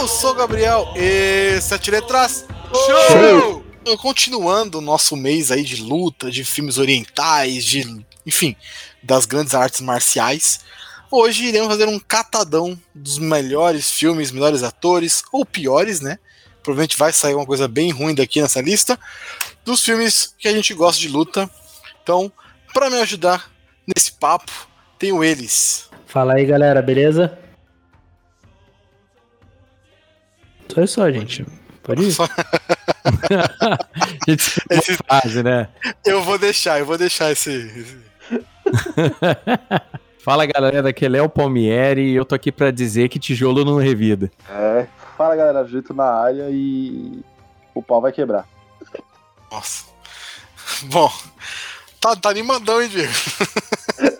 Eu sou o Gabriel, e sete letras. Show! Show! Continuando o nosso mês aí de luta, de filmes orientais, de. enfim, das grandes artes marciais. Hoje iremos fazer um catadão dos melhores filmes, melhores atores, ou piores, né? Provavelmente vai sair uma coisa bem ruim daqui nessa lista. Dos filmes que a gente gosta de luta. Então, para me ajudar nesse papo, tenho eles. Fala aí, galera, beleza? Só isso só, gente. Pode ir. gente, esse, fase, né? Eu vou deixar, eu vou deixar esse. Fala galera, aqui é Léo Palmieri e eu tô aqui para dizer que tijolo não revida. É, fala galera, Jito na área e o pau vai quebrar. Nossa. Bom, tá, tá animadão, hein, Diego?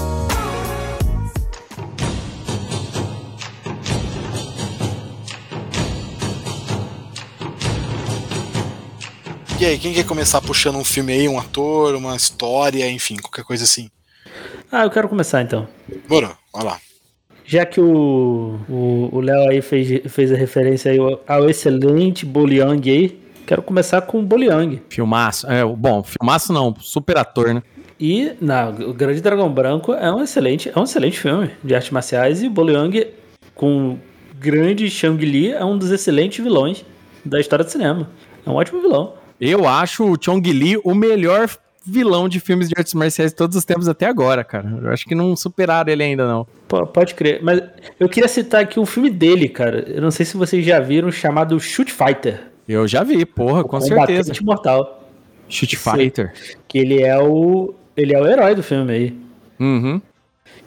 E aí, quem quer começar puxando um filme aí, um ator, uma história, enfim, qualquer coisa assim? Ah, eu quero começar então. Bora, vai lá. Já que o Léo aí fez, fez a referência aí ao excelente Boliang aí, quero começar com o Boliang. Filmaço. É, bom, filmaço não, super ator, né? E não, o Grande Dragão Branco é um excelente, é um excelente filme de artes marciais e Boliang com grande Shang Li é um dos excelentes vilões da história do cinema. É um ótimo vilão. Eu acho o Chong Li o melhor vilão de filmes de artes marciais de todos os tempos até agora, cara. Eu acho que não superaram ele ainda, não. P pode crer. Mas eu queria citar aqui um filme dele, cara. Eu não sei se vocês já viram, chamado Shoot Fighter. Eu já vi, porra, o com certeza. Mortal. Shoot Fighter. Que ele é o. Ele é o herói do filme aí. Uhum.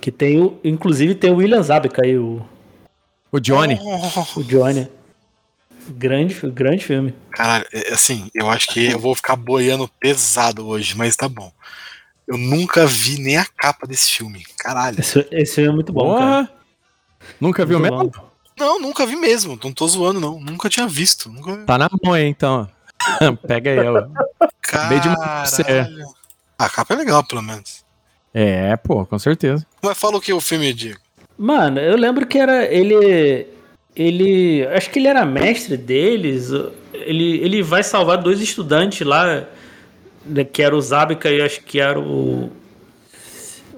Que tem o. Inclusive tem o William Zabka aí, o. O Johnny. O Johnny. Grande, grande filme. Caralho, é, assim, eu acho que eu vou ficar boiando pesado hoje, mas tá bom. Eu nunca vi nem a capa desse filme. Caralho. Esse, esse filme é muito bom, cara. Nunca viu mesmo? Não, nunca vi mesmo. Não tô zoando, não. Nunca tinha visto. Nunca... Tá na mão aí, então. Pega aí, ó. Caralho. A capa é legal, pelo menos. É, pô, com certeza. Mas fala o que o filme, Diego. Mano, eu lembro que era. Ele ele. Acho que ele era mestre deles. Ele, ele vai salvar dois estudantes lá, né, que era o Zabika e acho que era o.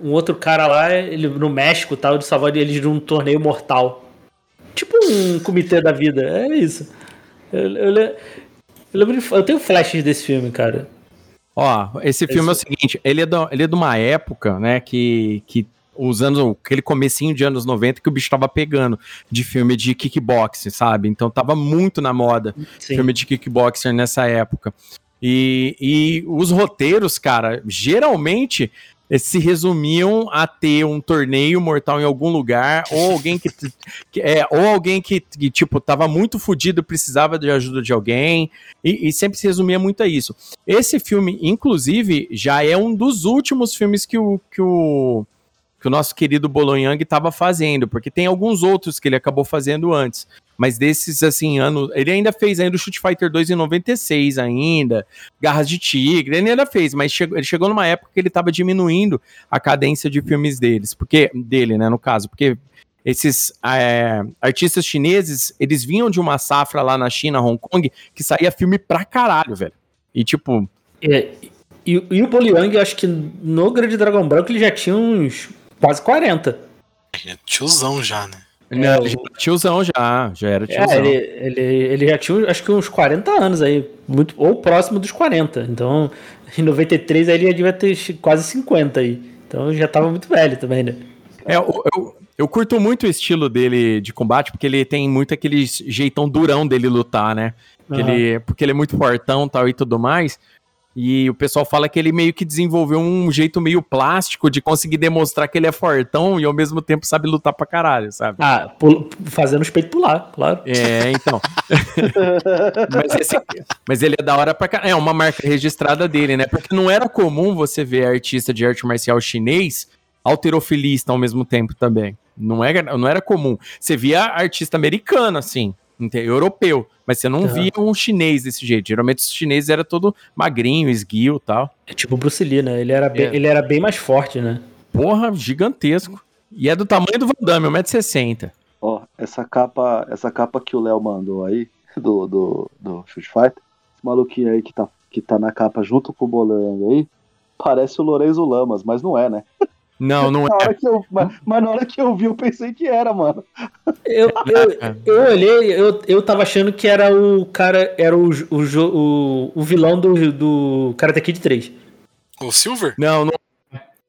Um outro cara lá, ele no México tal, de salvar eles de um torneio mortal. Tipo um comitê da vida, é isso. Eu, eu, eu, lembro de, eu tenho flashes desse filme, cara. Ó, esse filme esse... é o seguinte, ele é, do, ele é de uma época, né, que, que os anos, aquele comecinho de anos 90 que o bicho tava pegando de filme de kickboxing, sabe? Então tava muito na moda Sim. filme de kickboxer nessa época. E, e os roteiros, cara, geralmente eh, se resumiam a ter um torneio mortal em algum lugar, ou alguém que, que é, ou alguém que, que, tipo, tava muito fodido, precisava de ajuda de alguém, e, e, sempre se resumia muito a isso. Esse filme, inclusive, já é um dos últimos filmes que o, que o, que o nosso querido Bolonhang estava fazendo, porque tem alguns outros que ele acabou fazendo antes. Mas desses, assim, anos. Ele ainda fez ainda o Street Fighter 2 em 96 ainda. Garras de Tigre, ele ainda fez, mas chegou, ele chegou numa época que ele estava diminuindo a cadência de filmes deles. Porque. Dele, né, no caso. Porque esses é, artistas chineses, eles vinham de uma safra lá na China, Hong Kong, que saía filme pra caralho, velho. E tipo. É, e, e o Boliang, eu acho que no Grande Dragão Branco ele já tinha uns quase 40. É tiozão já, né? É, o... Tiozão já, já era é, tiozão. É, ele, ele, ele já tinha acho que uns 40 anos aí, muito, ou próximo dos 40. Então, em 93 aí ele já devia ter quase 50 aí. Então já tava muito velho também, né? É, eu, eu, eu, curto muito o estilo dele de combate, porque ele tem muito aquele jeitão durão dele lutar, né? Uhum. Ele, porque ele é muito fortão tal e tudo mais. E o pessoal fala que ele meio que desenvolveu um jeito meio plástico de conseguir demonstrar que ele é fortão e ao mesmo tempo sabe lutar pra caralho, sabe? Ah, pul- fazendo os peitos pular, claro. É, então. mas, esse- mas ele é da hora pra caralho. É uma marca registrada dele, né? Porque não era comum você ver artista de arte marcial chinês alterofilista ao mesmo tempo também. Não era, não era comum. Você via artista americano, assim, europeu, mas você não Aham. via um chinês desse jeito. Geralmente os chineses era todo magrinho, esguio e tal. É tipo o Bruce Lee, né? Ele era, bem, É. ele era bem mais forte, né? Porra, gigantesco. E é do tamanho do Van Damme, 1,60m. Ó, essa capa, essa capa que o Léo mandou aí, do, do, do Street Fighter, esse maluquinho aí que tá, que tá na capa junto com o Bolang aí, parece o Lorenzo Lamas, mas não é, né? Não, não Na é. eu, mas, mas na hora que eu vi, eu pensei que era, mano. Eu, eu, eu olhei, eu, eu tava achando que era o cara, era o, o, o, o vilão do, do Karate Kid 3. O Silver? Não, não.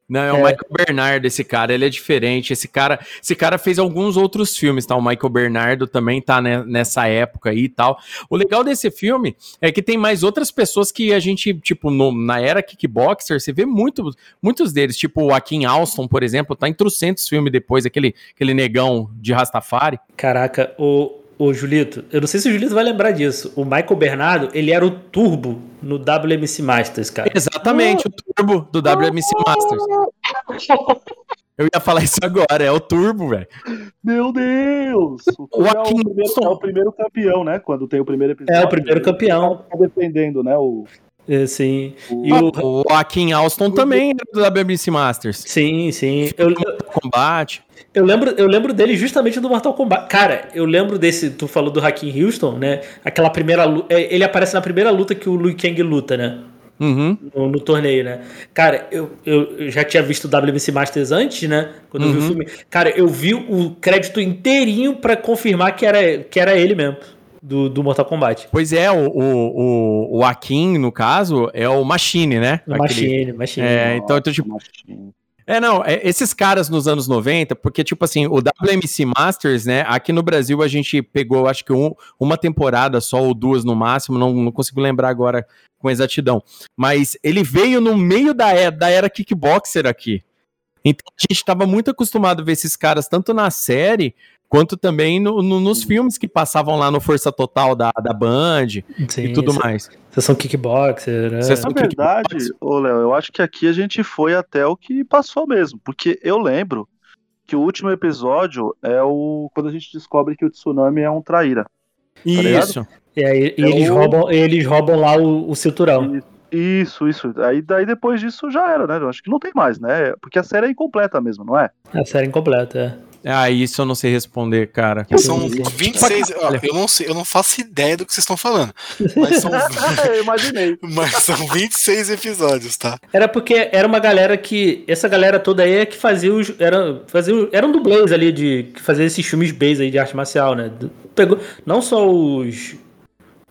Não, é o É. Michael Bernardo, esse cara, ele é diferente. Esse cara, esse cara fez alguns outros filmes, tá? O Michael Bernardo também tá né, nessa época aí e tal. O legal desse filme é que tem mais outras pessoas que a gente, tipo, no- na era kickboxer, você vê muito, muitos deles, tipo o Akin Alston, por exemplo, tá em trocentos filmes depois, aquele, aquele negão de Rastafari. Caraca, o, o Julito, eu não sei se o Julito vai lembrar disso. O Michael Bernardo, ele era o turbo no WMC Masters, cara. Exatamente, o turbo do WMC Masters. Eu ia falar isso agora, é o turbo, velho. Meu Deus! O, O é, Akin o primeiro, é o primeiro campeão, né? Quando tem o primeiro episódio. É, o primeiro campeão. Tá defendendo, né? O, É, sim. o- E o, O Akin Alston também era do WMC Masters. sim, sim. Eu, Combate. eu, lembro, eu lembro dele justamente do Mortal Kombat. Cara, eu lembro desse. Tu falou do Hakim Houston, né? Aquela primeira luta. Ele aparece na primeira luta que o Liu Kang luta, né? Uhum. no, no torneio, né? Cara, eu, eu, já tinha visto o WMC Masters antes, né? Quando eu vi o Uhum. filme. Cara, eu vi o crédito inteirinho pra confirmar que era, que era ele mesmo, do, do Mortal Kombat. Pois é, o, o, o, o Akin, no caso, é o Machine, né? No Aquele- Machine, Machine. É, então, então, tipo. É, não, é, esses caras nos anos 90, porque, tipo assim, o WMC Masters, né, aqui no Brasil a gente pegou, acho que um- uma temporada só, ou duas no máximo, não, não consigo lembrar agora com exatidão. Mas ele veio no meio da era, da era kickboxer aqui. Então a gente estava muito acostumado a ver esses caras tanto na série, quanto também no- no- nos filmes que passavam lá no Força Total da, da Band Sim, e tudo se- mais. Sessão kickboxer, né? Sessão- Na do verdade, ô Léo, eu acho que aqui a gente foi até o que passou mesmo. Porque eu lembro que o último episódio é o. Quando a gente descobre que o tsunami é um traíra. ligado? Isso. E aí e É eles, o- roubam, eles roubam lá o, o cinturão. Isso, isso. Aí daí depois disso já era, né? Eu acho que não tem mais, né? Porque a série é incompleta mesmo, não é? A série incompleta, é. Ah, isso eu não sei responder, cara. São Sim, sim. 26. ó, eu, não sei, eu não faço ideia do que vocês estão falando. Mas são, eu imaginei. mas são 26 episódios, tá? Era porque era uma galera que. Essa galera toda aí é que fazia os. Era, fazia, eram dublês ali de. Que fazia esses filmes base aí de arte marcial, né? Pegou. Não só os.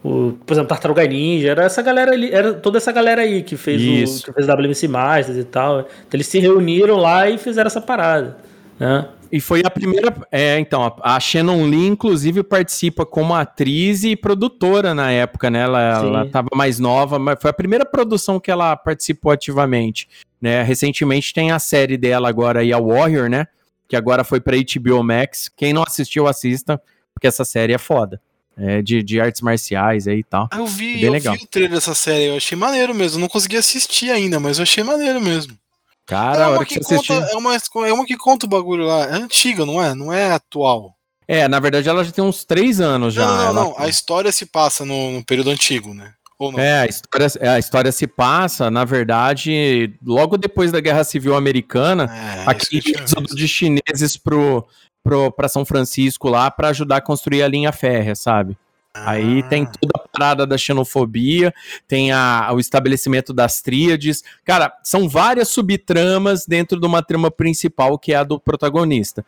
O, por exemplo, Tartaruga Ninja, era essa galera ali, era toda essa galera aí que fez Isso. o que fez o WMC Masters e tal. Então eles se reuniram lá e fizeram essa parada, né? E foi a primeira. É, então, a- Shannon Lee, inclusive, participa como atriz e produtora na época, né? Ela, Sim. ela tava mais nova, mas foi a primeira produção que ela participou ativamente. Né? Recentemente tem a série dela agora aí, a Warrior, né? Que agora foi pra HBO Max. Quem não assistiu, assista, porque essa série é foda. É de, de artes marciais aí e tal. Ah, eu vi, Bem eu legal. vi o trailer dessa série, eu achei maneiro mesmo. Não consegui assistir ainda, mas eu achei maneiro mesmo. Cara, é, a uma hora que que você assistir. conta, é, uma, é uma que conta o bagulho lá. É antiga, não é? Não é atual. É, na verdade ela já tem uns três anos já. não, não, não, ela- não. A história se passa no, no período antigo, né? É, a história, é, a história se passa, na verdade, logo depois da Guerra Civil Americana, É, aqui de chineses pro, pro, pra São Francisco lá pra ajudar a construir a linha férrea, sabe? Aí Ah. tem toda a parada da xenofobia, tem a, o estabelecimento das tríades. Cara, são várias subtramas dentro de uma trama principal que é a do protagonista.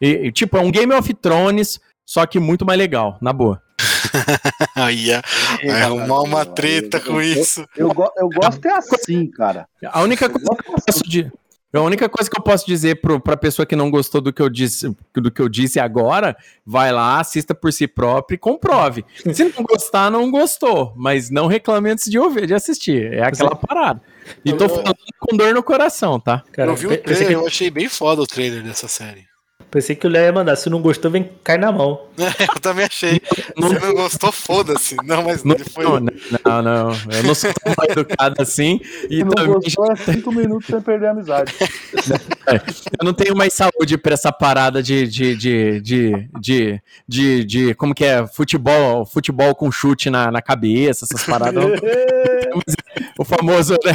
E, e, tipo, é um Game of Thrones, só que muito mais legal, na boa. Aí ia vai arrumar uma treta com isso. Eu, go- eu gosto é assim, cara. A única coisa que eu peço de, A única coisa que eu posso dizer pro, pra pessoa que não gostou do que eu disse, do que eu disse agora, vai lá, assista por si próprio e comprove. Se não gostar, não gostou, mas não reclame antes de ouvir, de assistir. É aquela parada. E tô falando com dor no coração, tá? Cara, eu vi o trailer, que... eu achei bem foda o trailer dessa série. Pensei que o Léo ia mandar. Se não gostou, vem cai na mão. eu também achei. Não, Se não gostou, foda-se. Não, mas não, ele foi. Não, não, não. Eu não sou tão educado assim. E Se não também... gostou, é cinco minutos sem perder a amizade. É, eu não tenho mais saúde pra essa parada de. de, de, de, de, de, de como que é? Futebol, futebol com chute na, na cabeça, essas paradas. o famoso né?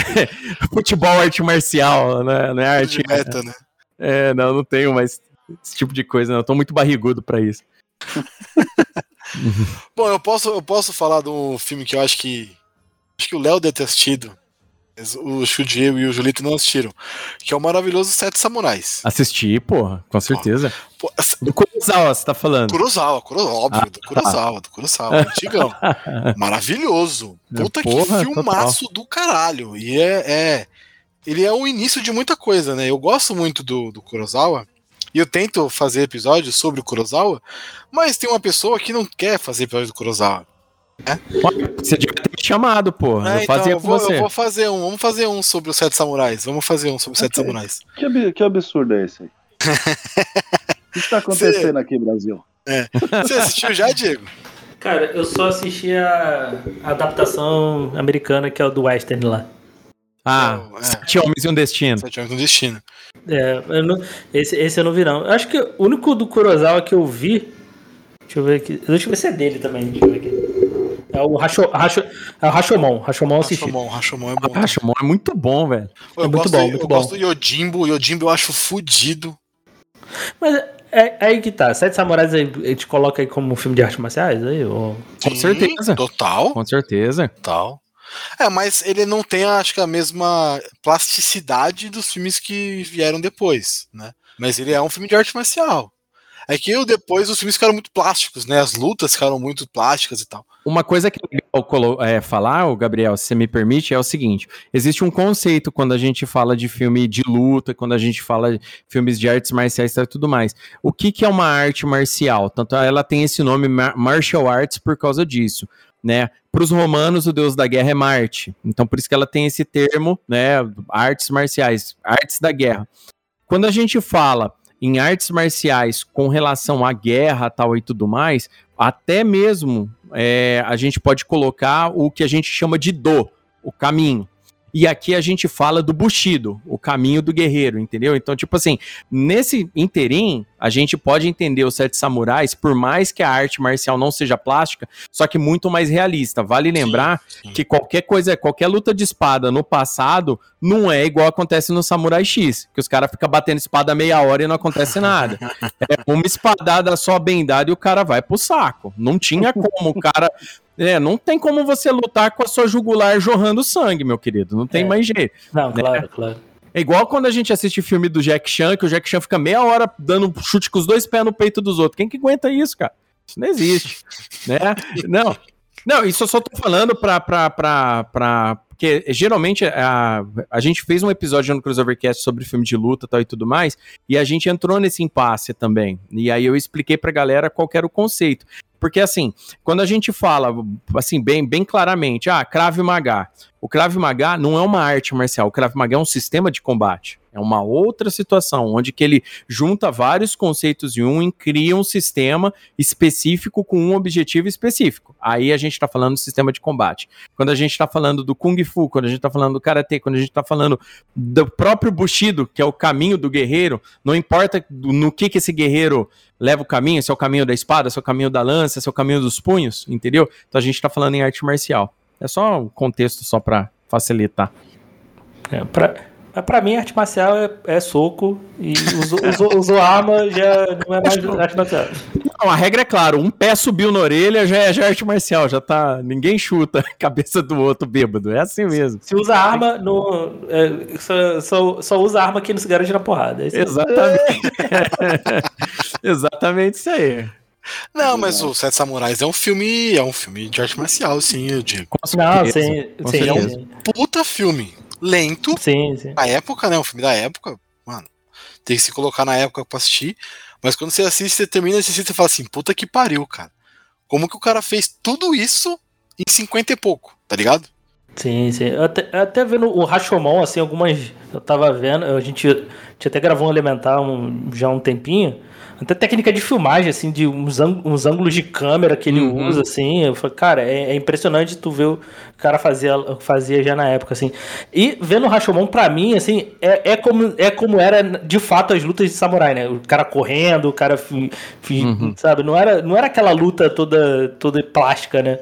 futebol arte marcial, né? Não é arte. Meta, né? É, não, não tenho mais esse tipo de coisa, não. Eu tô muito barrigudo para isso. Bom, eu posso, eu posso falar de um filme que eu acho que. Acho que o Léo deve ter assistido. O Shudiego e o Julito não assistiram. Que é o maravilhoso Sete Samurais. Assisti, porra, com certeza. Pô, do Kurosawa, você tá falando? Kurosawa, Kurosawa óbvio, ah, do Kurosawa, do Kurosawa, antigão. Maravilhoso. Puta porra, que filmaço total. do caralho. E é, é, Ele é o início de muita coisa, né? Eu gosto muito do, do Kurosawa. E eu tento fazer episódios sobre o Kurosawa, mas tem uma pessoa que não quer fazer episódio do Kurosawa. Né? Você devia ter me chamado, pô. É, eu então, fazia eu vou, você. Eu vou fazer um. Vamos fazer um sobre os Sete Samurais. Vamos fazer um sobre os Sete Samurais. Que, que absurdo é esse aí? o que está acontecendo Cê... aqui, Brasil? É. Você assistiu já, Diego? Cara, eu só assisti a, a adaptação americana que é o do Western lá. Ah, é. Sete Homens e um Destino. Sete Homens e um Destino. É, não, esse, esse eu não vi, não. Eu acho que o único do Kurosawa que eu vi. Deixa eu ver aqui. Deixa eu ver se é dele também. Deixa eu ver aqui. É o, Racho, Racho, é o Rashomon. Rashomon assisti. Rashomon, Rashomon é bom. Ah, Rashomon é muito bom, velho. É muito gosto, bom, muito eu bom. gosto do Yojimbo. O Yojimbo eu acho fudido. Mas é, é aí que tá. Sete Samurais a gente coloca aí como um filme de artes marciais? Aí, ou... Com certeza. Total. Com certeza. Total. É, mas ele não tem, acho que, a mesma plasticidade dos filmes que vieram depois, né? Mas ele é um filme de arte marcial. É que eu, depois os filmes ficaram muito plásticos, né? As lutas ficaram muito plásticas e tal. Uma coisa que eu é, falar, Gabriel, se você me permite, é o seguinte: existe um conceito quando a gente fala de filme de luta, quando a gente fala de filmes de artes marciais e tudo mais. O que, que é uma arte marcial? Tanto ela tem esse nome martial arts por causa disso né? Para os romanos, o deus da guerra é Marte. Então, por isso que ela tem esse termo, né? Artes marciais, artes da guerra. Quando a gente fala em artes marciais com relação à guerra tal e tudo mais, até mesmo é, a gente pode colocar o que a gente chama de do, o caminho. E aqui a gente fala do Bushido, o caminho do guerreiro, entendeu? Então, tipo assim, nesse interim, a gente pode entender os Sete Samurais, por mais que a arte marcial não seja plástica, só que muito mais realista. Vale lembrar sim, sim. que qualquer coisa, qualquer luta de espada no passado não é igual acontece no Samurai X, que os caras ficam batendo espada meia hora e não acontece nada. é uma espadada só bem dada e o cara vai pro saco. Não tinha como o cara é, não tem como você lutar com a sua jugular jorrando sangue, meu querido. Não tem é. mais jeito. Não, né? claro, claro. É igual quando a gente assiste filme do Jack Chan, que o Jack Chan fica meia hora dando chute com os dois pés no peito dos outros. Quem que aguenta isso, cara? Isso não existe. né? Não. Não, isso eu só tô falando pra, pra, pra, pra porque geralmente a, a gente fez um episódio no Crossovercast sobre filme de luta tal, e tudo mais, e a gente entrou nesse impasse também. E aí eu expliquei pra galera qual era o conceito. Porque assim, quando a gente fala assim bem, bem claramente, ah, Krav Maga. O Krav Maga não é uma arte marcial, o Krav Maga é um sistema de combate. É uma outra situação, onde que ele junta vários conceitos em um e cria um sistema específico com um objetivo específico. Aí a gente está falando do sistema de combate. Quando a gente está falando do Kung Fu, quando a gente está falando do Karatê, quando a gente está falando do próprio Bushido, que é o caminho do guerreiro, não importa no que, que esse guerreiro leva o caminho, se é o caminho da espada, se é o caminho da lança, se é o caminho dos punhos, entendeu? Então a gente está falando em arte marcial. É só um contexto só para facilitar. É, pra mim, arte marcial é, é soco e usou, usou, usou, arma já não é mais arte marcial. Não, a regra é clara: um pé subiu na orelha já é, já é arte marcial, já tá. Ninguém chuta a cabeça do outro bêbado. É assim mesmo. Se usa arma, no, é, só, só, só, usa arma que não se garante na porrada. É Exatamente. Exatamente isso aí. Não, mas o Sete Samurais é um filme. É um filme de arte marcial, sim, eu digo. Não, sim, sim, é um puta filme lento. Sim, sim. Na época, né? Um filme da época. mano, tem que se colocar na época pra assistir. Mas quando você assiste, você termina de assistir, você fala assim, puta que pariu, cara. Como que o cara fez tudo isso em 50 e pouco, tá ligado? Sim, sim. Eu até, até vendo o Rashomon, assim, algumas. Eu tava vendo, a gente, a gente até gravou um Elementar um, já há um tempinho. Até técnica de filmagem, assim, de uns, uns ângulos de câmera que ele uhum. usa, assim. Eu falei, cara, é, é, impressionante tu ver o cara fazia, fazia já na época, assim. E vendo o Rashomon, pra mim, assim, é, é, como, é como era de fato as lutas de samurai, né? O cara correndo, o cara, uhum. sabe? Não era, não era aquela luta toda, toda plástica, né?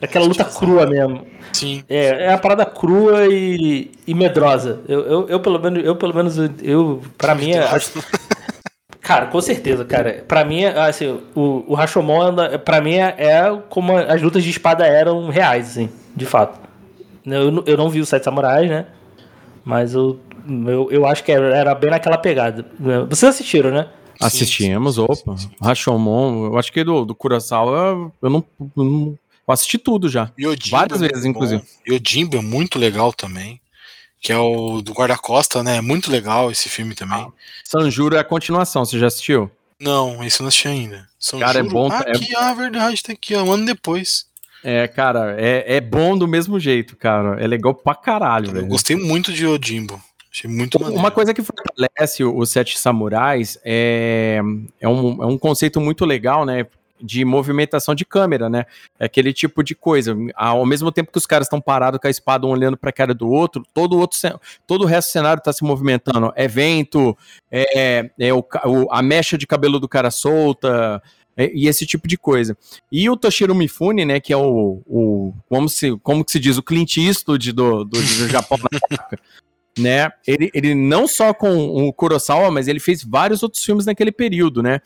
Era aquela luta crua mesmo. Sim. É, é a parada crua e, e medrosa. Eu, eu, eu, pelo menos, eu, pelo menos, eu, pra mim, é, acho, Cara, com certeza, cara. Pra mim, assim, o, o Rashomon, pra mim, é, é como as lutas de espada eram reais, assim, de fato. Eu, eu não vi os Sete Samurais, né? Mas eu, eu, eu acho que era, bem naquela pegada. Vocês assistiram, né? Assistimos, sim, sim, opa. Sim, Rashomon, eu acho que do, do Kurosawa eu não, eu não. Eu assisti tudo já. Yojimbo Várias é vezes, inclusive. Yojimbo é muito legal também que é o do guarda-costa, né? É muito legal esse filme também. Ah, Sanjuro é a continuação, você já assistiu? Não, esse eu não assisti ainda. Sanjuro, cara, é bom. Ah, é... aqui, ah, verdade, tá aqui, um ano depois. É, cara, é, é bom do mesmo jeito, cara. É legal pra caralho, eu velho. gostei muito de Odimbo. Achei muito maneiro. Uma coisa que fortalece os Sete Samurais é, é, um, é um conceito muito legal, né? De movimentação de câmera, né? É aquele tipo de coisa. Ao mesmo tempo que os caras estão parados com a espada um olhando para a cara do outro, todo o outro, todo o resto do cenário está se movimentando. É vento, é, é o, o, a mecha de cabelo do cara solta. É, e esse tipo de coisa. E o Toshiro Mifune, né, que é o, o como, se, como que se diz, o Clint Eastwood do, do, do Japão na época, né? Ele, ele não só com o Kurosawa, mas ele fez vários outros filmes naquele período, né?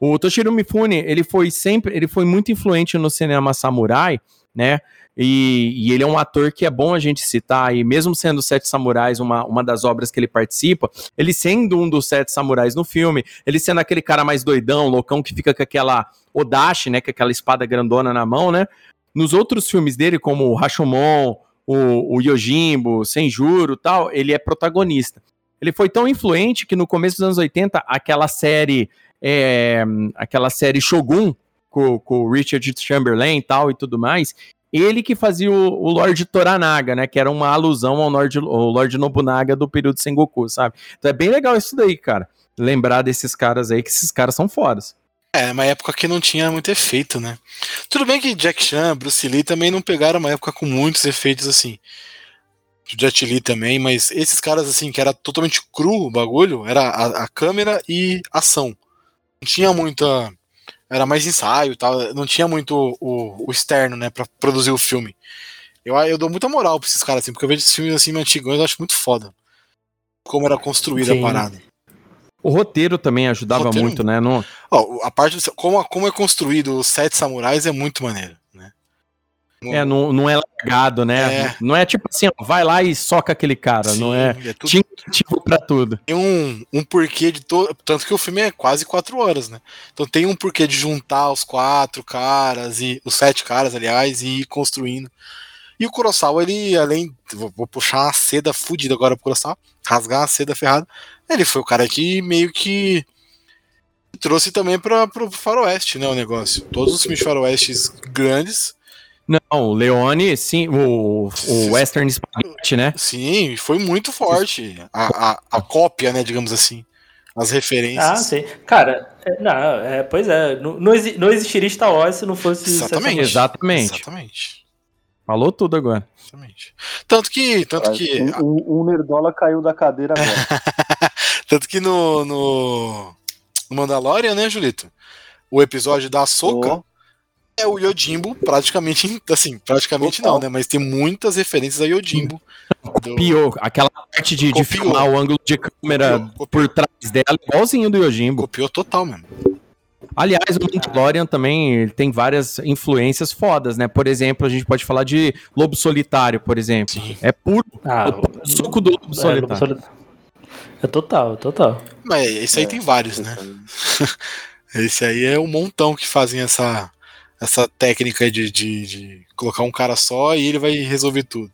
O Toshiro Mifune, ele foi sempre, ele foi muito influente no cinema samurai, né? E, e, ele é um ator que é bom a gente citar, e mesmo sendo Sete Samurais uma, uma das obras que ele participa, ele sendo um dos Sete Samurais no filme, ele sendo aquele cara mais doidão, loucão, que fica com aquela Odashi, né, com aquela espada grandona na mão, né? Nos outros filmes dele, como o Rashomon, o, o Yojimbo, Senjuro tal, ele é protagonista. Ele foi tão influente que no começo dos anos 80, aquela série é, aquela série Shogun, com, com o Richard Chamberlain e tal e tudo mais, ele que fazia o, o Lord Toranaga, né? Que era uma alusão ao Lord, Lord Nobunaga do período Sengoku, sabe? Então é bem legal isso daí, cara. Lembrar desses caras aí, que esses caras são fodas. É, uma época que não tinha muito efeito, né? Tudo bem que Jack Chan, Bruce Lee também não pegaram uma época com muitos efeitos assim. Jet Li também, mas esses caras assim, que era totalmente cru o bagulho, era a, a câmera e ação tinha muita. Era mais ensaio tal, não tinha muito o, o externo, né, pra produzir o filme. Eu, eu dou muita moral pra esses caras, assim, porque eu vejo esses filmes assim antigos eu acho muito foda. Como era construída a parada. O roteiro também ajudava roteiro, muito, né? No... Ó, a parte do, como, como é construído os Sete Samurais é muito maneiro. É, não, não é largado, né? É. Não é tipo assim, ó, vai lá e soca aquele cara. Sim, não é, é tudo... tinha tipo pra tudo. Tem um, um porquê de todo. Tanto que o filme é quase quatro horas, né? Então tem um porquê de juntar os quatro caras, e os sete caras, aliás, e ir construindo. E o Kurosawa, ele, além. Vou, puxar uma seda fudida agora pro Kurosawa, rasgar uma seda ferrada. Ele foi o cara que meio que trouxe também para pro faroeste, né, o negócio. Todos os filmes de faroestes grandes não, o Leone, sim, o, o Western Spaghetti, né? Sim, foi muito forte. A, a, a cópia, né, digamos assim. As referências. Ah, sim. Cara, é, não, é, pois é, não, não existiria Star Wars se não fosse. Exatamente. Exatamente. Exatamente. Falou tudo agora. Exatamente. Tanto que. Tanto que um, um Nerdola caiu da cadeira agora. tanto que no, no, no Mandalorian, né, Julito? O episódio da Soca. Oh é o Yojimbo, praticamente, assim, praticamente Total. não, né? Mas tem muitas referências a Yojimbo. Copiou aquela parte de, de filmar o ângulo de câmera copiou, copiou. por trás dela, igualzinho do Yojimbo. Copiou total, mano. Aliás, o Mandalorian também tem várias influências fodas, né? Por exemplo, a gente pode falar de Lobo Solitário, por exemplo. Sim. É puro ah, o suco do Lobo é, Solitário. Lobo É total, total. Mas esse aí é, tem vários, né? esse aí é um montão que fazem essa essa técnica de, de, de, colocar um cara só e ele vai resolver tudo.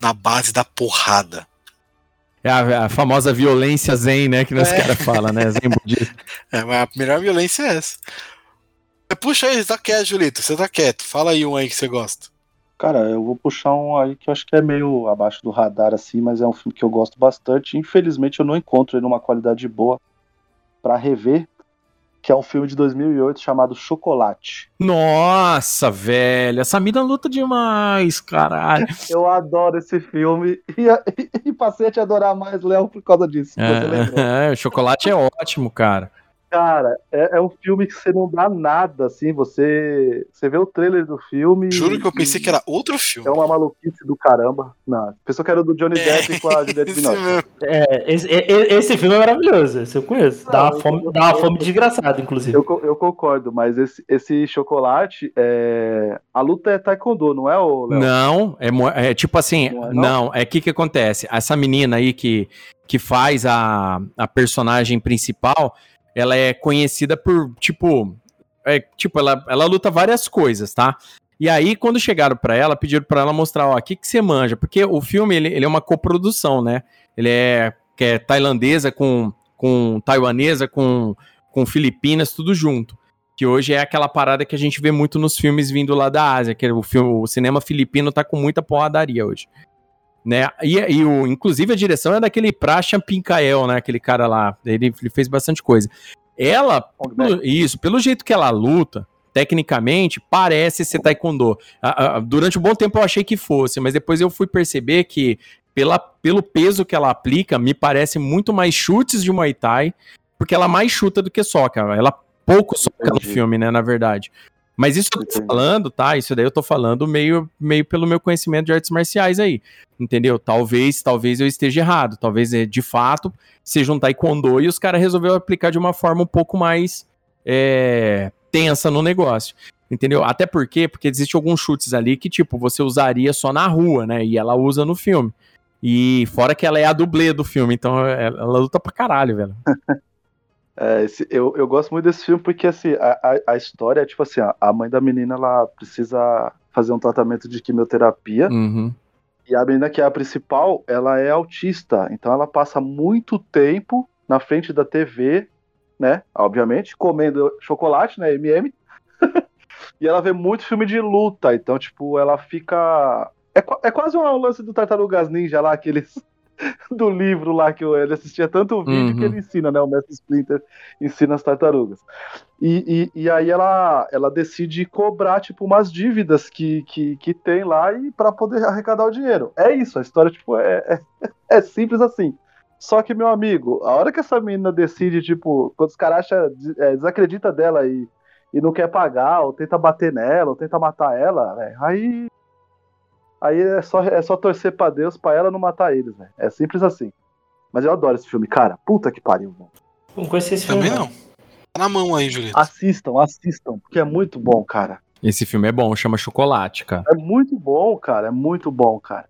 Na base da porrada. É a, a famosa violência zen, né? Que os é. caras falam, né? Zen budista. É, mas a melhor violência é essa. Puxa aí, você tá quieto, Julito. Você tá quieto. Fala aí um aí que você gosta. Cara, eu vou puxar um aí que eu acho que é meio abaixo do radar, assim, mas é um filme que eu gosto bastante. Infelizmente, eu não encontro ele numa qualidade boa para rever, que é um filme de 2008 chamado Chocolate. Nossa, velho, essa mina luta demais, caralho. Eu adoro esse filme e, e, e passei a te adorar mais, Léo, por causa disso. É, é, chocolate é ótimo, cara. Cara, é, é, um filme que você não dá nada, assim, você, você vê o trailer do filme. Juro que eu pensei que era outro filme. É uma maluquice do caramba. Não, pensou que era do Johnny é, Depp com a Juliette Binoche. É, esse, esse, filme é maravilhoso, esse eu conheço. Não, dá uma fome, eu, dá uma fome desgraçada, inclusive. Eu, eu concordo, mas esse, esse chocolate, é... a luta é taekwondo, não é, o Léo? Não, é, é tipo assim, não, é, não, é que que acontece? Essa menina aí que, que faz a, a personagem principal ela é conhecida por, tipo, é, tipo, ela, ela luta várias coisas, tá? E aí, quando chegaram para ela, pediram para ela mostrar, ó, o que, que você manja? Porque o filme, ele, ele é uma coprodução, né? Ele é, é tailandesa com, com taiwanesa, com, com filipinas, tudo junto. Que hoje é aquela parada que a gente vê muito nos filmes vindo lá da Ásia, que o, filme, o cinema filipino tá com muita porradaria hoje né? E, e o, inclusive a direção é daquele Prasha Pinkael, né? Aquele cara lá. Ele, ele fez bastante coisa. Ela, pelo, isso, pelo jeito que ela luta, tecnicamente, parece ser taekwondo. durante um bom tempo eu achei que fosse, mas depois eu fui perceber que, pela, pelo peso que ela aplica, me parece muito mais chutes de Muay Thai, porque ela mais chuta do que soca. Ela pouco soca no filme, né, na verdade. Mas isso que eu tô falando, tá? Isso daí eu tô falando meio, meio pelo meu conhecimento de artes marciais aí. Entendeu? Talvez, talvez eu esteja errado. Talvez, é, de fato, seja um taekwondo e os caras resolveram aplicar de uma forma um pouco mais é, tensa no negócio. Entendeu? Até porque, porque existe alguns chutes ali que, tipo, você usaria só na rua, né? E ela usa no filme. E fora que ela é a dublê do filme, então ela, ela luta pra caralho, velho. É, esse, eu, eu gosto muito desse filme porque assim, a, a, a história é tipo assim: a mãe da menina ela precisa fazer um tratamento de quimioterapia. Uhum. E a menina que é a principal, ela é autista. Então ela passa muito tempo na frente da TV, né? Obviamente, comendo chocolate, né? MM. e ela vê muito filme de luta. Então, tipo, ela fica. É, é quase um lance do Tartarugas Ninja lá, aqueles do livro lá que ele assistia tanto vídeo uhum. que ele ensina, né? O Mestre Splinter ensina as tartarugas. E, e, e, aí ela, ela decide cobrar, tipo, umas dívidas que, que, que tem lá e para poder arrecadar o dinheiro. É isso, a história, tipo, é, é, é, simples assim. Só que, meu amigo, a hora que essa menina decide, tipo, quando os caras acham, é, desacredita dela e, e não quer pagar, ou tenta bater nela, ou tenta matar ela, aí Aí é só, é só torcer pra Deus pra ela não matar eles, velho. É simples assim. Mas eu adoro esse filme, cara. Puta que pariu, velho. Não conheci esse filme. Também não. Tá na mão aí, Julito. Assistam, assistam, porque é muito bom, cara. Esse filme é bom, chama Chocolate, cara. É muito bom, cara. É muito bom, cara.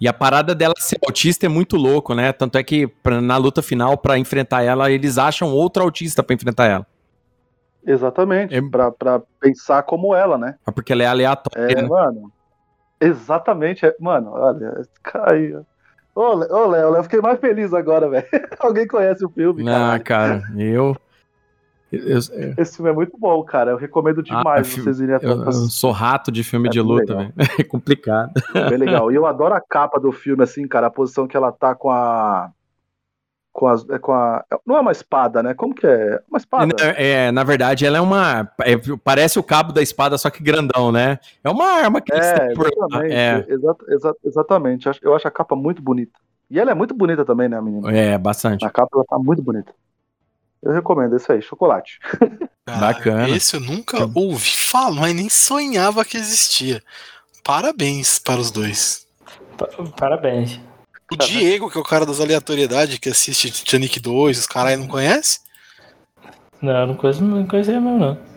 E a parada dela ser autista é muito louco, né? Tanto é que pra, na luta final, para enfrentar ela, eles acham outro autista para enfrentar ela. Exatamente. É... Pra, pra pensar como ela, né? É porque ela é aleatória. É, né? mano. Exatamente. É, mano, olha, caiu. Ô, Léo, eu fiquei mais feliz agora, velho. Alguém conhece o filme? Ah, cara, eu... Eu, eu... Esse filme é muito bom, cara. Eu recomendo ah, demais ah, vocês irem atrás. Eu, eu, sou rato de filme é de luta, velho. É complicado. É bem legal. E eu adoro a capa do filme, assim, cara. A posição que ela tá com a com, as, é com a. Não é uma espada, né? Como que é? Uma espada. É, na verdade, ela é uma. É, parece o cabo da espada, só que grandão, né? É uma arma que é, por exatamente, é. Exa, exatamente. Eu acho a capa muito bonita. E ela é muito bonita também, né, menina? É, bastante. A capa ela tá muito bonita. Eu recomendo esse aí, chocolate. Cara, Bacana. Esse eu nunca ouvi falar, mas nem sonhava que existia. Parabéns para os dois. Parabéns. O Diego, que é o cara das aleatoriedades, que assiste Titanic 2, os caras aí não conhece? Não, não conheço, não conhecia mesmo, não.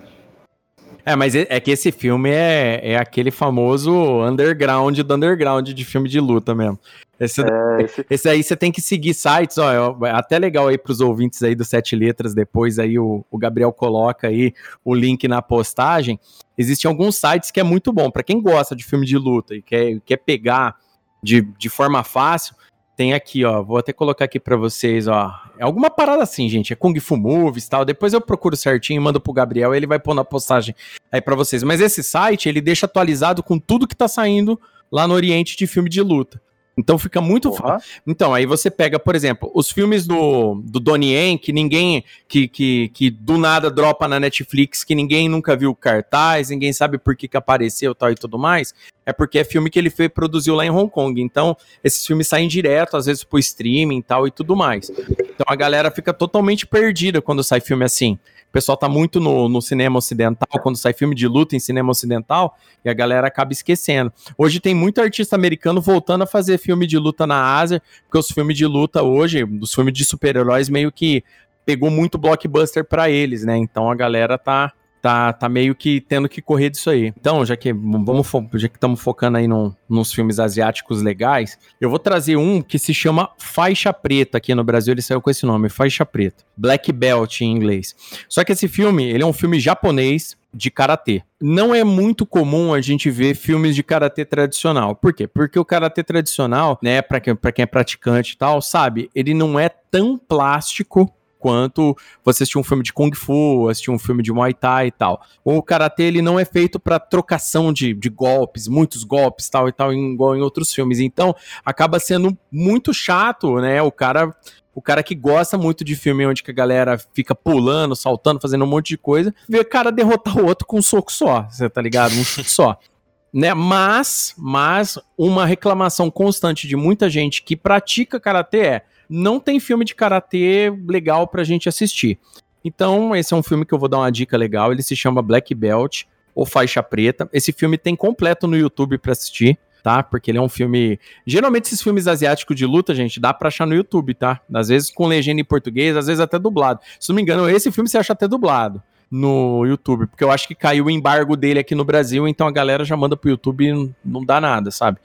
É, mas é, é que esse filme é, é aquele famoso underground do underground de filme de luta mesmo. Esse, é, esse... esse aí você tem que seguir sites, ó, é até legal aí pros ouvintes aí do Sete Letras, depois aí o, o Gabriel coloca aí o link na postagem. Existem alguns sites que é muito bom, para quem gosta de filme de luta e quer, quer pegar de, de forma fácil, tem aqui, ó, vou até colocar aqui para vocês, ó. É alguma parada assim, gente, é Kung Fu Movies tal. Depois eu procuro certinho mando pro Gabriel, ele vai pôr na postagem aí para vocês. Mas esse site, ele deixa atualizado com tudo que tá saindo lá no Oriente de filme de luta. Então fica muito fácil. Então, aí você pega, por exemplo, os filmes do, do Donnie Yen, que ninguém, que, que, que do nada dropa na Netflix, que ninguém nunca viu cartaz, ninguém sabe por que, que apareceu tal e tudo mais, é porque é filme que ele foi, produziu lá em Hong Kong. Então, esses filmes saem direto, às vezes, pro streaming tal e tudo mais. Então a galera fica totalmente perdida quando sai filme assim pessoal tá muito no, no, cinema ocidental, quando sai filme de luta em cinema ocidental, e a galera acaba esquecendo. Hoje tem muito artista americano voltando a fazer filme de luta na Ásia, porque os filmes de luta hoje, os filmes de super-heróis, meio que pegou muito blockbuster para eles, né? Então a galera tá tá, tá meio que tendo que correr disso aí. Então, já que vamos já que estamos focando aí no, nos filmes asiáticos legais, eu vou trazer um que se chama Faixa Preta aqui no Brasil, ele saiu com esse nome, Faixa Preta, Black Belt em inglês. Só que esse filme, ele é um filme japonês de karatê. Não é muito comum a gente ver filmes de karatê tradicional. Por quê? Porque o karatê tradicional, né, para quem, pra quem é praticante e tal, sabe, ele não é tão plástico quanto você assistir um filme de Kung Fu, assistir um filme de Muay Thai e tal. O Karatê, ele não é feito para trocação de, de golpes, muitos golpes tal e tal, igual em outros filmes. Então, acaba sendo muito chato, né? O cara o cara que gosta muito de filme onde a galera fica pulando, saltando, fazendo um monte de coisa, vê o cara derrotar o outro com um soco só, você tá ligado? Um chute só. Né? Mas, mas uma reclamação constante de muita gente que pratica karatê é: não tem filme de karatê legal pra gente assistir. Então, esse é um filme que eu vou dar uma dica legal. Ele se chama Black Belt ou Faixa Preta. Esse filme tem completo no YouTube para assistir, tá? Porque ele é um filme. Geralmente, esses filmes asiáticos de luta, gente, dá pra achar no YouTube, tá? Às vezes com legenda em português, às vezes até dublado. Se não me engano, esse filme você acha até dublado no YouTube, porque eu acho que caiu o embargo dele aqui no Brasil, então a galera já manda pro YouTube e não dá nada, sabe?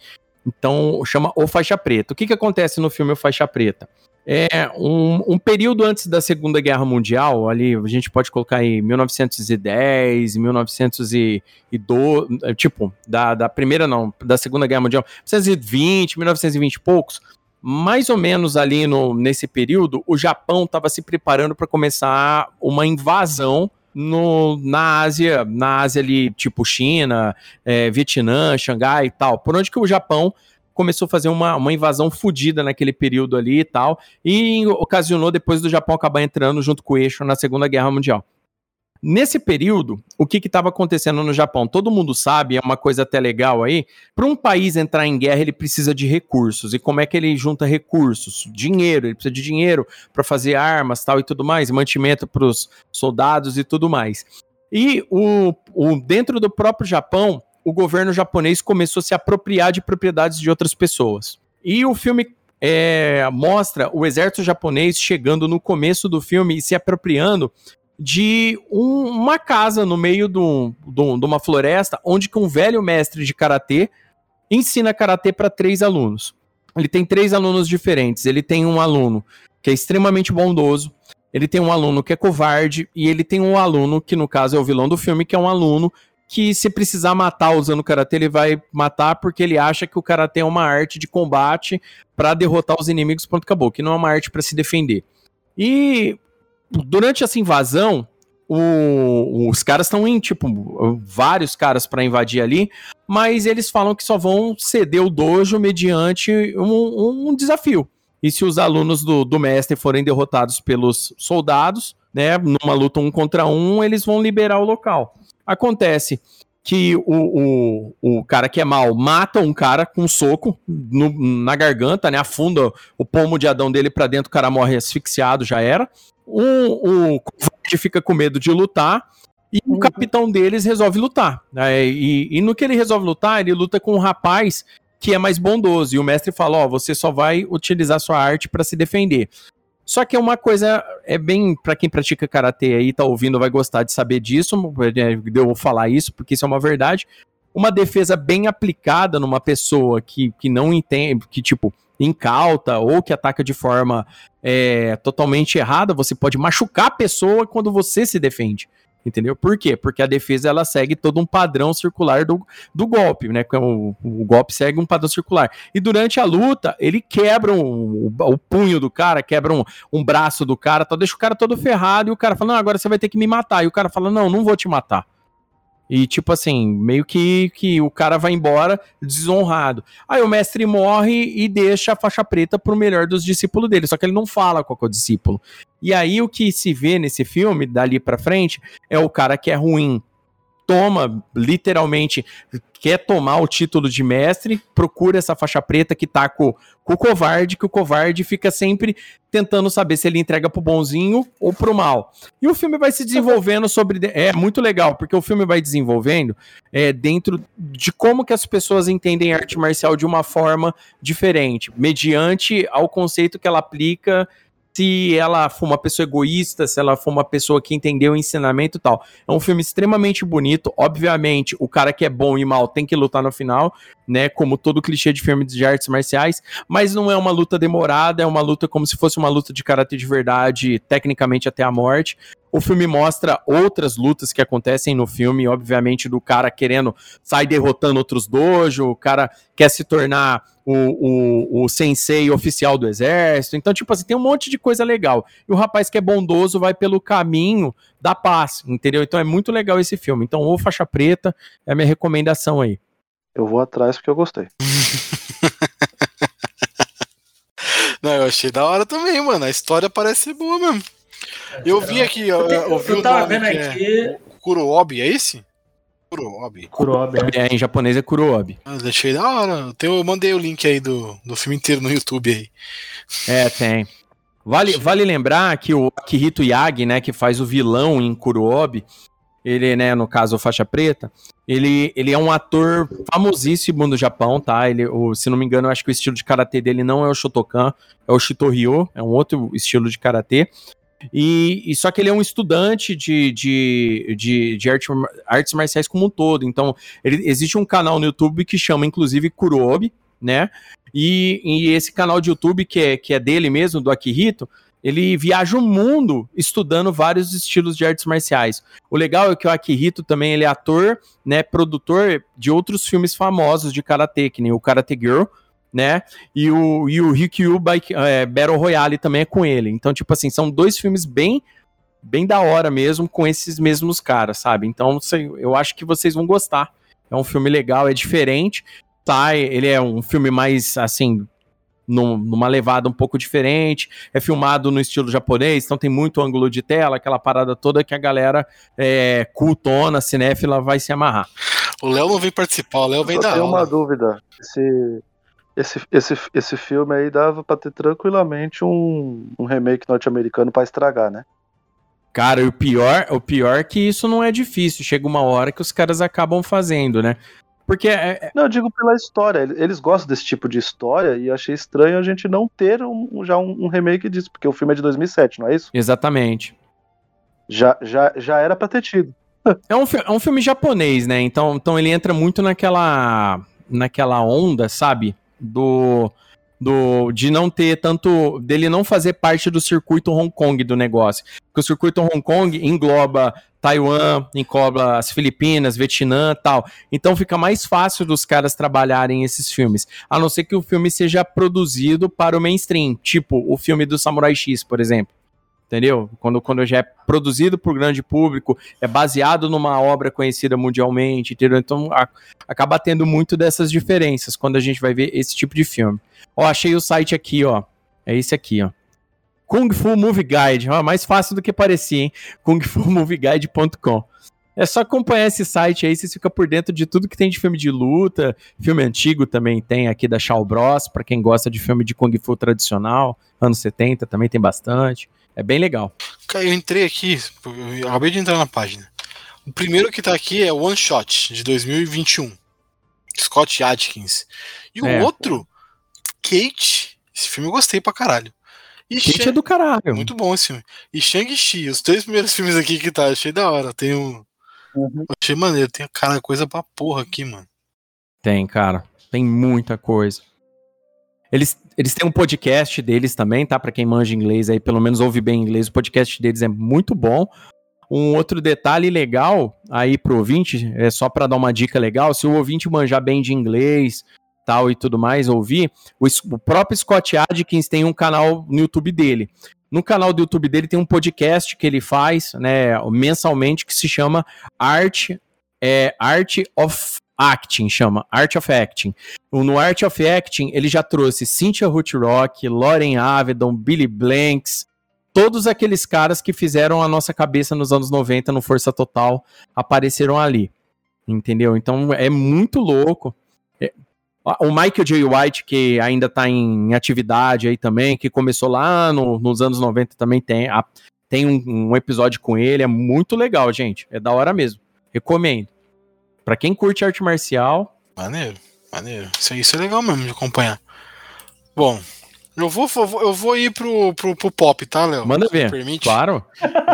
Então, chama O Faixa Preta. O que, que acontece no filme O Faixa Preta? É um, um, período antes da Segunda Guerra Mundial, ali a gente pode colocar aí 1910, 1912, tipo, da, da primeira não, da Segunda Guerra Mundial, 1920, 1920 e poucos, mais ou menos ali no, nesse período, o Japão estava se preparando para começar uma invasão no, na Ásia, na Ásia ali, tipo China, é, Vietnã, Xangai e tal, por onde que o Japão começou a fazer uma, uma invasão fodida naquele período ali e tal, e ocasionou depois do Japão acabar entrando junto com o eixo na Segunda Guerra Mundial. Nesse período, o que estava acontecendo no Japão? Todo mundo sabe, é uma coisa até legal aí. Para um país entrar em guerra, ele precisa de recursos. E como é que ele junta recursos? Dinheiro, ele precisa de dinheiro para fazer armas tal e tudo mais, mantimento para os soldados e tudo mais. E o, o, dentro do próprio Japão, o governo japonês começou a se apropriar de propriedades de outras pessoas. E o filme é, mostra o exército japonês chegando no começo do filme e se apropriando de um, uma casa no meio de uma floresta, onde que um velho mestre de karatê ensina karatê para três alunos. Ele tem três alunos diferentes. Ele tem um aluno que é extremamente bondoso, ele tem um aluno que é covarde e ele tem um aluno que no caso é o vilão do filme, que é um aluno que se precisar matar usando karatê, ele vai matar porque ele acha que o karatê é uma arte de combate para derrotar os inimigos, pronto, acabou, que não é uma arte para se defender. E durante essa invasão, o, os caras estão em, tipo, vários caras para invadir ali, mas eles falam que só vão ceder o dojo mediante um, um desafio. E se os alunos do, do mestre forem derrotados pelos soldados, né, numa luta um contra um, eles vão liberar o local. Acontece que o, o, o cara que é mal mata um cara com um soco no, na garganta, né? Afunda o pomo de Adão dele para dentro, o cara morre asfixiado, já era. O, o covarde fica com medo de lutar e o uhum. capitão deles resolve lutar. Né? E, e, no que ele resolve lutar, ele luta com um rapaz que é mais bondoso. E o mestre fala: Ó, oh, você só vai utilizar sua arte para se defender. Só que é uma coisa, é bem, para quem pratica karatê aí, tá ouvindo, vai gostar de saber disso, eu vou falar isso, porque isso é uma verdade. Uma defesa bem aplicada numa pessoa que, que não entende, que tipo, incauta ou que ataca de forma é, totalmente errada, você pode machucar a pessoa quando você se defende. Entendeu? Por quê? Porque a defesa ela segue todo um padrão circular do, do golpe, né? O, o golpe segue um padrão circular. E durante a luta, ele quebra um, o, o, punho do cara, quebra um, um braço do cara, tal, deixa o cara todo ferrado e o cara fala: Não, agora você vai ter que me matar. E o cara fala: Não, não vou te matar. E, tipo assim, meio que, que o cara vai embora desonrado. Aí o mestre morre e deixa a faixa preta pro melhor dos discípulos dele. Só que ele não fala qual é o discípulo. E aí o que se vê nesse filme, dali pra frente, é o cara que é ruim toma, literalmente, quer tomar o título de mestre, procura essa faixa preta que tá com, com, o covarde, que o covarde fica sempre tentando saber se ele entrega pro bonzinho ou pro mal. E o filme vai se desenvolvendo sobre. É muito legal, porque o filme vai desenvolvendo é, dentro de como que as pessoas entendem arte marcial de uma forma diferente, mediante ao conceito que ela aplica se ela for uma pessoa egoísta, se ela for uma pessoa que entendeu o ensinamento e tal. É um filme extremamente bonito. Obviamente, o cara que é bom e mal tem que lutar no final, né? Como todo clichê de filme de artes marciais. Mas não é uma luta demorada, é uma luta como se fosse uma luta de karatê de verdade, tecnicamente até a morte. O filme mostra outras lutas que acontecem no filme, obviamente, do cara querendo sair derrotando outros dojo, o cara quer se tornar o, o, o sensei oficial do exército. Então, tipo assim, tem um monte de coisa legal. E o rapaz que é bondoso vai pelo caminho da paz, entendeu? Então é muito legal esse filme. Então, o Faixa Preta é a minha recomendação aí. Eu vou atrás porque eu gostei. Não, eu achei da hora também, mano. A história parece ser boa mesmo. Eu vi aqui, eu, eu vi eu tava vendo é aqui. É Kurobi, é esse? Kurobi. Kurobi, é. é. em japonês é Kurobi. Ah, deixei da hora. Eu, mandei o link aí do, do filme inteiro no YouTube aí. É, tem. Vale, vale lembrar que o Akihito Yagi, né, que faz o vilão em Kurobi, ele, né, no caso, o faixa preta, ele, ele é um ator famosíssimo no Japão, tá? Ele, o, se não me engano, eu acho que o estilo de karatê dele não é o Shotokan, é o Shitoryu, é um outro estilo de karatê. E, e, só que ele é um estudante de, de, de, de arte, artes marciais como um todo. Então, ele, existe um canal no YouTube que chama, inclusive, Kurobi, né? E, e esse canal de YouTube, que é, que é dele mesmo, do Akihito, ele viaja o mundo estudando vários estilos de artes marciais. O legal é que o Akihito também ele é ator, né, produtor de outros filmes famosos de karatê, que nem o Karate Girl, né? E o, e o Rikyu é, Battle Royale também é com ele. Então, tipo assim, são dois filmes bem bem da hora mesmo com esses mesmos caras, sabe? Então, eu acho que vocês vão gostar. É um filme legal, é diferente, tá? Ele é um filme mais, assim, numa levada um pouco diferente, é filmado no estilo japonês, então tem muito ângulo de tela, aquela parada toda que a galera é, cultona, cinéfila, vai se amarrar. O Léo não vem participar, o Léo vem dar. Eu tenho uma dúvida. Se esse, esse, esse filme aí dava pra ter tranquilamente um, um remake norte-americano para estragar, né? Cara, o pior, o pior é que isso não é difícil. Chega uma hora que os caras acabam fazendo, né? Porque é, é... Não, eu digo pela história. Eles gostam desse tipo de história e achei estranho a gente não ter um, já um, um, remake disso, porque o filme é de 2007, não é isso? Exatamente. Já, já, já era pra ter tido. é, um, é um filme japonês, né? Então, então ele entra muito naquela, naquela onda, sabe? Do do de não ter tanto dele não fazer parte do circuito Hong Kong do negócio. Porque o circuito Hong Kong engloba Taiwan, engloba as Filipinas, Vietnã, tal. Então fica mais fácil dos caras trabalharem esses filmes, a não ser que o filme seja produzido para o mainstream, tipo o filme do Samurai X, por exemplo entendeu? Quando, quando já é produzido por grande público, é baseado numa obra conhecida mundialmente, entendeu? Então a, acaba tendo muito dessas diferenças quando a gente vai ver esse tipo de filme. Ó, achei o site aqui, ó. É esse aqui, ó. Kung Fu Movie Guide, ó, mais fácil do que parecia, hein? kungfumovieguide.com. É só acompanhar esse site aí, você fica por dentro de tudo que tem de filme de luta, filme antigo também tem aqui da Shaw Bros, para quem gosta de filme de Kung Fu tradicional, anos 70 também tem bastante. É bem legal. Eu entrei aqui, eu acabei de entrar na página. O primeiro que tá aqui é One Shot, de 2021. Scott Adkins. E o é. outro, Kate. Esse filme eu gostei pra caralho. E Kate Shang... é do caralho. Muito bom esse filme. E Shang-Chi, os três primeiros filmes aqui que tá, achei da hora. Tem um. Uhum. Achei maneiro, tem cara coisa pra porra aqui, mano. Tem, cara. Tem muita coisa. Eles, eles têm um podcast deles também, tá? Para quem manja inglês aí, pelo menos ouve bem inglês, o podcast deles é muito bom. Um outro detalhe legal aí pro ouvinte, é só para dar uma dica legal, se o ouvinte manjar bem de inglês, tal e tudo mais, ouvir, o, o próprio Scott Adkins tem um canal no YouTube dele. No canal do YouTube dele tem um podcast que ele faz, né, mensalmente, que se chama Art, é, Art of Acting, chama Art of Acting. No Art of Acting, ele já trouxe Cynthia Rock, Lauren Avedon, Billy Blanks, todos aqueles caras que fizeram a nossa cabeça nos anos 90 no Força Total apareceram ali. Entendeu? Então é muito louco. É, o Michael J. White, que ainda está em atividade aí também, que começou lá no, nos anos 90 também tem, a, tem um, um, episódio com ele, é muito legal, gente. É da hora mesmo. Recomendo. Pra quem curte arte marcial. Maneiro, maneiro. Isso, isso é legal mesmo de acompanhar. Bom, eu vou, eu vou ir pro, pro, pro pop, tá, Léo? Manda ver. Permite? Claro.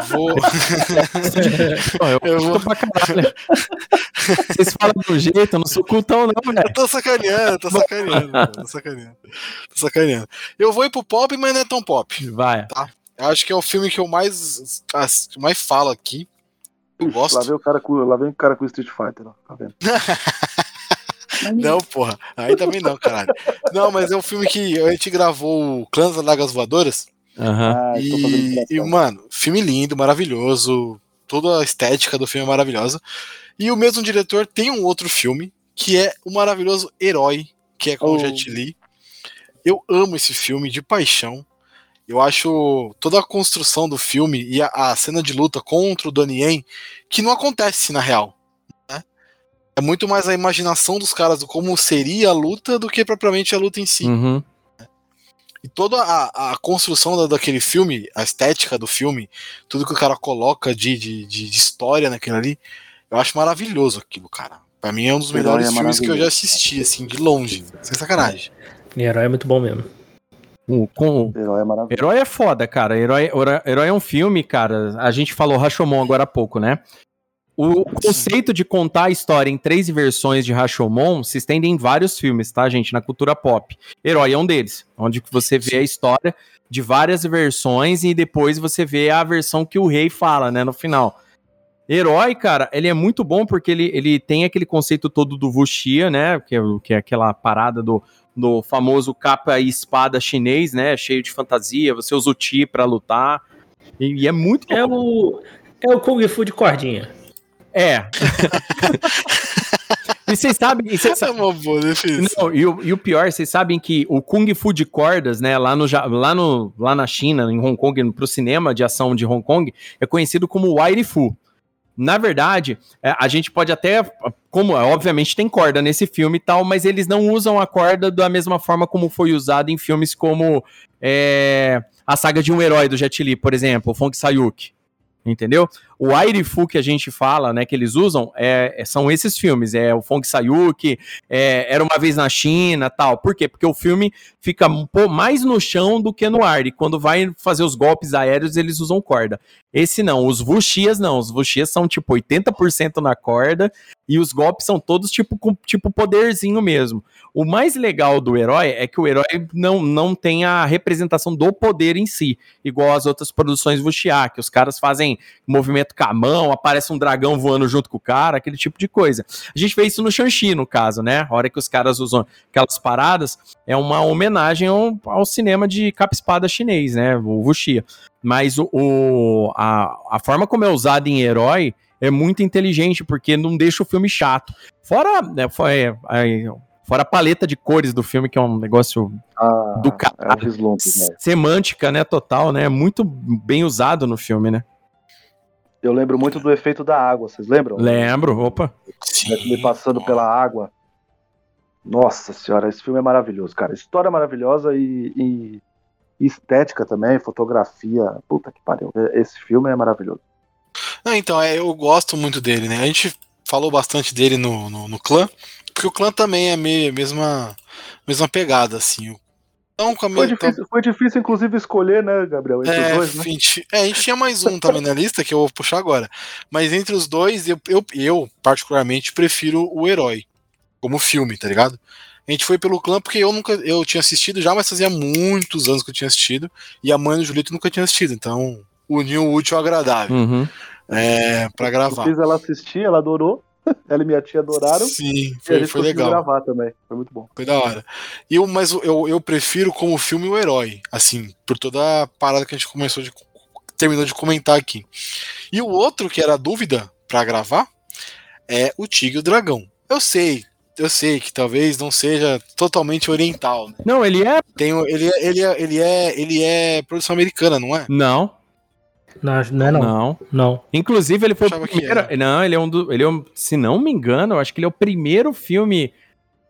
Vou. eu, eu vou pra caralho. Vocês falam do jeito, eu não sou cultão, não, velho. Eu tô sacaneando, tô sacaneando. tô sacaneando. Tô sacaneando. Eu vou ir pro pop, mas não é tão pop. Vai. Tá? Eu acho que é o filme que eu mais, mais falo aqui. Eu gosto. Lá vem o cara com, lá vem o cara com Street Fighter, ó, tá vendo? não, porra. Aí também não, caralho. Não, mas é um filme que a gente gravou o Clãs das Lagas Voadoras. Uhum. e, e, mano, filme lindo, maravilhoso. Toda a estética do filme é maravilhosa. E o mesmo diretor tem um outro filme que é o maravilhoso Herói, que é com oh. o Jet Li. Eu amo esse filme de paixão. Eu acho toda a construção do filme e a, a cena de luta contra o Donnie Yen que não acontece na real. Né? É muito mais a imaginação dos caras do como seria a luta do que propriamente a luta em si. Uhum. E toda a, a construção da, daquele filme, a estética do filme, tudo que o cara coloca de, de, de, história naquele ali, eu acho maravilhoso aquilo, cara. Pra mim é um dos melhores é filmes que eu já assisti, assim, de longe. Sem sacanagem. E Herói é muito bom mesmo. O, com, Herói é maravilhoso. Herói é foda, cara. Herói, Herói é um filme, cara. A gente falou Rashomon agora há pouco, né? O conceito de contar a história em três versões de Rashomon se estende em vários filmes, tá, gente? Na cultura pop. Herói é um deles, onde você vê a história de várias versões e depois você vê a versão que o rei fala, né, no final. Herói, cara, ele é muito bom porque ele, ele tem aquele conceito todo do wuxia, né, que é, que é aquela parada do no famoso capa e espada chinês, né? Cheio de fantasia, você usa o Ti pra lutar. E, e, é muito É o, é o Kung Fu de cordinha. É. e vocês sabem. E cês, é uma boa definição. Não, e, o, e o pior, vocês sabem que o Kung Fu de cordas, né, lá, no, lá, no, lá na China, em Hong Kong, pro cinema de ação de Hong Kong, é conhecido como Wire Fu. Na verdade, é, a gente pode até, como obviamente tem corda nesse filme e tal, mas eles não usam a corda da mesma forma como foi usado em filmes como é, a saga de um herói do Jet Li, por exemplo, Fong Sayuk entendeu? O Airifu que a gente fala, né, que eles usam, é, é são esses filmes, é o Fong Sayuk, é, Era Uma Vez na China, tal. Por quê? Porque o filme fica um pouco mais no chão do que no ar, e quando vai fazer os golpes aéreos, eles usam corda. Esse não, os Wuxias não, os Wuxias são tipo 80% na corda, e os golpes são todos tipo com tipo poderzinho mesmo. O mais legal do herói é que o herói não, não tem a representação do poder em si, igual as outras produções Wuxia, que os caras fazem movimento com a mão, aparece um dragão voando junto com o cara, aquele tipo de coisa. A gente vê isso no Shang-Chi, no caso, né? A hora que os caras usam aquelas paradas, é uma homenagem ao, ao cinema de capa-espada chinês, né? O Wuxia. Mas o, o, a, a forma como é usado em herói é muito inteligente, porque não deixa o filme chato. Fora, né, foi, fora a paleta de cores do filme, que é um negócio ah, do cara. É um né? Semântica, né, total, né? Muito bem usado no filme, né? Eu lembro muito do efeito da água, vocês lembram? Lembro, opa. Sim. passando pela água. Nossa senhora, esse filme é maravilhoso, cara. História maravilhosa e, e estética também, fotografia. Puta que pariu. Esse filme é maravilhoso. Não, então, é, eu gosto muito dele, né? A gente falou bastante dele no, no, no clã, porque o clã também é meio mesma, mesma pegada, assim. Então, foi, difícil, foi difícil, inclusive, escolher, né, Gabriel? Entre é, os dois, né? A gente, é, a gente tinha mais um também na lista, que eu vou puxar agora. Mas entre os dois, eu, eu, eu particularmente prefiro o herói. Como filme, tá ligado? A gente foi pelo clã porque eu nunca eu tinha assistido já, mas fazia muitos anos que eu tinha assistido. E a mãe do Julito nunca tinha assistido. Então, uniu o útil ao agradável. Uhum. É, pra Eu gravar. fiz ela assistir, ela adorou. Ela e minha tia adoraram. Sim, e a foi, gente foi legal. gravar também. Foi muito bom. Foi da hora. E eu, mas eu, eu prefiro como filme o herói, assim, por toda a parada que a gente começou de terminou de comentar aqui. E o outro que era a dúvida pra gravar é o Tigre e o Dragão. Eu sei, eu sei que talvez não seja totalmente oriental, né? Não, ele é. Tem, ele, é- ele, é, ele é ele é produção americana, não é? Não, Não, não é não. não. Não. Inclusive, ele foi o Achava primeiro. Não, ele é um do. Ele é um, se não me engano, eu acho que ele é o primeiro filme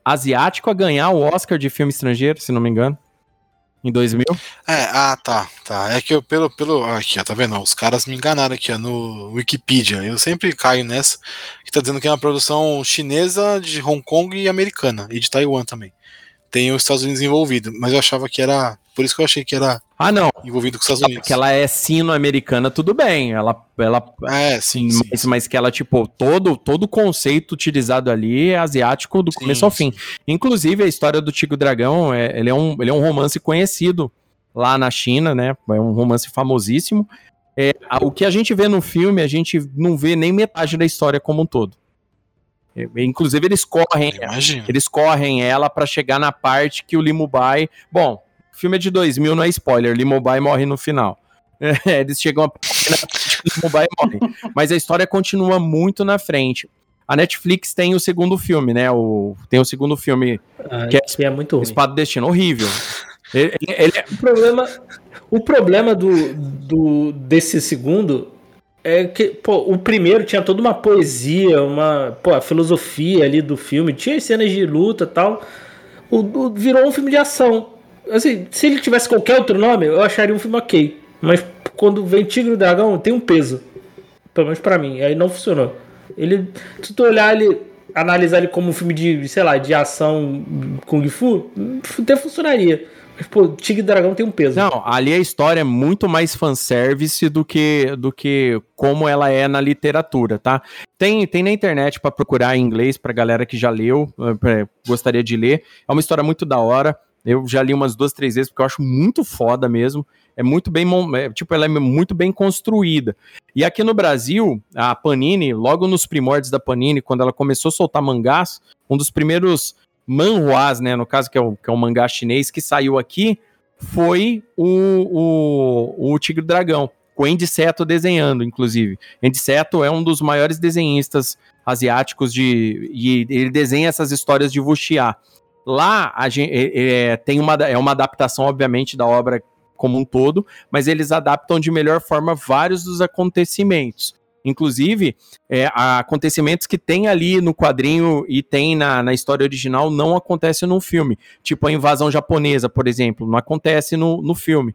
asiático a ganhar o Oscar de filme estrangeiro, se não me engano. Em 2000. É, ah, tá, tá. É que eu, pelo, pelo. Aqui, ó, tá vendo? Os caras me enganaram aqui, ó, no Wikipedia. Eu sempre caio nessa. Que tá dizendo que é uma produção chinesa, de Hong Kong e americana. E de Taiwan também. Tem os Estados Unidos envolvido. Mas eu achava que era. Por isso que eu achei que era Ah, não. envolvido com os Estados Unidos. Que ela é sino-americana, tudo bem. Ela. ela É, sim, sim. mas, mas que ela, tipo, todo todo conceito utilizado ali é asiático do Sim, começo ao fim. sim. Inclusive, a história do Tigo Dragão, é, ele, é um, ele é um romance conhecido lá na China, né? É um romance famosíssimo. É, o que a gente vê no filme, a gente não vê nem metade da história como um todo. É, inclusive, eles correm, eles correm ela pra chegar na parte que o Limubai. Bom, o filme é de 2000, não é spoiler. Limubai morre no final. É, eles chegam a Limubai morre. Mas a história continua muito na frente. A Netflix tem o segundo filme, né? O, tem o segundo filme, Ah, Que é- que é muito ruim. Espada do Destino, horrível. Ele, ele- é- O problema, o problema do, do, desse segundo é que, pô, o primeiro tinha toda uma poesia, uma pô, a filosofia ali do filme, tinha as cenas de luta e tal. O, o- virou um filme de ação. Assim, se ele tivesse qualquer outro nome, eu acharia um filme ok. Mas quando vem Tigre e Dragão, tem um peso. Pelo menos pra mim. Aí não funcionou. Ele, se tu olhar ele, analisar ele como um filme de, sei lá, de ação Kung Fu, até funcionaria. Mas, pô, Tigre e Dragão tem um peso. Não, ali a história é muito mais fanservice do que, do que como ela é na literatura, tá? Tem, tem na internet pra procurar em inglês pra galera que já leu, eh, pra- gostaria de ler. É uma história muito da hora. Eu já li umas duas, três vezes porque eu acho muito foda mesmo. É muito bem, é, tipo, ela é muito bem construída. E aqui no Brasil, a Panini, logo nos primórdios da Panini, quando ela começou a soltar mangás, um dos primeiros manhuás, né, no caso que é o, que é o mangá chinês que saiu aqui, foi o, o, o Tigre Dragão, com o Andy Seto desenhando, inclusive. Andy Seto é um dos maiores desenhistas asiáticos de e ele desenha essas histórias de wuxia. Lá a gente, é, tem uma, é uma adaptação, obviamente, da obra como um todo, mas eles adaptam de melhor forma vários dos acontecimentos. Inclusive, é, acontecimentos que tem ali no quadrinho e tem na, na história original não acontecem no filme. Tipo a invasão japonesa, por exemplo, não acontece no, no filme.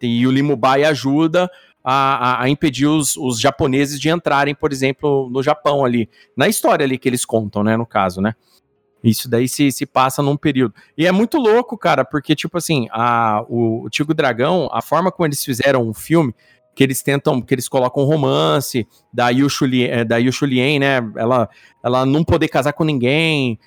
E o Limubai ajuda a, a, a impedir os, os japoneses de entrarem, por exemplo, no Japão ali. Na história ali que eles contam, né, no caso, né? Isso daí se, se passa num período. E é muito louco, cara, porque, tipo assim, a, o, o Tigo Dragão, a forma como eles fizeram o filme, que eles tentam, que eles colocam romance da Yushu, Li- eh, da Yushu Lien, né? Ela, ela não poder casar com ninguém.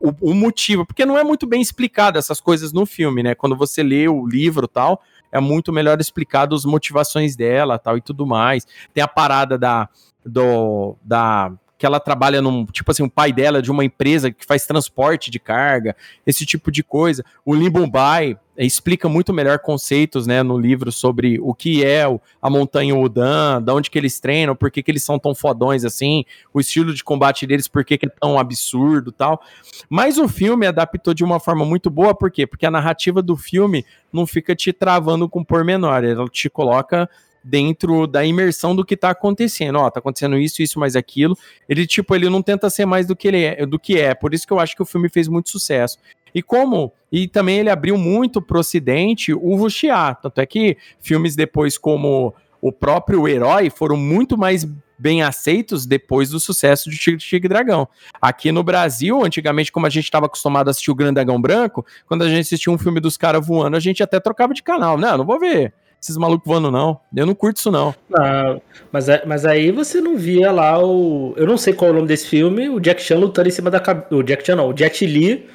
O, o motivo, porque não é muito bem explicado essas coisas no filme, né? Quando você lê o livro tal, é muito melhor explicado as motivações dela tal e tudo mais. Tem a parada da. Do, da que ela trabalha num, tipo assim, o pai dela é de uma empresa que faz transporte de carga, esse tipo de coisa. O Limbumbai explica muito melhor conceitos, né, no livro sobre o que é a montanha Udan, da onde que eles treinam, por que, que eles são tão fodões assim, o estilo de combate deles, por que, que é tão absurdo tal. Mas o filme adaptou de uma forma muito boa, por quê? Porque a narrativa do filme não fica te travando com pormenor, ela te coloca dentro da imersão do que tá acontecendo. Ó, tá acontecendo isso, isso, mais aquilo. Ele, tipo, ele não tenta ser mais do que ele é, do que é. Por isso que eu acho que o filme fez muito sucesso. E como, e também ele abriu muito pro ocidente o wuxia. Tanto é que filmes depois como o próprio Herói foram muito mais bem aceitos depois do sucesso de Tigre, Tigre Dragão. Aqui no Brasil, antigamente, como a gente estava acostumado a assistir o Grande Dragão Branco, quando a gente assistia um filme dos caras voando, a gente até trocava de canal. Não, não vou ver esses malucos voando, não. Eu não curto isso, não. Não, mas, é- mas aí você não via lá o. Eu não sei qual é o nome desse filme, o Jack Chan lutando em cima da cabeça. O Jack Chan não, o Jet Li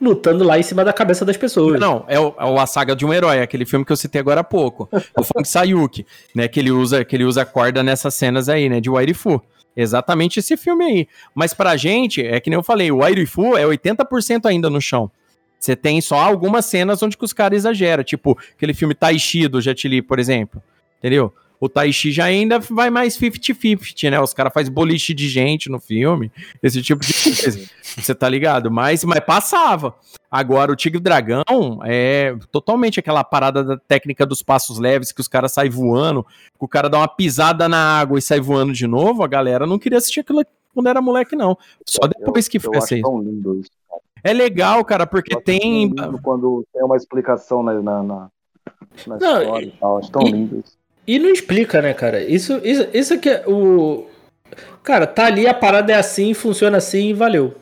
lutando lá em cima da cabeça das pessoas. Não, é, o, é a saga de um herói, aquele filme que eu citei agora há pouco. o Fang Sayuki, né? Que ele usa, que ele usa corda nessas cenas aí, né? De Wairifu. Exatamente esse filme aí. Mas pra gente, é que nem eu falei, o Wairifu é 80% ainda no chão. Você tem só algumas cenas onde que os caras exageram, tipo aquele filme Taishi do Jet Li, por exemplo. Entendeu? O Taishi já ainda vai mais 50-50, né? Os caras fazem boliche de gente no filme, esse tipo de coisa. Você tá ligado? Mas, mas passava. Agora, o Tigre Dragão é totalmente aquela parada da técnica dos passos leves, que os caras saem voando, que o cara dá uma pisada na água e sai voando de novo. A galera não queria assistir aquilo quando era moleque, não. Só depois eu, que foi assim. Tão lindo isso, cara. É legal, cara, porque tem. Quando tem uma explicação na, na, na, na Não, história e tal. Acho tão e- lindo isso. E não explica, né, cara? Isso, isso, isso que é o. Cara, tá ali, a parada é assim, funciona assim e valeu.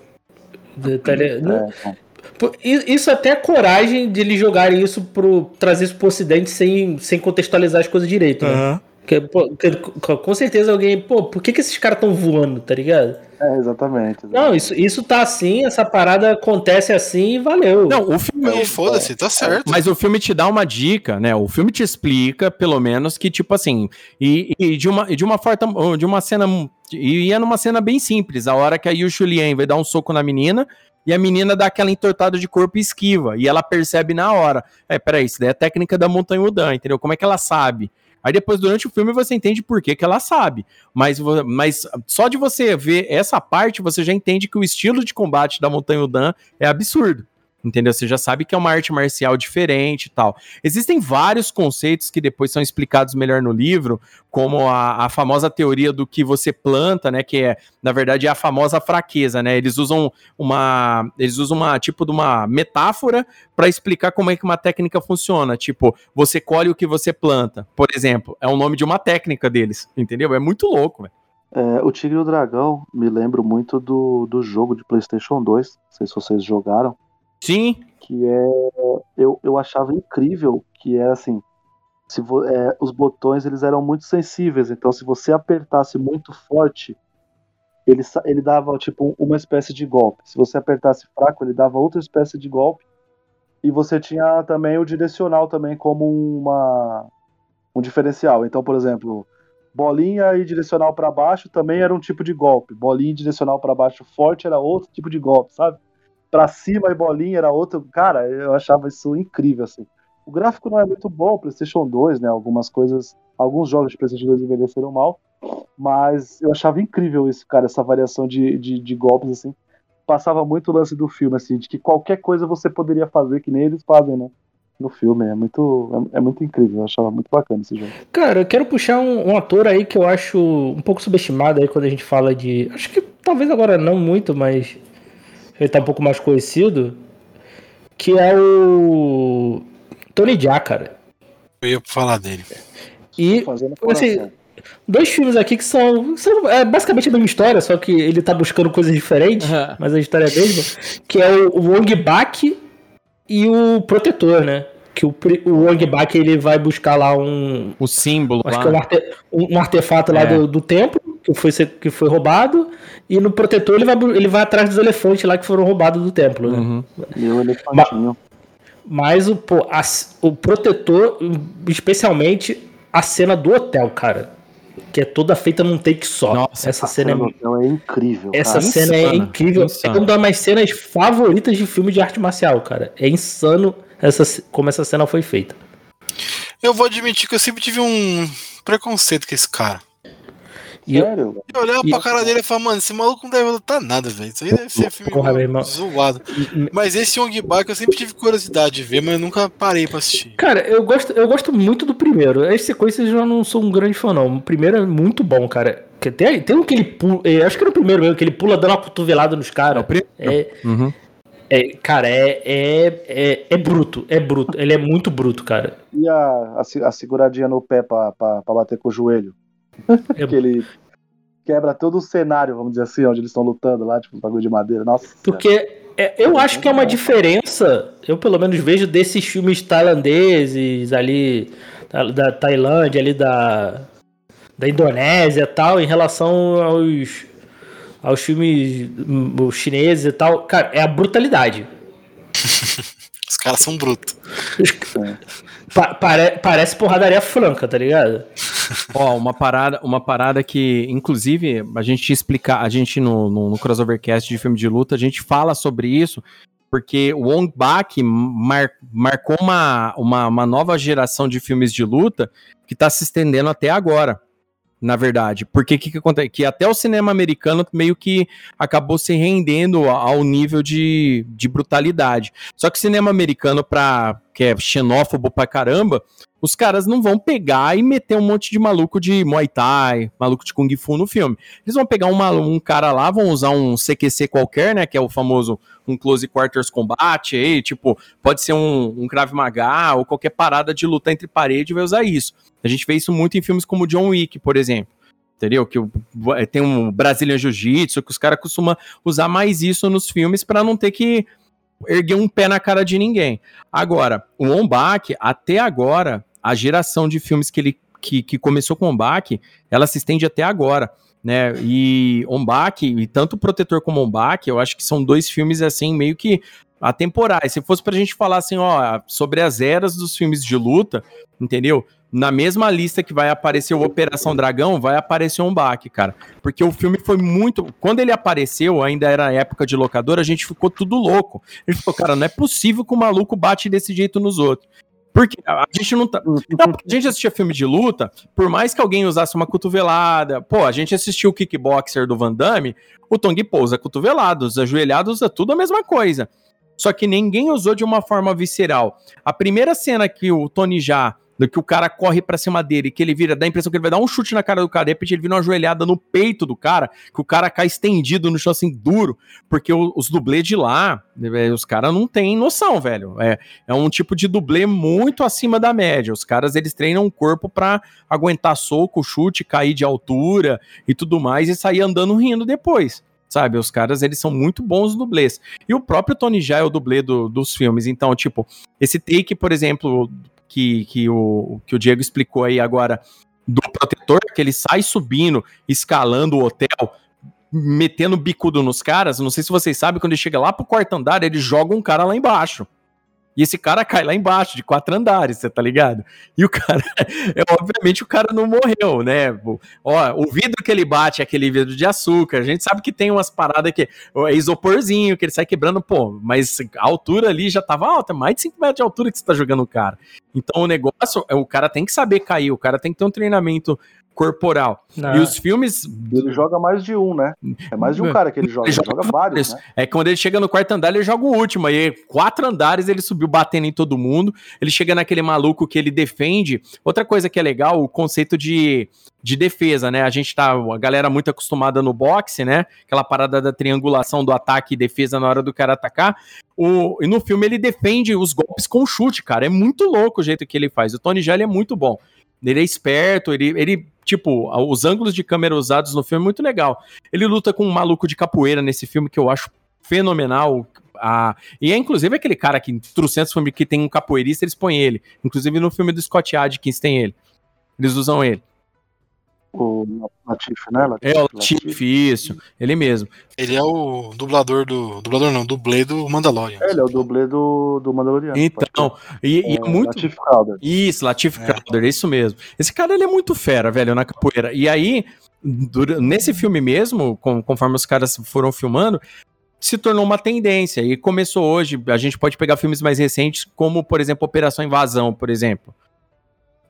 Tá ali- não- É, então. Pô, i- Isso até é coragem de eles jogarem isso pro. trazer isso pro ocidente sem, sem contextualizar as coisas direito, né? Porque, pô, que- com certeza alguém, pô, por que, que esses caras estão voando, tá ligado? É, exatamente. Não, isso, isso tá assim, essa parada acontece assim e valeu. Não, o filme. Não, foda-se, tá certo. Mas o filme te dá uma dica, né? O filme te explica, pelo menos, que, tipo assim, e, e de, uma, e de uma forma, de uma cena. E é numa cena bem simples, a hora que a Yu Lien vai dar um soco na menina. E a menina dá aquela entortada de corpo e esquiva. E ela percebe na hora. É, peraí, isso daí é a técnica da Montanha Udan, entendeu? Como é que ela sabe? Aí depois, durante o filme, você entende por que, que ela sabe. Mas, mas só de você ver essa parte, você já entende que o estilo de combate da Montanha Udan é absurdo. Entendeu? Você já sabe que é uma arte marcial diferente e tal. Existem vários conceitos que depois são explicados melhor no livro, como a, a famosa teoria do que você planta, né? Que é, na verdade, é a famosa fraqueza, né? Eles usam uma. Eles usam uma tipo de uma metáfora para explicar como é que uma técnica funciona. Tipo, você colhe o que você planta. Por exemplo, é o nome de uma técnica deles. Entendeu? É muito louco, velho. É, o Tigre e o Dragão me lembro muito do, do jogo de PlayStation 2. Não sei se vocês jogaram. Sim. Que é. Eu, eu achava incrível que era assim. Se vo- é, os botões eles eram muito sensíveis, então se você apertasse muito forte, ele, ele dava tipo uma espécie de golpe. Se você apertasse fraco, ele dava outra espécie de golpe. E você tinha também o direcional também como uma um diferencial. Então, por exemplo, bolinha e direcional para baixo também era um tipo de golpe. Bolinha e direcional para baixo forte era outro tipo de golpe, sabe? Para cima e bolinha era outro. Cara, eu achava isso incrível assim. O gráfico não é muito bom, PlayStation 2, né? Algumas coisas, alguns jogos de PlayStation 2 envelheceram mal, mas eu achava incrível isso, cara, essa variação de, de, de golpes assim. Passava muito o lance do filme assim, de que qualquer coisa você poderia fazer que nem eles fazem, né? No filme, é muito, é, é muito incrível, eu achava muito bacana esse jogo. Cara, eu quero puxar um, um ator aí que eu acho um pouco subestimado aí quando a gente fala de. Acho que talvez agora não muito, mas ele tá um pouco mais conhecido. Que é o. Tony Jaa, cara. Eu ia falar dele. E assim, dois filmes aqui que são, são é basicamente a mesma história, só que ele tá buscando coisas diferentes, Uhum. mas a história é a mesma. Que é o, Wong Bak e o Protetor, né? Que o, o Wong Bak ele vai buscar lá um, O símbolo. Acho lá. que é um, arte- um- um artefato lá É. do, do templo, que foi, ser- que foi roubado, e no protetor ele vai, ele vai atrás dos elefantes lá que foram roubados do templo, né? Uhum. E o elefantinho. Mas o, pô, a o protetor, especialmente a cena do hotel, cara. Que é toda feita num take só. Nossa, essa cena é, é incrível. essa cara. cena é incrível. insana. É uma das minhas cenas favoritas de filme de arte marcial, cara. É insano essa, como essa cena foi feita. Eu vou admitir que eu sempre tive um preconceito com esse cara. E eu- Sério? Eu olhava E- pra cara dele e falava, mano, esse maluco não deve lutar nada, velho. Isso aí deve ser filme Porra, meu zoado. Mas esse Young Bak eu sempre tive curiosidade de ver, mas eu nunca parei pra assistir. Cara, eu gosto, eu gosto muito do primeiro. As sequências eu já não sou um grande fã, não. O primeiro é muito bom, cara. Que Tem, tem um que ele pula. é, acho que era o primeiro mesmo, que ele pula dando uma cotovelada nos caras. É, Uhum. é, cara, é, é, é, é bruto. É bruto. Ele é muito bruto, cara. E a, a, a seguradinha no pé pra, pra, pra bater com o joelho? É- que ele quebra todo o cenário, vamos dizer assim, onde eles estão lutando lá, tipo, um bagulho de madeira. Nossa. Porque é, eu acho que é uma diferença. Eu pelo menos vejo desses filmes tailandeses ali, da, da Tailândia, ali da, da Indonésia e tal, em relação aos, aos filmes hum, os chineses e tal. Cara, é a brutalidade. Os caras são brutos. Pa pare parece porradaria franca, tá ligado? Ó, uma parada, uma parada que, inclusive, a gente explicar, a gente no, no, no, crossovercast de filme de luta, a gente fala sobre isso, porque o Wong Bak mar, marcou uma, uma, uma nova geração de filmes de luta que está se estendendo até agora na verdade. Porque que, que acontece? Que até o cinema americano meio que acabou se rendendo ao nível de, de brutalidade. Só que o cinema americano, pra, que é xenófobo pra caramba, os caras não vão pegar e meter um monte de maluco de Muay Thai, maluco de Kung Fu no filme. Eles vão pegar um cara lá, vão usar um CQC qualquer, né, que é o famoso um Close Quarters Combat, aí, tipo, pode ser um, um Krav Maga ou qualquer parada de luta entre parede vai usar isso. A gente vê isso muito em filmes como John Wick, por exemplo. Entendeu? Que tem um Brazilian Jiu-Jitsu, que os caras costumam usar mais isso nos filmes para não ter que erguer um pé na cara de ninguém. Agora, o Ombak, até agora, a geração de filmes que ele que, que começou com Ombak, ela se estende até agora. Né? E Ombak, e tanto Protetor como Ombak, eu acho que são dois filmes assim, meio que atemporais. Se fosse pra gente falar assim, ó, sobre as eras dos filmes de luta, entendeu? na mesma lista que vai aparecer o Operação Dragão, vai aparecer baque, cara. Porque o filme foi muito. Quando ele apareceu, ainda era época de locadora, a gente ficou tudo louco. A gente falou, cara, não é possível que o maluco bate desse jeito nos outros. Porque a gente não tá. Não, a gente assistia filme de luta, por mais que alguém usasse uma cotovelada. Pô, a gente assistiu o kickboxer do Van Damme, o Tong Po usa cotovelado, os ajoelhados usa tudo a mesma coisa. Só que ninguém usou de uma forma visceral. A primeira cena que o Tony Já do que o cara corre para cima dele, que ele vira, dá a impressão que ele vai dar um chute na cara do cara, de repente ele vira uma joelhada no peito do cara, que o cara cai estendido no chão assim, duro, porque os dublês de lá, é, os caras não têm noção, velho. É, é um tipo de dublê muito acima da média. Os caras, eles treinam o corpo pra aguentar soco, chute, cair de altura e tudo mais, e sair andando rindo depois sabe? Os caras, eles são muito bons dublês. E o próprio Tony já é o dublê do, dos filmes. Então, tipo, esse take, por exemplo, que, que, o, que o Diego explicou aí agora do protetor, que ele sai subindo, escalando o hotel, metendo bicudo nos caras. Não sei se vocês sabem, quando ele chega lá pro quarto andar, ele joga um cara lá embaixo. E esse cara cai lá embaixo, de quatro andares, você tá ligado? E o cara, é, obviamente, o cara não morreu, né? Ó, o vidro que ele bate é aquele vidro de açúcar. A gente sabe que tem umas paradas que é isoporzinho, que ele sai quebrando, pô, mas a altura ali já tava alta, mais de 5 metros de altura que você tá jogando o cara. Então o negócio, é o cara tem que saber cair, o cara tem que ter um treinamento corporal. Não. E os filmes. Ele joga mais de um, né? É mais de um cara que ele joga. Ele, ele joga, joga vários, né? É quando ele chega no quarto andar, ele joga o último. Aí, quatro andares, ele subiu batendo em todo mundo. Ele chega naquele maluco que ele defende. Outra coisa que é legal, o conceito de, de defesa, né? A gente tá. A galera muito acostumada no boxe, né? Aquela parada da triangulação do ataque e defesa na hora do cara atacar. O, e no filme ele defende os golpes com chute, cara. É muito louco o jeito que ele faz. O Tony Jaa é muito bom. Ele é esperto, ele, ele tipo, os ângulos de câmera usados no filme é muito legal. Ele luta com um maluco de capoeira nesse filme que eu acho fenomenal. Ah, e é inclusive aquele cara que em trocentos filmes que tem um capoeirista, eles põem ele. Inclusive no filme do Scott Adkins tem ele. Eles usam ele. O Latif, né? Latif, é, o Latif, Latif, isso. Ele mesmo. Ele é o dublador do. Dublador não, dublê do Mandalorian. É, ele é o dublê do, do Mandalorian. Então, e, é, e é muito. Latif Crowder. Isso, Latif é. Crowder, é isso mesmo. Esse cara ele é muito fera, velho, na capoeira. E aí, nesse filme mesmo, com, conforme os caras foram filmando, se tornou uma tendência. E começou hoje. A gente pode pegar filmes mais recentes, como, por exemplo, Operação Invasão, por exemplo.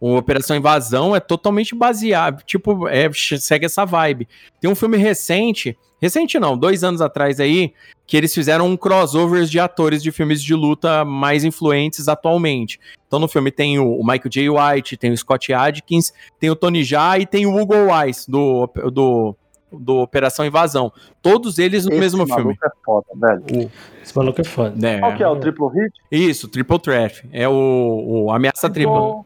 O Operação Invasão é totalmente baseado, tipo, é, segue essa vibe. Tem um filme recente, recente não, dois anos atrás aí, que eles fizeram um crossover de atores de filmes de luta mais influentes atualmente. Então no filme tem o, Michael J. White, tem o Scott Adkins, tem o Tony Jaa e tem o Hugo Weiss do, do, do Operação Invasão. Todos eles no Esse mesmo filme. é foda, velho. Esse maluco é foda. É, Qual que é? O Triple Hit? Isso, Triple Threat. É o, o Ameaça Tripla.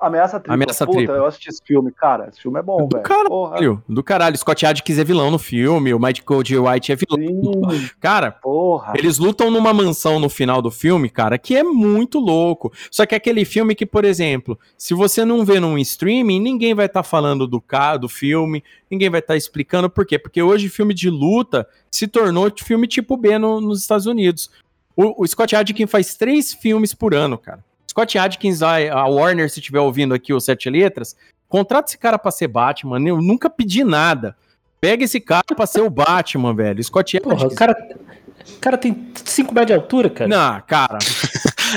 Ameaça Tripla. Ameaça Puta, tripla. eu assisti esse filme, cara. Esse filme é bom, velho. Caralho, Porra. do caralho. Scott Adkins é vilão no filme, o Michael J. White é vilão. Sim. Cara, Porra. eles lutam numa mansão no final do filme, cara, que é muito louco. Só que é aquele filme que, por exemplo, se você não vê num streaming, ninguém vai estar tá falando do, do filme, ninguém vai estar tá explicando por quê. Porque hoje filme de luta se tornou filme tipo B no, nos Estados Unidos O, o Scott Adkins faz três filmes por ano, cara. Scott Adkins, a, a Warner, se estiver ouvindo aqui os Sete Letras, contrata esse cara pra ser Batman. Eu nunca pedi nada. Pega esse cara pra ser o Batman, velho. Scott Porra, o cara, o cara tem 5 metros de altura, cara. Não, cara.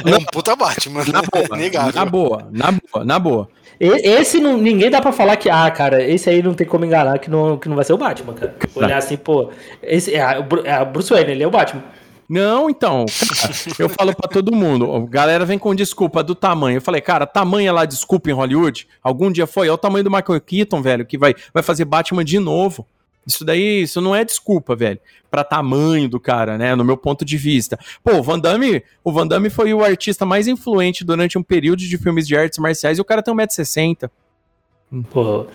É um puta Batman. Na boa, Negável. na boa, na boa, na boa. E- Esse não, ninguém dá pra falar que, ah, cara, esse aí não tem como enganar que não, que não vai ser o Batman, cara. Olhar assim, pô, esse é, é a Bruce Wayne, ele é o Batman. Não, então, cara, eu falo pra todo mundo, a galera vem com desculpa do tamanho. Eu falei, cara, tamanho é lá desculpa em Hollywood? Algum dia foi, é o tamanho do Michael Keaton, velho, que vai, vai fazer Batman de novo. Isso daí, isso não é desculpa, velho, pra tamanho do cara, né, no meu ponto de vista. Pô, o Van Damme, o Van Damme foi o artista mais influente durante um período de filmes de artes marciais e o cara tem 1,60m. Pô,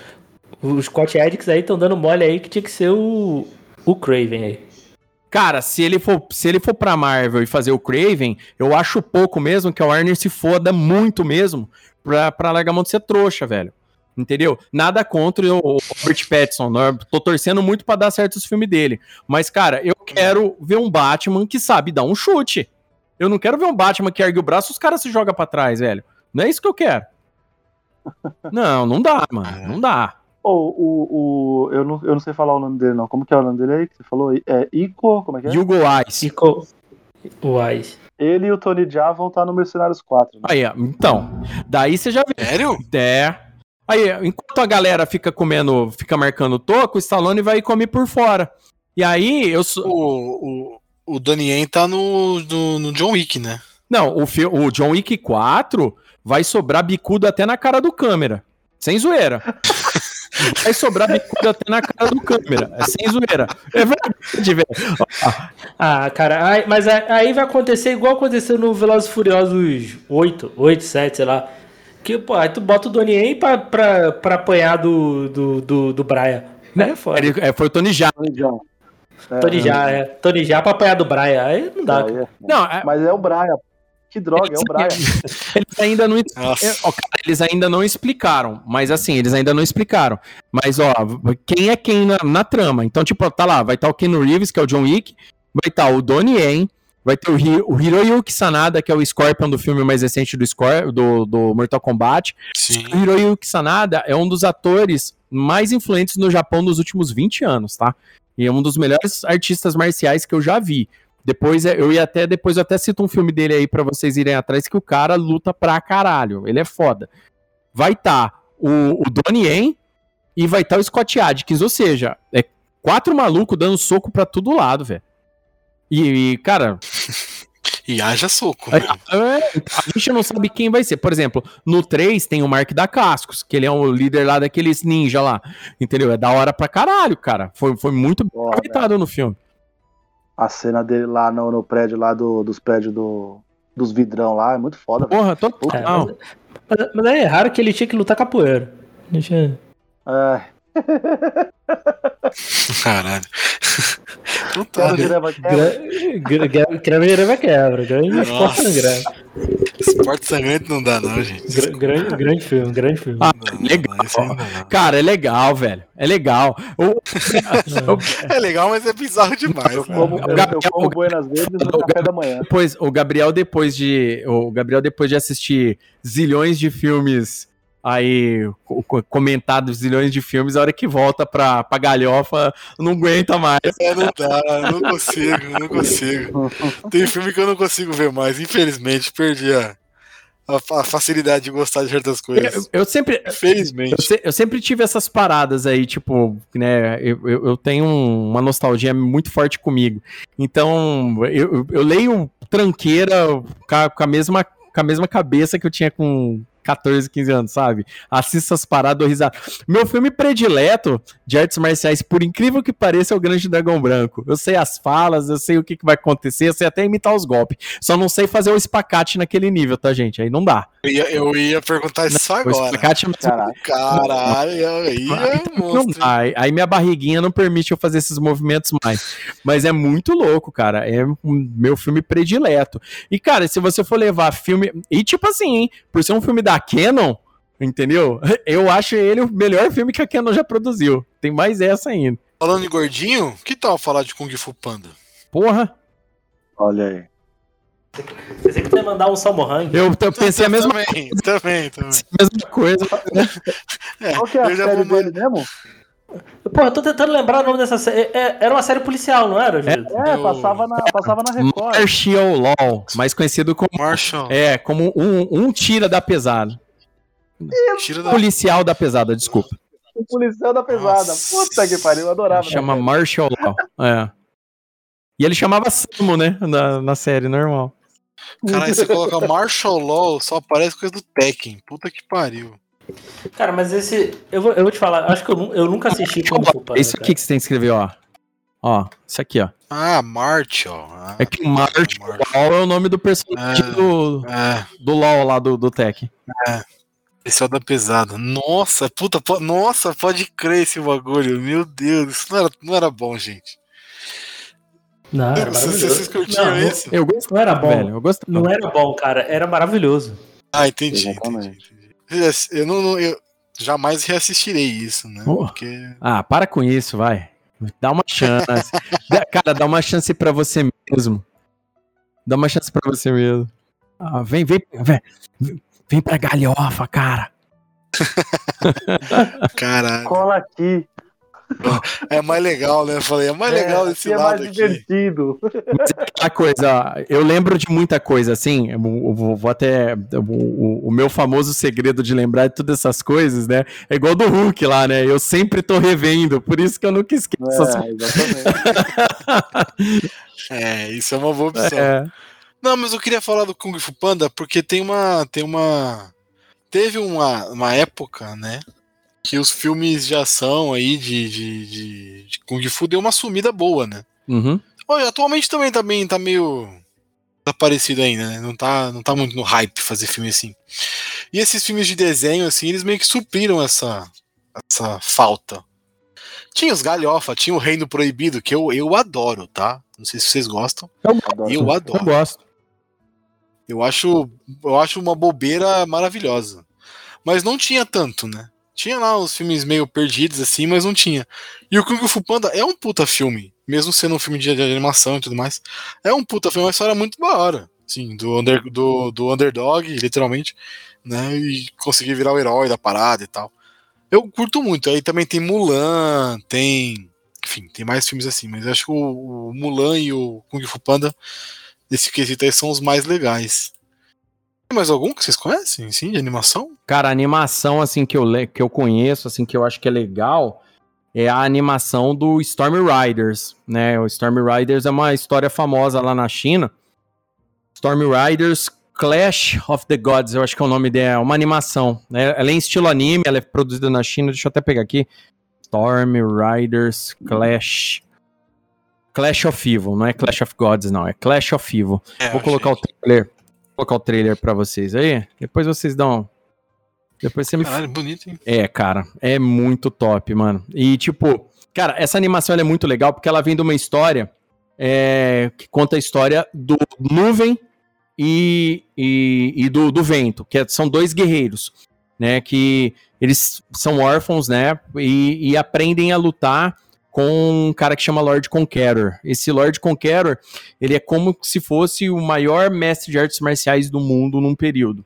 os Scott Adkins aí estão dando mole aí que tinha que ser o, o Craven aí. Cara, se ele for, se ele for pra Marvel e fazer o Craven, eu acho pouco mesmo que a Warner se foda muito mesmo pra, pra largar a mão de ser trouxa, velho. Entendeu? Nada contra o Robert Pattinson. né? Tô torcendo muito pra dar certo os filmes dele. Mas, cara, eu quero ver um Batman que sabe dar um chute. Eu não quero ver um Batman que ergue o braço e os caras se jogam pra trás, velho. Não é isso que eu quero. Não, não dá, mano. Não dá. Ô, o, o, eu, não, eu não sei falar o nome dele, não. Como que é o nome dele aí que você falou? É Ico, como é que é? Hugo Ice. Ficou Wise. Ele e o Tony Jaa vão estar no Mercenários 4. né? Aí, ó, então. Daí você já vê. Sério? É. Aí, enquanto a galera fica comendo, fica marcando toco, o Stallone vai comer por fora. E aí, eu sou. O, o, o Donnie Yen tá no, no, no John Wick, né? Não, o, o John Wick 4 vai sobrar bicudo até na cara do câmera. Sem zoeira. Vai sobrar bicudo até na cara do câmera. É sem zoeira. É verdade, velho. Ah, cara, aí- mas aí- vai acontecer igual aconteceu no Velozes e Furiosos 8, 8, 7, sei lá. Que, pô, aí tu bota o Donnie Yen pra, pra, pra apanhar do, do, do, do Brian. Né. Ele- é, foi o Tony Jaa. Tony Jaa. É, Tony já, é. Tony já pra apanhar do Brian. Aí não dá. cara. é- Não, é- Mas é o Brian. Que droga, é o Brian. Eles ainda não. É, ó, cara, eles ainda não explicaram, mas assim, eles ainda não explicaram. Mas, ó, quem é quem na, na trama? Então, tipo, tá lá, vai estar o Ken Reeves, que é o John Wick, vai estar o Donnie Yen, vai ter o, Hi- o Hiroyuki Sanada, que é o Scorpion do filme mais recente do, Scor do, do Mortal Kombat. Sim. O Hiroyuki Sanada é um dos atores mais influentes no Japão nos últimos 20 anos, tá? E é um dos melhores artistas marciais que eu já vi. Depois é- eu ia até depois eu até cito um filme dele aí pra vocês irem atrás que o cara luta pra caralho. Ele é foda. Vai estar o, o Donnie Yen e vai estar o Scott Adkins, ou seja, é quatro malucos dando soco pra todo lado, velho. E, e, cara, E haja soco. é, né? é, a gente não sabe quem vai ser. Por exemplo, no 3 tem o Mark da Cascos, que ele é o líder lá daqueles ninja lá. Entendeu? É da hora pra caralho, cara. Foi, foi muito bem aproveitado no filme. A cena dele lá no, no prédio lá do, dos prédios do, dos vidrão lá é muito foda. velho. Porra, É, total. mas, mas, mas aí é raro que ele tinha que lutar capoeira. Deixa... É, Caralho. Tá, né? leva quebra. Grande greve quebra. Grande esporte sangrante não dá, não, gente. Gra- Grande, grande filme, grande filme. Ah, Não, legal. não. Cara, é legal, velho. É legal. O- É legal, mas é bizarro demais. Eu como, O eu, Gabriel- eu como Buenas Verdes no café da manhã. depois, o Gabriel, depois de. O Gabriel, depois de assistir zilhões de filmes aí, co- co- comentados zilhões de filmes, a hora que volta pra, pra galhofa, não aguenta mais. É, não dá, não consigo, não consigo. Tem filme que eu não consigo ver mais, infelizmente, perdi a, a, fa- a facilidade de gostar de certas Eu, coisas. eu sempre. Infelizmente. Eu, se- eu sempre tive essas paradas aí, tipo, né? Eu, eu, eu tenho um- uma nostalgia muito forte comigo. Então, eu, eu- eu leio tranqueira com a, com a mesma, com a mesma cabeça que eu tinha com 14, 15 anos, sabe? Assisto essas paradas, risada. Meu filme predileto de artes marciais, por incrível que pareça, é o Grande Dragão Branco. Eu sei as falas, eu sei o que, que vai acontecer, eu sei até imitar os golpes. Só não sei fazer o espacate naquele nível, tá, gente? Aí não dá. Eu ia, eu ia perguntar isso O agora. espacate é Caralho. Caralho, aí é Não dá. Aí- minha barriguinha não permite eu fazer esses movimentos mais. Mas é muito louco, cara. É um meu filme predileto. E, cara, se você for levar filme. E tipo assim, hein? Por ser um filme da Canon, entendeu? Eu acho ele o melhor filme que a Canon já produziu. Tem mais essa ainda. Falando em gordinho, que tal falar de Kung Fu Panda? Porra. Olha aí. Pensei que tu ia mandar um Salmohang. Eu, eu pensei a mesma, também, também, também. mesma coisa. É, Qual que é a série vou dele mesmo? Pô, eu tô tentando lembrar o nome dessa série. É- Era uma série policial, não era? É, Eu- passava na, passava na Record. Martial Law, mais conhecido como Marshall. é, como um, um tira da pesada. Tira da. Policial da pesada, desculpa. O policial da pesada. Nossa. Puta que pariu, eu adorava. Chama né, Martial Law. É. E ele chamava Samo, né? Na, na série normal. Caralho, você coloca Marshall Law, só aparece coisa do Tekken. Puta que pariu. Cara, mas esse. Eu vou, eu vou te falar, acho que eu, eu nunca assisti Kung Fu Panda. É isso aqui que você tem que escrever, ó. Ó, isso aqui, ó. Ah, Marshall. Ah, É que o Martial é o nome do personagem Ah. do, É, do LoL lá do, do Tech. esse é o da pesada. Nossa, puta, po- nossa, pode crer esse bagulho. Meu Deus, isso não era, não era bom, gente. Não, era Vocês, vocês curtiram Não, não- isso? Eu gosto, Não era bom. velho. Eu gosto. Não era bom, cara. Era maravilhoso. Ah, entendi, Exatamente. entendi. Eu, não, não- eu jamais reassistirei isso, né? Oh. Porque. Ah, para com isso, vai. Dá uma chance. Dá- cara, dá uma chance pra você mesmo. Dá uma chance pra você mesmo. Ah, vem, vem, vem, vem pra galhofa, cara. Caralho. Cola aqui. É mais legal, né? Eu falei, é mais legal é, esse é lado mais aqui. divertido. A coisa, eu lembro de muita coisa, assim, eu vou, até, o, o- o meu famoso segredo de lembrar de todas essas coisas, né, é igual do Hulk lá, né, eu sempre tô revendo, por isso que eu nunca esqueço essas É, exatamente. É, isso é uma boa opção. É, Não, mas eu queria falar do Kung Fu Panda porque tem uma. Tem uma. Teve uma, uma época, né? Que os filmes de ação aí de, de, de, de Kung Fu deu uma sumida boa, né? uhum. Olha, atualmente também tá, bem, tá meio desaparecido ainda, né? Não tá, não tá muito no hype fazer filme assim. E esses filmes de desenho, assim, eles meio que supriram essa, essa falta. Tinha os galhofa, tinha o Reino Proibido, que eu, eu adoro, tá? Não sei se vocês gostam. Adoro. Eu eu adoro. gosto. Eu acho, eu acho uma bobeira maravilhosa. Mas não tinha tanto, né? Tinha lá os filmes meio perdidos, assim, mas não tinha. E o Kung Fu Panda é um puta filme, mesmo sendo um filme de, de animação e tudo mais. É um puta filme, é uma história muito da hora. Assim, do, under, do, do underdog, literalmente, né? E conseguir virar o herói da parada e tal. Eu curto muito. Aí também tem Mulan, tem. Enfim, tem mais filmes assim, mas acho que o, o Mulan e o Kung Fu Panda, nesse quesito aí, são os mais legais. Tem mais algum que vocês conhecem, sim, de animação? Cara, a animação, assim, que eu, le- que eu conheço, assim, que eu acho que é legal, é a animação do Storm Riders, né? O Storm Riders é uma história famosa lá na China. Storm Riders Clash of the Gods, eu acho que é o nome dela, é uma animação. Né? Ela é em estilo anime, ela é produzida na China, deixa eu até pegar aqui. Storm Riders Clash. Clash of Evil, não é Clash of Gods, não, é Clash of Evil. É, Vou colocar o trailer. Vou colocar o trailer pra vocês aí. Depois vocês dão. Depois você me. Caralho, bonito, hein? É, cara, é muito top, mano. E tipo, cara, essa animação é muito legal porque ela vem de uma história é, que conta a história do nuvem e, e, e do, do vento, que é- são dois guerreiros, né? Que eles são órfãos, né? E, e aprendem a lutar com um cara que chama Lord Conqueror. Esse Lord Conqueror, ele é como se fosse o maior mestre de artes marciais do mundo num período.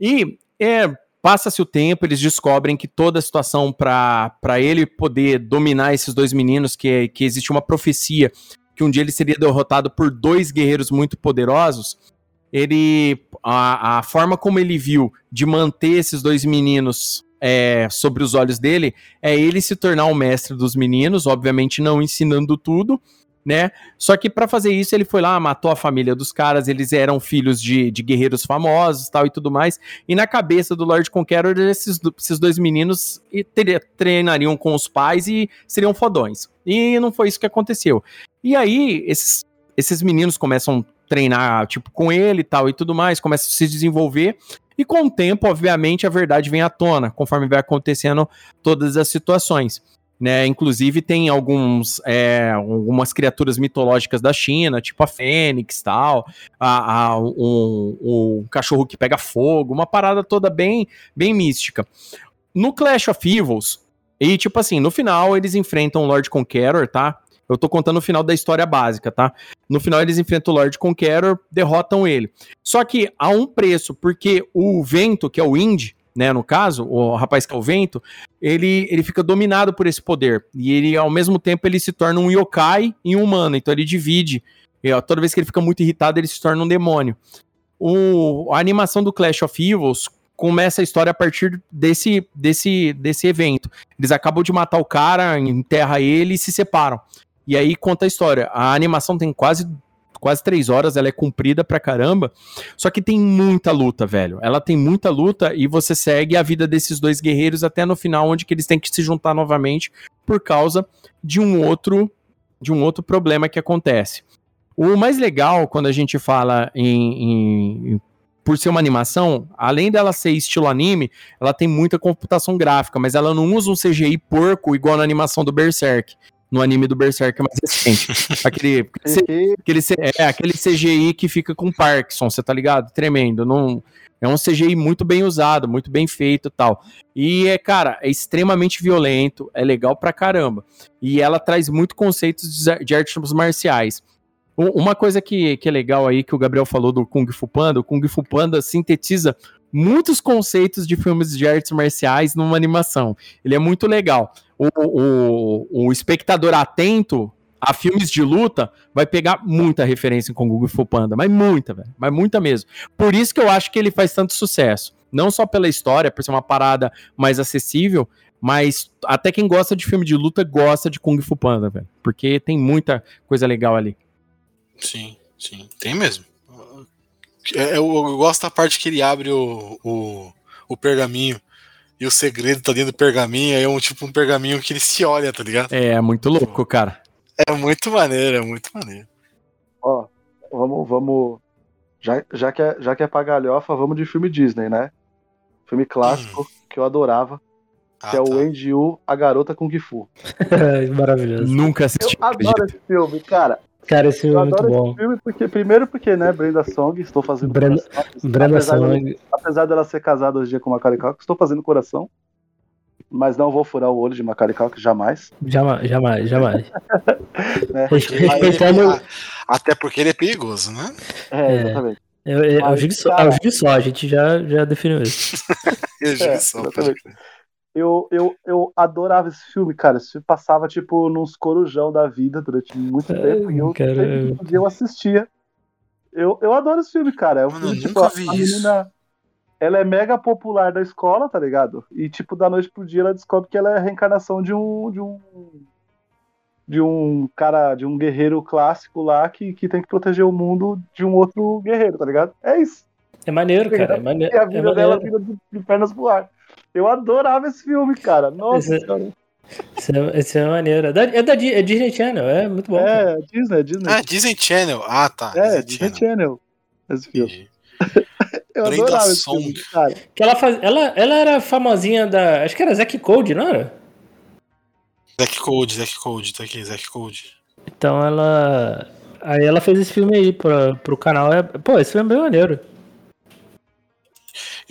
E é, passa-se o tempo, eles descobrem que toda a situação para ele poder dominar esses dois meninos, que, é- que existe uma profecia que um dia ele seria derrotado por dois guerreiros muito poderosos, ele a, a forma como ele viu de manter esses dois meninos é, sobre os olhos dele é ele se tornar o mestre dos meninos, obviamente não ensinando tudo, né? Só que para fazer isso ele foi lá, matou a família dos caras, eles eram filhos de, de guerreiros famosos, tal e tudo mais. E na cabeça do Lord Conqueror, esses, esses dois meninos treinariam com os pais e seriam fodões. E não foi isso que aconteceu. E aí, esses, esses meninos começam a treinar, tipo, com ele e tal e tudo mais, começam a se desenvolver. E com o tempo, obviamente, a verdade vem à tona, conforme vai acontecendo todas as situações. Né, inclusive tem alguns é, algumas criaturas mitológicas da China, tipo a Fênix tal, a, a, um, um cachorro que pega fogo, uma parada toda bem bem mística. No Clash of Evils, e tipo assim, no final eles enfrentam o Lord Conqueror, tá? Eu tô contando o final da história básica, tá? No final eles enfrentam o Lord Conqueror, derrotam ele. Só que a um preço, porque o vento, que é o Indy, né, no caso, o rapaz que é o vento, ele, ele fica dominado por esse poder. E ele, ao mesmo tempo, ele se torna um yokai e um humano. Então ele divide. E, ó, toda vez que ele fica muito irritado, ele se torna um demônio. O, a animação do Clash of Evils começa a história a partir desse, desse, desse evento. Eles acabam de matar o cara, enterra ele e se separam. E aí conta a história. A animação tem quase quase três horas, ela é comprida pra caramba, só que tem muita luta, velho. Ela tem muita luta e você segue a vida desses dois guerreiros até no final, onde que eles têm que se juntar novamente por causa de um outro de um outro problema que acontece. O mais legal quando a gente fala em, em por ser uma animação, além dela ser estilo anime, ela tem muita computação gráfica, mas ela não usa um CGI porco igual na animação do Berserk no anime do Berserk mais recente. aquele, aquele, é, aquele CGI que fica com Parkinson, você tá ligado? Tremendo. Não, é um CGI muito bem usado, muito bem feito e tal. E, é, cara, é extremamente violento, é legal pra caramba. E ela traz muito conceitos de artes marciais. Uma coisa que, que é legal aí, que o Gabriel falou do Kung Fu Panda, o Kung Fu Panda sintetiza muitos conceitos de filmes de artes marciais numa animação. Ele é muito legal. O, o, o espectador atento a filmes de luta vai pegar muita referência com Google Fu Panda, mas muita, velho, mas muita mesmo. Por isso que eu acho que ele faz tanto sucesso. Não só pela história, por ser uma parada mais acessível, mas até quem gosta de filme de luta gosta de Kung Fu Panda, velho, porque tem muita coisa legal ali. Sim, sim, tem mesmo. É, eu, eu, gosto da parte que ele abre o, o, o, pergaminho e o segredo tá dentro do pergaminho, aí é um tipo um pergaminho que ele se olha, tá ligado? É, muito louco, cara. É muito maneiro, é muito maneiro. Ó, vamos, vamos. Já, já, que é, já que é pra galhofa, vamos de filme Disney, né? Filme clássico hum. que eu adorava. Ah, que é tá. o Andy Yu, A Garota com Gifu. Maravilhoso. Nunca assisti. Eu adoro esse filme, cara. Cara, esse filme é muito bom. Filme porque, primeiro porque, né, Brenda Song, estou fazendo Brenda, coração. Brenda apesar Song. De, apesar dela ser casada hoje em dia com Macaulay Culkin, estou fazendo coração. Mas não vou furar o olho de Macaulay Culkin jamais. Jamais, jamais, jamais. né? Respeitando... Até porque ele é perigoso, né? É, exatamente. É, é, é, o Gig só, a gente já, já definiu isso. é, Jigsaw, eu, eu, eu adorava esse filme, cara. Esse filme passava, tipo, nos corujão da vida durante muito é, tempo. E eu, sempre, eu assistia. Eu, eu adoro esse filme, cara. É um Mano, filme, tipo, a menina. Ela é mega popular da escola, tá ligado? E, tipo, da noite pro dia ela descobre que ela é a reencarnação de um. De um de um cara, de um guerreiro clássico lá que, que tem que proteger o mundo de um outro guerreiro, tá ligado? É isso. É maneiro, cara. É maneiro. E a vida é dela vira de, de pernas pro ar. Eu adorava esse filme, cara. Nossa esse, senhora. Esse é, esse é maneiro. É da, é da é Disney Channel, é muito bom. É, Disney, é Disney. Ah, Disney Channel. Ah, tá. É, Disney, Disney Channel. Esse filme. Eu Brenda adorava esse filme, cara. Que ela, faz, ela, ela era famosinha da. Acho que era Zack Code, não era? Zack Code, Zack Code, tá aqui, Zack Code. Então ela. Aí ela fez esse filme aí pra, pro canal. É, pô, esse filme é bem maneiro.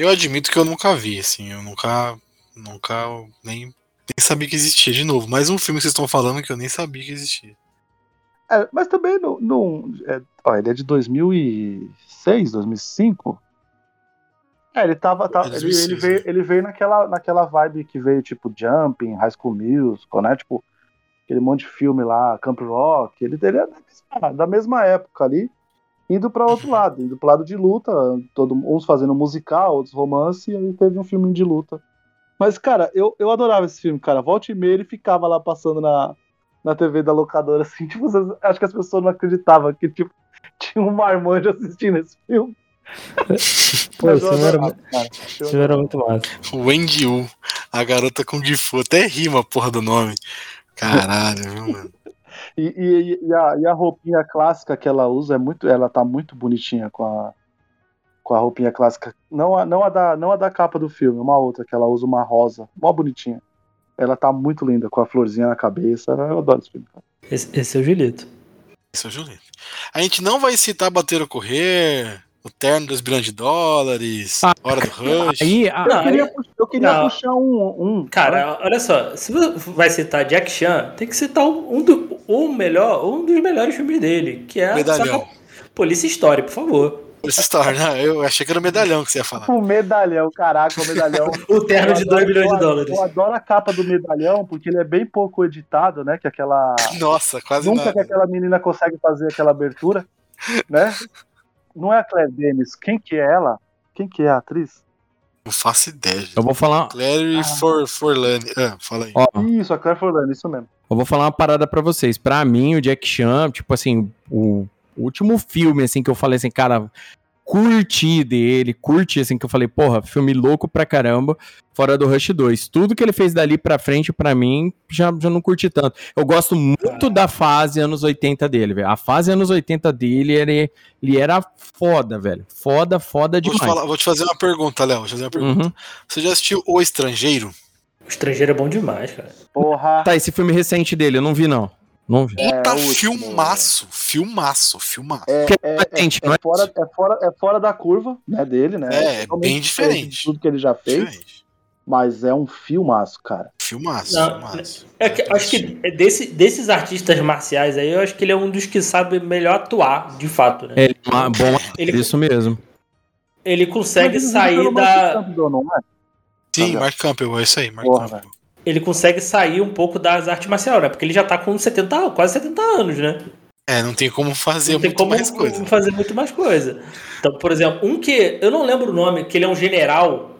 Eu admito que eu nunca vi, assim, eu nunca, nunca nem, nem sabia que existia de novo. Mais um filme que vocês estão falando que eu nem sabia que existia. É, mas também não, não é, ó, ele é de 2006, 2005. É, ele tava, tava ele, ele, veio, ele veio naquela, naquela vibe que veio tipo Jumping, High School Musical, né? Tipo aquele monte de filme lá, Camp Rock. Ele, ele é da mesma, da mesma época ali indo para outro lado, indo pro lado de luta, todo, uns fazendo musical, outros romance, e aí teve um filme de luta. Mas, cara, eu, eu adorava esse filme, cara. Volta e meia ele ficava lá passando na, na TV da locadora, assim, tipo, acho que as pessoas não acreditavam que, tipo, tinha um marmanjo assistindo esse filme. Pô, esse filme, era, cara, esse era muito massa. Wendy Wu, a garota com Gifu, até rima a porra do nome. Caralho, viu, mano? E, e, e, a, e, a, roupinha clássica que ela usa é muito. Ela tá muito bonitinha com a, com a roupinha clássica. Não a, não, a da, não a da capa do filme, uma outra, que ela usa uma rosa. Mó bonitinha. Ela tá muito linda, com a florzinha na cabeça. Eu adoro esse filme. Esse, esse é o Julito. Esse é o Julito. A gente não vai citar Bater ou Correr, o terno dos bilhões de dólares, ah, Hora do Rush. Aí, a... eu queria, eu queria puxar um, um. Cara, olha só, se você vai citar Jack Chan, tem que citar um, do, o melhor, um dos melhores filmes dele, que é Medalhão. Polícia Story, por favor. Essa história, né? Eu achei que era o medalhão que você ia falar. O medalhão, caraca, o medalhão. O terno de Eu 2 adoro- milhões de dólares. Eu adoro a capa do medalhão, porque ele é bem pouco editado, né? Que aquela. Nossa, quase Nunca nada. que aquela menina consegue fazer aquela abertura, né? Não é a Claire Denis. Quem que é ela? Quem que é a atriz? Não faço ideia. gente. Eu vou falar, Clary For, Forlani. Ah, fala aí. ó, Isso, a Claire Forlani, isso mesmo. Eu vou falar uma parada pra vocês. Pra mim, o Jack Chan, tipo assim, o último filme, assim, que eu falei assim, cara, curti dele, curti, assim, que eu falei, porra, filme louco pra caramba, fora do Rush 2. Tudo que ele fez dali pra frente, pra mim, já, já não curti tanto. Eu gosto muito da fase anos 80 dele, velho. A fase anos 80 dele, ele, ele era foda, velho. Foda, foda Vou te, demais. falar- vou te fazer uma pergunta, Léo. Vou te fazer uma pergunta. Uhum. Você já assistiu O Estrangeiro? O estrangeiro é bom demais, cara. Porra. Tá, esse filme recente dele, eu não vi, não. Não vi. É, Puta último, filmaço. Filmaço, filmaço. É, é, é é é? fora, é, fora, é fora da curva, né, dele, né? É, Totalmente bem diferente. de Tudo que ele já fez, Diferente. mas é um filmaço, cara. Filmaço, Não, filmaço. É que, acho que é desse, desses artistas marciais aí, eu acho que ele é um dos que sabe melhor atuar, de fato, né? É é bom, Ele- isso mesmo. Ele consegue sair da. Não é? Sim, Mark Campbell, é isso aí, Mark Porra, Campbell. Ele consegue sair um pouco das artes marciais, né? Porque ele já tá com 70, quase 70 anos, né? É, não tem como fazer não tem muito como mais coisa. fazer muito mais coisa. Então, por exemplo, um que. Eu não lembro o nome, que ele é um general.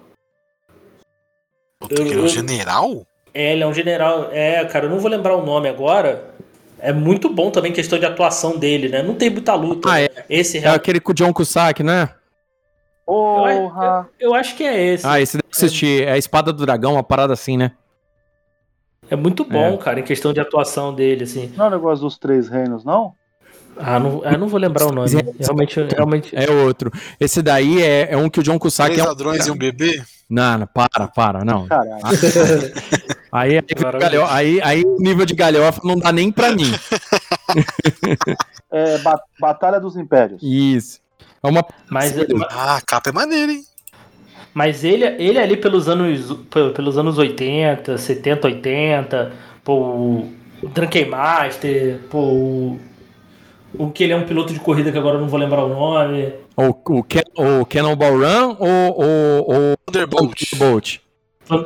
Puta, eu- que ele é um general? É, ele é um general. É, cara, eu não vou lembrar o nome agora. É muito bom também questão de atuação dele, né? Não tem muita luta. Ah, né? é. Esse É aquele com o John Cusack, né? Porra! Eu acho que é esse. Ah, esse deve assistir. É a Espada do Dragão, uma parada assim, né? É muito bom, É. cara, em questão de atuação dele, assim. Não é o negócio dos três reinos, não? Ah, não, eu não vou lembrar o nome. Realmente, realmente. É outro. Esse daí é, é um que o John Cusack Três é um... ladrões e um bebê? Não, não, para, para, não. Caralho. Aí, aí, galho- aí, aí o nível de galhofa não dá nem pra mim. É, Ba- Batalha dos Impérios. Isso. É uma... Mas, Ah, a capa é maneira, hein? mas ele, ele ali pelos anos, pe- pelos anos 80, 70, 80, pô, o Drunken Master, pô, o, o que ele é um piloto de corrida que agora eu não vou lembrar o nome. O, o, Can, o Cannonball Run ou o, o Thunderbolt. Bolt?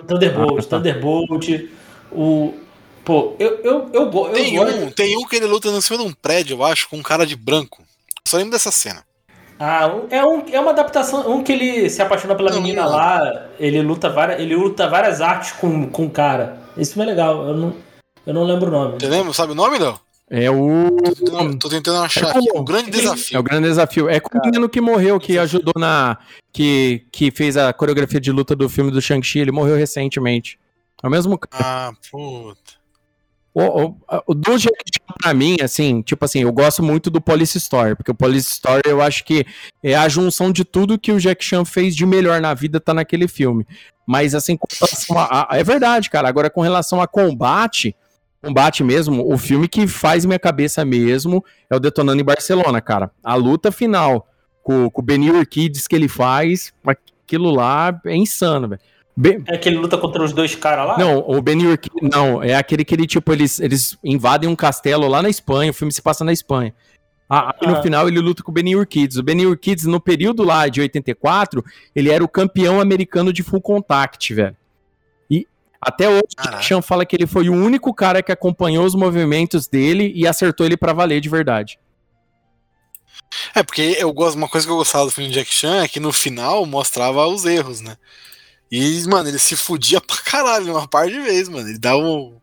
Thunderbolt, Ah, tá. Thunderbolt, o... Pô, eu, eu, eu, eu Tem gosto... um, tem um que ele luta em cima de um prédio, eu acho, com um cara de branco. Só lembro dessa cena. Ah, é, um, é uma adaptação, um que ele se apaixona pela Não, menina não. lá, ele luta várias, ele luta várias artes com, com o cara. Isso é legal, eu não, eu não lembro o nome. Você lembra? Sabe o nome, não? É o... Tô tentando, tô tentando achar aqui. O grande É desafio. o grande desafio. É com o menino que morreu, que ajudou na. Que, que fez a coreografia de luta do filme do Shang-Chi. Ele morreu recentemente. É o mesmo cara. Ah, puta. O, Jack Chan, pra mim, assim, tipo assim, eu gosto muito do Police Story, porque o Police Story eu acho que é a junção de tudo que o Jack Chan fez de melhor na vida tá naquele filme. Mas assim, com a, a- é verdade, cara. Agora, com relação a combate, combate mesmo, o filme que faz minha cabeça mesmo é o Detonando em Barcelona, cara. A luta final com, com o Benny Urquides que ele faz, aquilo lá é insano, velho. Be- É que ele luta contra os dois caras lá? não, o Benny Urquidez, não, é aquele que ele, tipo, eles, eles invadem um castelo lá na Espanha, o filme se passa na Espanha. Ah, Aí no Ah. final ele luta com o Benny Urquides. O Benny Urquides, no período lá de 84, ele era o campeão americano de full contact, velho. E até hoje o Caraca. Chan fala que ele foi o único cara que acompanhou os movimentos dele e acertou ele pra valer de verdade. É, porque eu gosto, uma coisa que eu gostava do filme de Jack Chan é que no final mostrava os erros, né? E, mano, ele se fudia pra caralho uma par de vezes, mano. Ele dava um.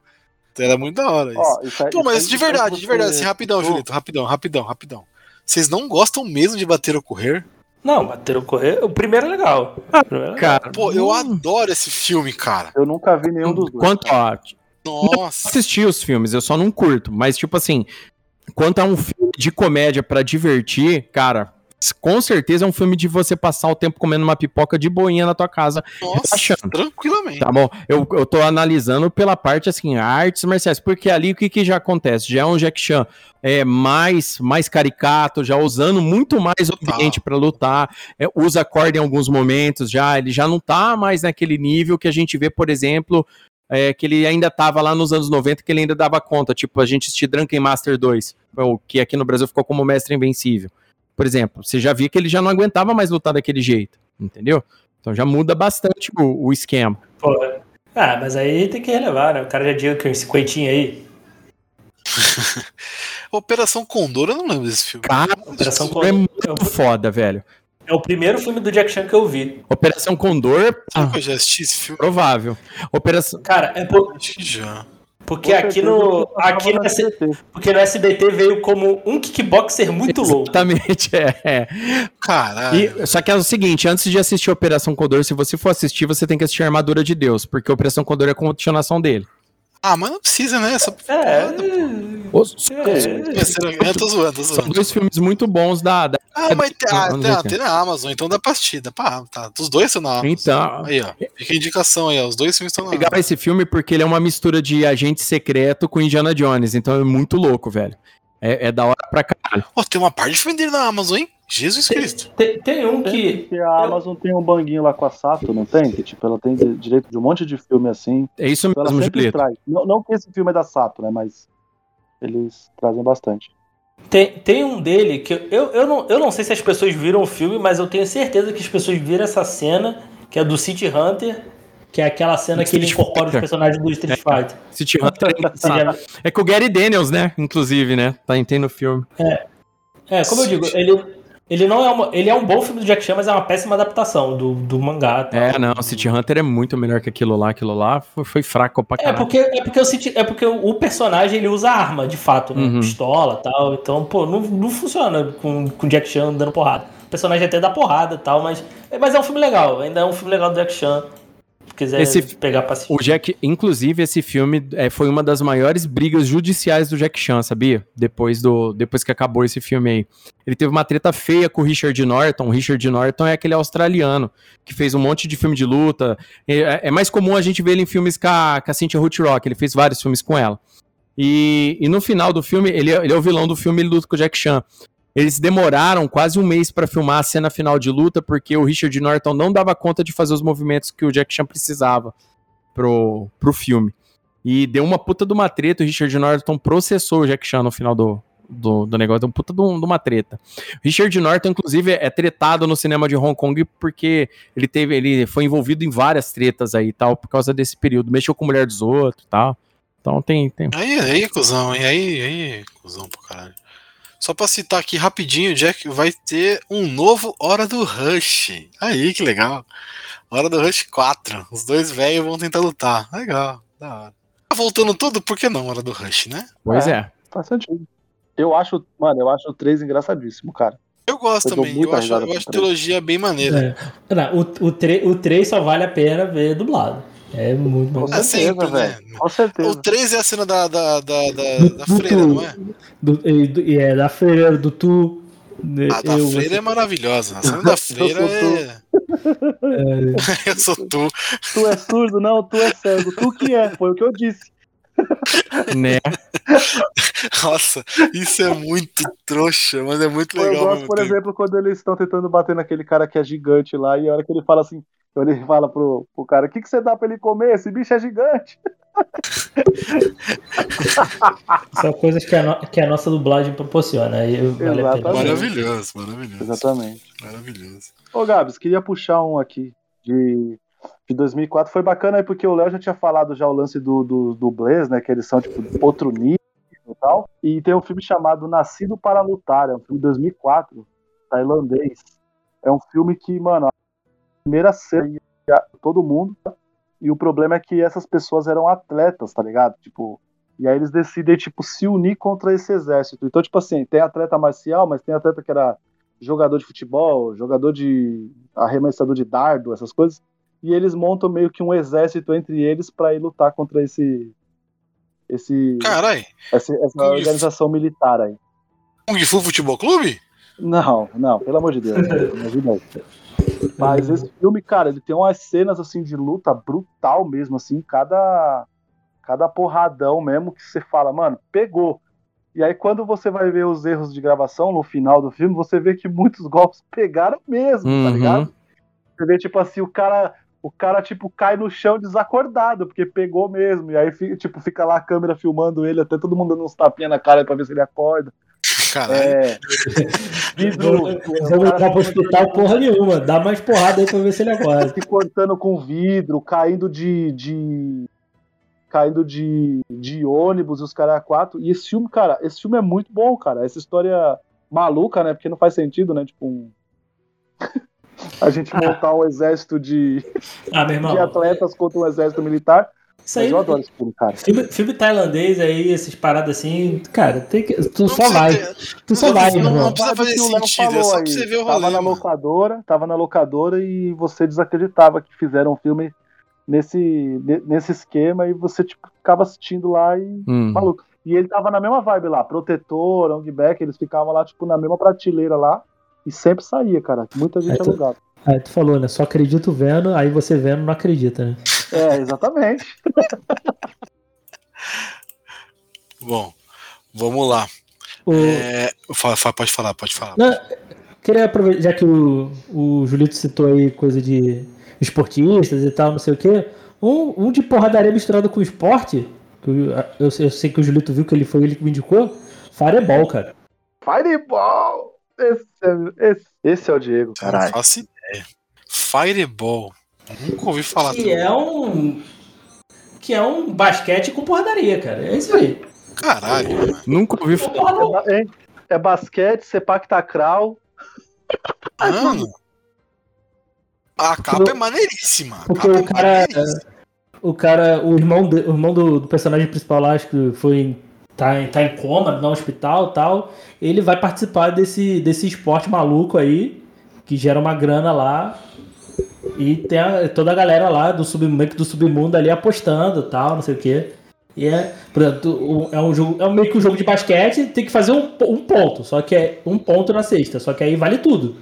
Era muito da hora isso. Ó, isso aí- Pô, mas isso de aí verdade, de verdade, assim, rapidão, citou, Julito, rapidão, rapidão, rapidão. Vocês não gostam mesmo de bater ou correr? Não, bater o correr. O primeiro é legal. O primeiro é legal. Cara, Pô, eu hum, adoro esse filme, cara. Eu nunca vi nenhum dos dois. Quanto, ó, Nossa. assisti os filmes, eu só não curto. Mas, tipo assim, quanto a um filme de comédia pra divertir, cara, com certeza é um filme de você passar o tempo comendo uma pipoca de boinha na tua casa, Nossa, relaxando. tranquilamente. Tá bom? Eu, eu tô analisando pela parte, assim, artes marciais, porque ali o que, que já acontece? Já é um Jack Chan é, mais, mais caricato, já usando muito mais o ambiente pra lutar, é, usa corda em alguns momentos já, ele já não tá mais naquele nível que a gente vê, por exemplo, é, que ele ainda tava lá nos anos 90, que ele ainda dava conta. Tipo, a gente assistir Drunken Master 2, o que aqui no Brasil ficou como Mestre Invencível. Por exemplo, você já via que ele já não aguentava mais lutar daquele jeito, entendeu? Então já muda bastante o, o esquema. Pô, ah, mas aí tem que relevar, né? O cara já diga que esse coitinho aí. Operação Condor, eu não lembro desse filme. Cara, Operação Condor é muito foda, velho. É o primeiro filme do Jack Chan que eu vi. Operação Condor. Que eu já assisti esse filme? Provável. Operação. Cara, é por... Já. Porque aqui no. Aqui no, S- porque no SBT veio como um kickboxer muito louco. Exatamente, é. é. Caralho. E, só que é o seguinte, antes de assistir Operação Condor, se você for assistir, você tem que assistir Armadura de Deus, porque Operação Condor é a continuação dele. Ah, mas não precisa, né? Só... É, Os- Eu tô zoando, tô São dois filmes muito bons da. da- Ah, mas tem, ah, tem, ah, 80. tem na Amazon, então dá. Dá pra, tá. Os dois estão na Amazon. Então, Aí, ó. Fica a indicação aí, ó. Os dois filmes estão na Amazon. esse filme porque ele é uma mistura de agente secreto com Indiana Jones, então é muito louco, velho. É, é da hora pra caralho. Ó, tem uma parte de filme dele na Amazon, hein? Jesus Cristo. tem, tem um que. Que a Amazon tem um banguinho lá com a Sato, não tem? Que tipo, ela tem di- direito de um monte de filme assim. É isso Então ela mesmo, sempre Julito. traz. Não, não que esse filme é da Sato, né? Mas eles trazem bastante. Tem, tem um dele que eu, eu, não, eu não sei se as pessoas viram o filme, mas eu tenho certeza que as pessoas viram essa cena, que é do City Hunter, que é aquela cena que ele incorpora os personagens do Street Fighter. City Hunter é É com o Gary Daniels, né? Inclusive, né? Tá tem no filme. É, como eu digo, ele, ele não é uma, ele é um bom filme do Jack Chan, mas é uma péssima adaptação do, do mangá. tal. É, não, City Hunter é muito melhor que aquilo lá. Aquilo lá foi, foi fraco pra É caralho. porque, é, porque o City- é porque o personagem ele usa arma, de fato, né? Uhum. Pistola e tal. Então, pô, não, não funciona com, com Jack Chan dando porrada. O personagem até dá porrada e tal, mas, mas é um filme legal. Ainda é um filme legal do Jack Chan. Se quiser Esse- pegar pra assistir. O Jack, inclusive, esse filme é, foi uma das maiores brigas judiciais do Jack Chan, sabia? Depois, do, depois que acabou esse filme aí. Ele teve uma treta feia com o Richard Norton. O Richard Norton é aquele australiano que fez um monte de filme de luta. É, é mais comum a gente ver ele em filmes com a, com a Cynthia Rothrock. Ele fez vários filmes com ela. E, e no final do filme, ele, é- ele é o vilão do filme, ele luta com o Jack Chan. Eles demoraram quase um mês pra filmar a cena final de luta, porque o Richard Norton não dava conta de fazer os movimentos que o Jack Chan precisava pro, pro filme. E deu uma puta de uma treta, o Richard Norton processou o Jack Chan no final do, do, do negócio, deu uma puta de, um- uma treta. Richard Norton, inclusive, é tretado no cinema de Hong Kong porque ele teve, ele foi envolvido em várias tretas aí e tal, por causa desse período. Mexeu com mulher dos outros e tal. Então tem, tem. Aí, aí, cuzão, hein? Aí, aí, cuzão pro caralho. Só pra citar aqui rapidinho, Jack, vai ter um novo Hora do Rush. Aí, que legal. Hora do Rush 4. Os dois velhos vão tentar lutar. Legal, da hora. Tá voltando tudo, por que não Hora do Rush, né? Pois É. é. Faz sentido. Eu acho, mano, eu acho o 3 engraçadíssimo, cara. Eu gosto Eu também. Eu acho, eu acho três. trilogia bem maneira. É. Não, o, o, 3, o 3 só vale a pena ver dublado. É muito bom. Com É certeza, sempre, né? velho. Com certeza. O 3 é a cena da, da, da, da, da freira, não é? Do, e, do- e é da freira, do tu. né, A da eu- freira é maravilhosa. A cena da freira Eu sou é. eu sou tu. Tu é surdo? Não, tu é cego. Tu que é, foi o que eu disse. Né? Nossa, isso é muito trouxa, mas é muito eu legal. ao gosto, por tempo. exemplo, quando eles estão tentando bater naquele cara que é gigante lá, e a hora que ele fala assim, ele fala pro, pro cara, o que, que você dá pra ele comer? Esse bicho é gigante. São coisas que a, no- que a nossa dublagem proporciona. Aí vale a pena. Exatamente. Maravilhoso, maravilhoso. Exatamente. Maravilhoso. Ô, Gabs, queria puxar um aqui de, de 2004. Foi bacana aí porque o Léo já tinha falado já o lance do, do, do Blaze, né? Que eles são, tipo, outro nível e tal. E tem um filme chamado Nascido para Lutar. É um filme de 2004, tailandês. É um filme que, mano, primeira cena todo mundo. E o problema é que essas pessoas eram atletas, tá ligado? Tipo, e aí eles decidem, tipo, se unir contra esse exército. Então, tipo assim, tem atleta marcial, mas tem atleta que era jogador de futebol, jogador de arremessador de dardo, essas coisas. E eles montam meio que um exército entre eles para ir lutar contra esse esse Carai, essa, essa organização militar aí. Kung Fu Futebol Clube? Não, não, pelo amor de Deus. Pelo amor de Deus. Mas esse filme, cara, ele tem umas cenas assim de luta brutal mesmo, assim, cada cada porradão mesmo que você fala, mano, pegou. E aí quando você vai ver os erros de gravação no final do filme, você vê que muitos golpes pegaram mesmo, tá Uhum. ligado? Você vê tipo assim, o cara o cara, tipo, cai no chão desacordado, porque pegou mesmo. E aí, tipo, fica lá a câmera filmando ele, até todo mundo dando uns tapinhas na cara pra ver se ele acorda. Caralho. É. Vidro. Vamos entrar pro hospital porra nenhuma. Dá mais porrada aí pra ver se ele acorda. Se cortando com vidro, caindo de. de caindo de, de ônibus e os caras a quatro. E esse filme, cara, esse filme é muito bom, cara. Essa história maluca, né? Porque não faz sentido, né? Tipo, um... a gente montar um exército de, Ah, de atletas contra um exército militar. Isso Mas aí, eu adoro esse filme, cara. filme, filme tailandês aí, essas paradas assim, cara, tem que, tu Não só vai. ter- Tu só vai, não- irmão. não precisa fazer sentido, é só pra você ver o tava rolê, na mano. locadora, tava na locadora e você desacreditava que fizeram um filme nesse, ne- nesse esquema e você tipo, ficava assistindo lá e Hum. maluco. E ele tava na mesma vibe lá, Protetor, Ongback, eles ficavam lá, tipo, na mesma prateleira lá. E sempre saía, cara. Muita gente É, tu- alugava. Aí tu falou, né? Só acredito vendo, aí você vendo não acredita, né? É, exatamente. Bom, vamos lá. O, É, fala- fala- pode falar, pode falar. Não, queria aproveitar, já que o, o Julito citou aí coisa de esportistas e tal, não sei o quê. Um, um de porradaria misturado com esporte, que eu, eu, sei- eu sei que o Julito viu que ele foi ele que me indicou, Fireball, cara. Fireball! Esse é, esse, esse é o Diego, Eu não caralho. faço ideia. Fireball. Nunca ouvi falar. Que é um. Que é um basquete com porradaria, cara. É isso aí. Caralho, mano. Nunca ouvi falar. É, é, é basquete, sepak takraw. Mano. A capa é maneiríssima. A Porque capa o cara. é maneiríssima. O cara, o irmão, de- o irmão do, do personagem principal lá, acho que foi. Tá, em- tá em coma no hospital e tal. Ele vai participar desse, desse esporte maluco aí, que gera uma grana lá. E tem a- toda a galera lá do, sub, do submundo ali apostando e tal, não sei o quê. E é, exemplo, é um jogo, é meio que um jogo de basquete, tem que fazer um, um ponto, só que é um ponto na sexta, só que aí vale tudo.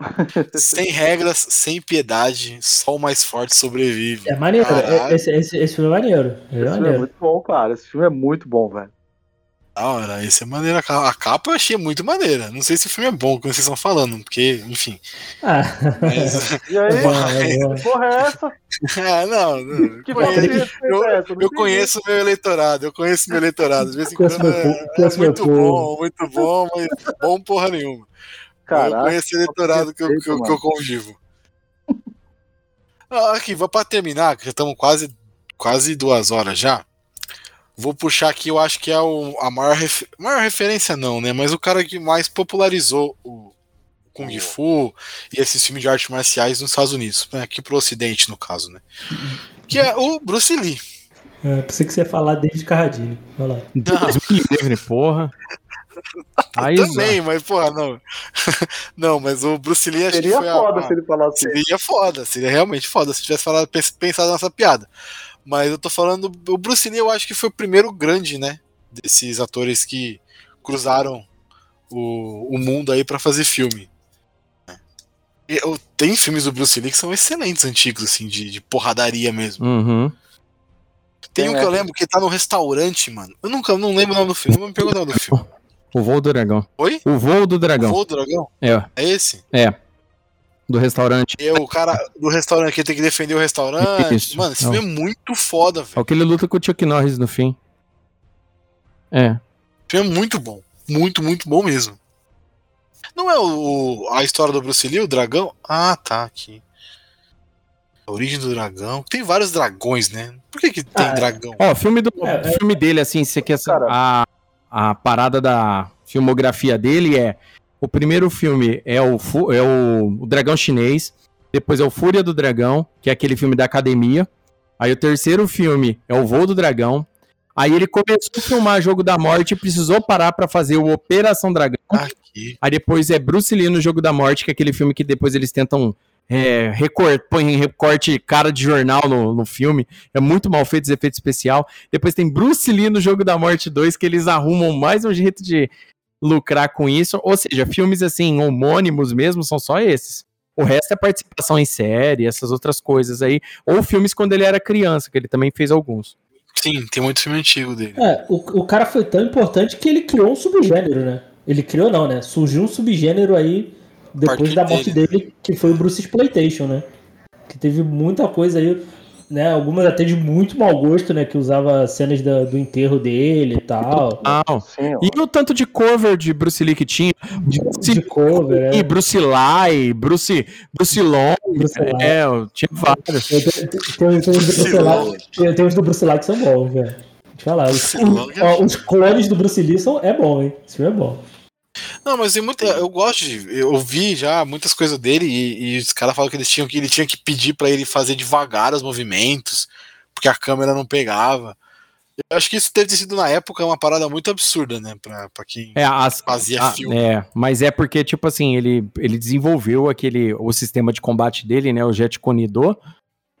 Sem regras, sem piedade, só o mais forte sobrevive. É maneiro, é- esse, esse, esse filme é maneiro. Ele é Esse filme é maneiro. muito bom, cara. Esse filme é muito bom, velho. Da hora, esse é maneiro. A ca- A capa eu achei muito maneira. Não sei se o filme é bom, como vocês estão falando, porque, enfim. Ah, Mas, E aí, bom, é bom. que porra é essa? é, não, não. Que conheço- eu, é essa? Não eu conheço meu eleitorado, eu conheço meu eleitorado. De vez em quando é, é muito bom, muito bom, mas bom porra nenhuma. eu Caraca. conheço o eleitorado que eu, que, eu, que eu convivo. Ah, Aqui, para terminar, que já estamos quase, quase duas horas já. Vou puxar aqui, eu acho que é o, a maior, maior referência, não, né? Mas o cara que mais popularizou o Kung Fu e esses filmes de artes marciais nos Estados Unidos, né? aqui pro Ocidente, no caso, né? Que é o Bruce Lee. É, pensei que você ia falar David Carradine. Olha lá. Livre, porra. Aí, Também, mas, porra, não. não, mas o Bruce Lee acho Seria que foi foda a, se ele falasse isso. Seria foda, seria realmente foda se tivesse falado, pens- pensado nessa piada. Mas eu tô falando, o Bruce Lee eu acho que foi o primeiro grande, né? Desses atores que cruzaram o, o mundo aí pra fazer filme. E eu- tem filmes do Bruce Lee que são excelentes, antigos, assim, de, de porradaria mesmo. Uhum. Tem um que eu lembro que tá no restaurante, mano. Eu nunca não lembro o nome do filme, não me pergunta o nome do filme. O voo do dragão. Oi? O voo do O dragão. Voo do Dragão? É, É esse? Do restaurante. E é o cara do restaurante que tem que defender o restaurante. Isso. Mano, esse Não. filme é muito foda, velho. É o que ele luta com o Chuck Norris no fim. É. O filme é muito bom. Muito, muito bom mesmo. Não é o, a história do Bruce Lee, o dragão? Ah, tá, aqui. A origem do dragão. Tem vários dragões, né? Por que, que tem Ah, é. dragão? Ó, o filme, do, É, é. filme dele, assim, você quer saber. A, a parada da filmografia dele é. O primeiro filme é o, é o, o Dragão Chinês. Depois é o Fúria do Dragão, que é aquele filme da academia. Aí o terceiro filme é o Voo do Dragão. Aí ele começou a filmar Jogo da Morte e precisou parar pra fazer o Operação Dragão. Aqui. Aí depois é Bruce Lee no Jogo da Morte, que é aquele filme que depois eles tentam é, recor- põe recorte cara de jornal no, no filme. É muito mal feito os efeitos especial. Depois tem Bruce Lee no Jogo da Morte 2, que eles arrumam mais um jeito de lucrar com isso. Ou seja, filmes assim, homônimos mesmo, são só esses. O resto é participação em série, essas outras coisas aí. Ou filmes quando ele era criança, que ele também fez alguns. Sim, tem muito filme antigo dele. É, o, o cara foi tão importante que ele criou um subgênero, né? Ele criou não, né? Surgiu um subgênero aí depois partir da morte dele. dele, que foi o Bruce Exploitation, né? Que teve muita coisa aí, né? Algumas até de muito mau gosto, né? Que usava cenas da- do enterro dele e tal. Não. Sim, ó. E o tanto de cover de Bruce Lee que tinha? De, Bruce de cover, Lee, é. Bruce Lee, Bruce, Bruce Long, Bruce Lee. é, tinha vários. Tem, tem uns do Bruce do Lee que são bons, velho. Deixa eu falar. Os, Lee. ó, os clones do Bruce Lee são, é bom, hein? Esse filme é bom. Não, mas tem muito, eu gosto de. Eu ouvi já muitas coisas dele e, e os caras falam que eles tinham que ele tinha que pedir pra ele fazer devagar os movimentos, porque a câmera não pegava. Eu acho que isso deve ter sido na época uma parada muito absurda, né? Pra, pra quem É, as, fazia ah, filme. é, mas é porque, tipo assim, ele, ele desenvolveu aquele, o sistema de combate dele, né, o Jet Konido,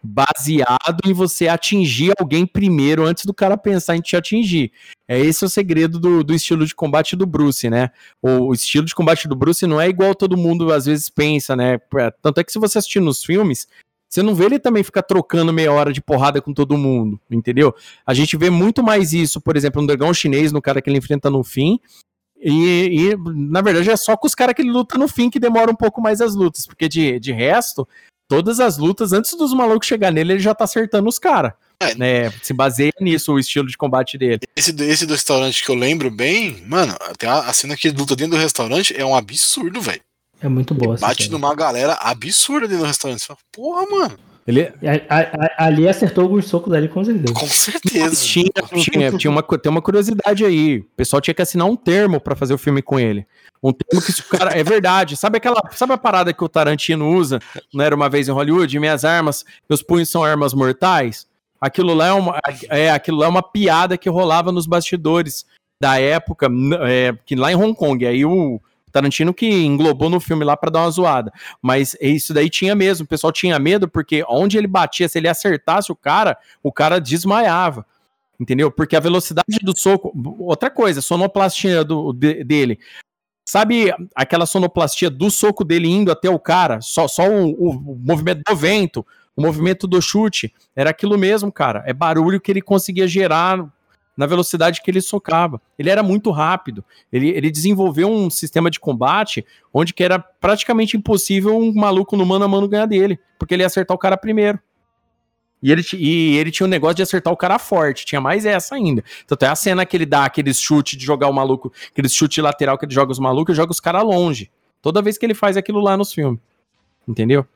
baseado em você atingir alguém primeiro antes do cara pensar em te atingir. É esse o segredo do, do estilo de combate do Bruce, né? O, o estilo de combate do Bruce não é igual todo mundo às vezes pensa, né? É, Tanto é que se você assistir nos filmes, você não vê ele também ficar trocando meia hora de porrada com todo mundo, entendeu? A gente vê muito mais isso, por exemplo, no dragão chinês, no cara que ele enfrenta no fim, e, e, na verdade é só com os caras que ele luta no fim que demora um pouco mais as lutas, porque de, de resto, todas as lutas, antes dos malucos chegar nele, ele já tá acertando os caras. É. né? Se baseia nisso o estilo de combate dele. Esse, do- esse do restaurante que eu lembro bem, mano, até a, a cena que ele luta dentro do restaurante é um absurdo, velho. É muito boa. essa Bate cena. numa galera absurda dentro do restaurante. Você fala, porra, mano, Ele A- a- a- Ali acertou alguns socos ali, com certeza. com certeza. tinha, tinha, tinha uma, tem uma curiosidade aí. O pessoal tinha que assinar um termo pra fazer o filme com ele. Um termo que se o cara. É verdade. Sabe aquela. Sabe a parada que o Tarantino usa? Não era uma vez em Hollywood? Minhas armas, meus punhos são armas mortais? Aquilo lá é uma, é, aquilo lá é uma piada que rolava nos bastidores da época, é, que lá em Hong Kong. Aí o Tarantino que englobou no filme lá pra dar uma zoada. Mas isso daí tinha mesmo. O pessoal tinha medo porque onde ele batia, se ele acertasse o cara, o cara desmaiava. Entendeu? Porque a velocidade do soco. Outra coisa, sonoplastia do, de- dele. Sabe aquela sonoplastia do soco dele indo até o cara? Só, só o- o movimento do vento, o movimento do chute. Era aquilo mesmo, cara. É barulho que ele conseguia gerar na velocidade que ele socava. Ele era muito rápido. Ele, ele desenvolveu um sistema de combate onde que era praticamente impossível um maluco no mano a mano ganhar dele, porque ele ia acertar o cara primeiro. E ele, e ele tinha um negócio de acertar o cara forte, tinha mais essa ainda. Tanto é a cena que ele dá aqueles chute de jogar o maluco, aqueles chute lateral que ele joga os malucos, joga os caras longe. Toda vez que ele faz aquilo lá nos filmes. Entendeu?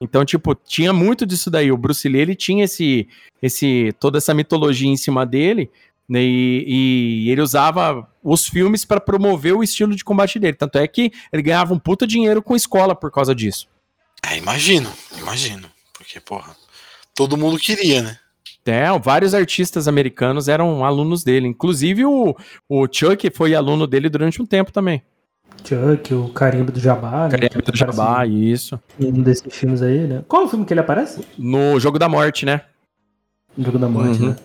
Então, tipo, tinha muito disso daí. O Bruce Lee, ele tinha esse, esse toda essa mitologia em cima dele, e, e ele usava os filmes para promover o estilo de combate dele. Tanto é que ele ganhava um puta dinheiro com escola por causa disso. É, imagino, imagino. Porque, porra, todo mundo queria, né? É, vários artistas americanos eram alunos dele. Inclusive o, o Chuck foi aluno dele durante um tempo também. Chuck, o Carimbo do Jabá, né? Carimbo do Jabá, isso. Em Um desses filmes aí, né? Qual é o filme que ele aparece? No Jogo da Morte, né? No Jogo da Morte, Uhum. né?